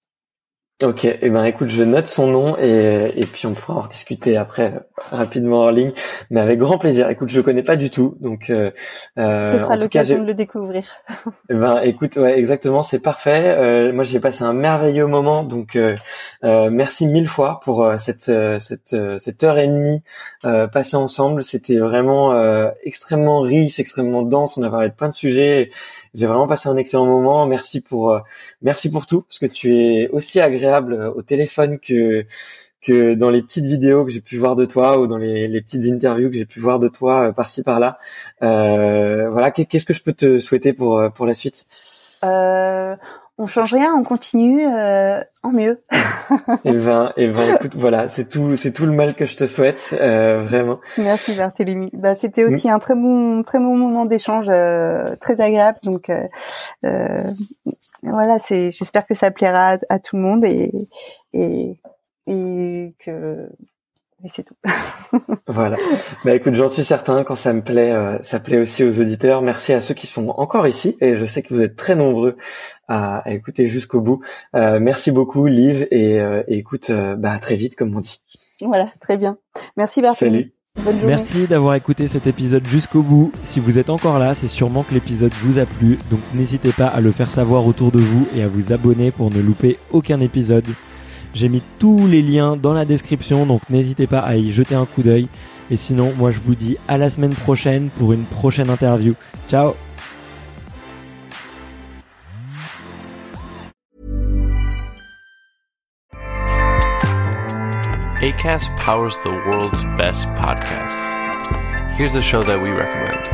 Speaker 2: Ok, et eh ben écoute, je note son nom et, et puis on pourra en discuter après rapidement en ligne, mais avec grand plaisir. Écoute, je le connais pas du tout, donc
Speaker 3: euh, euh ce sera l'occasion de le découvrir.
Speaker 2: Eh ben écoute, ouais, exactement, c'est parfait. Euh, moi, j'ai passé un merveilleux moment, donc euh, merci mille fois pour cette cette cette heure et demie passée ensemble. C'était vraiment extrêmement riche, extrêmement dense. On a parlé de plein de sujets. J'ai vraiment passé un excellent moment. Merci pour merci pour tout, parce que tu es aussi agréable euh, au téléphone que que dans les petites vidéos que j'ai pu voir de toi ou dans les, les petites interviews que j'ai pu voir de toi euh, par-ci par-là. Euh, voilà, qu'est-ce que je peux te souhaiter pour pour la suite?
Speaker 3: Euh, On change rien, on continue en mieux.
Speaker 2: et eh ben, et eh ben, écoute, voilà, c'est tout, c'est tout le mal que je te souhaite, vraiment.
Speaker 3: Merci Barthélémy. Bah, c'était aussi un très bon, très bon moment d'échange, très agréable. Donc, voilà, c'est. J'espère que ça plaira à, tout le monde et et et que et c'est tout.
Speaker 2: voilà. Bah écoute, j'en suis certain quand ça me plaît, euh, ça plaît aussi aux auditeurs. Merci à ceux qui sont encore ici et je sais que vous êtes très nombreux à, écouter jusqu'au bout. Euh, merci beaucoup, Liv, et, euh, et écoute, bah à très vite, comme on dit.
Speaker 3: Voilà, très bien. Merci Barthélémy.
Speaker 2: Salut.
Speaker 5: Merci d'avoir écouté cet épisode jusqu'au bout. Si vous êtes encore là, c'est sûrement que l'épisode vous a plu, donc n'hésitez pas à le faire savoir autour de vous et à vous abonner pour ne louper aucun épisode. J'ai mis tous les liens dans la description, donc n'hésitez pas à y jeter un coup d'œil. Et sinon, moi je vous dis à la semaine prochaine pour une prochaine interview. Ciao
Speaker 6: ACAST powers the world's best podcasts. Here's a show that we recommend.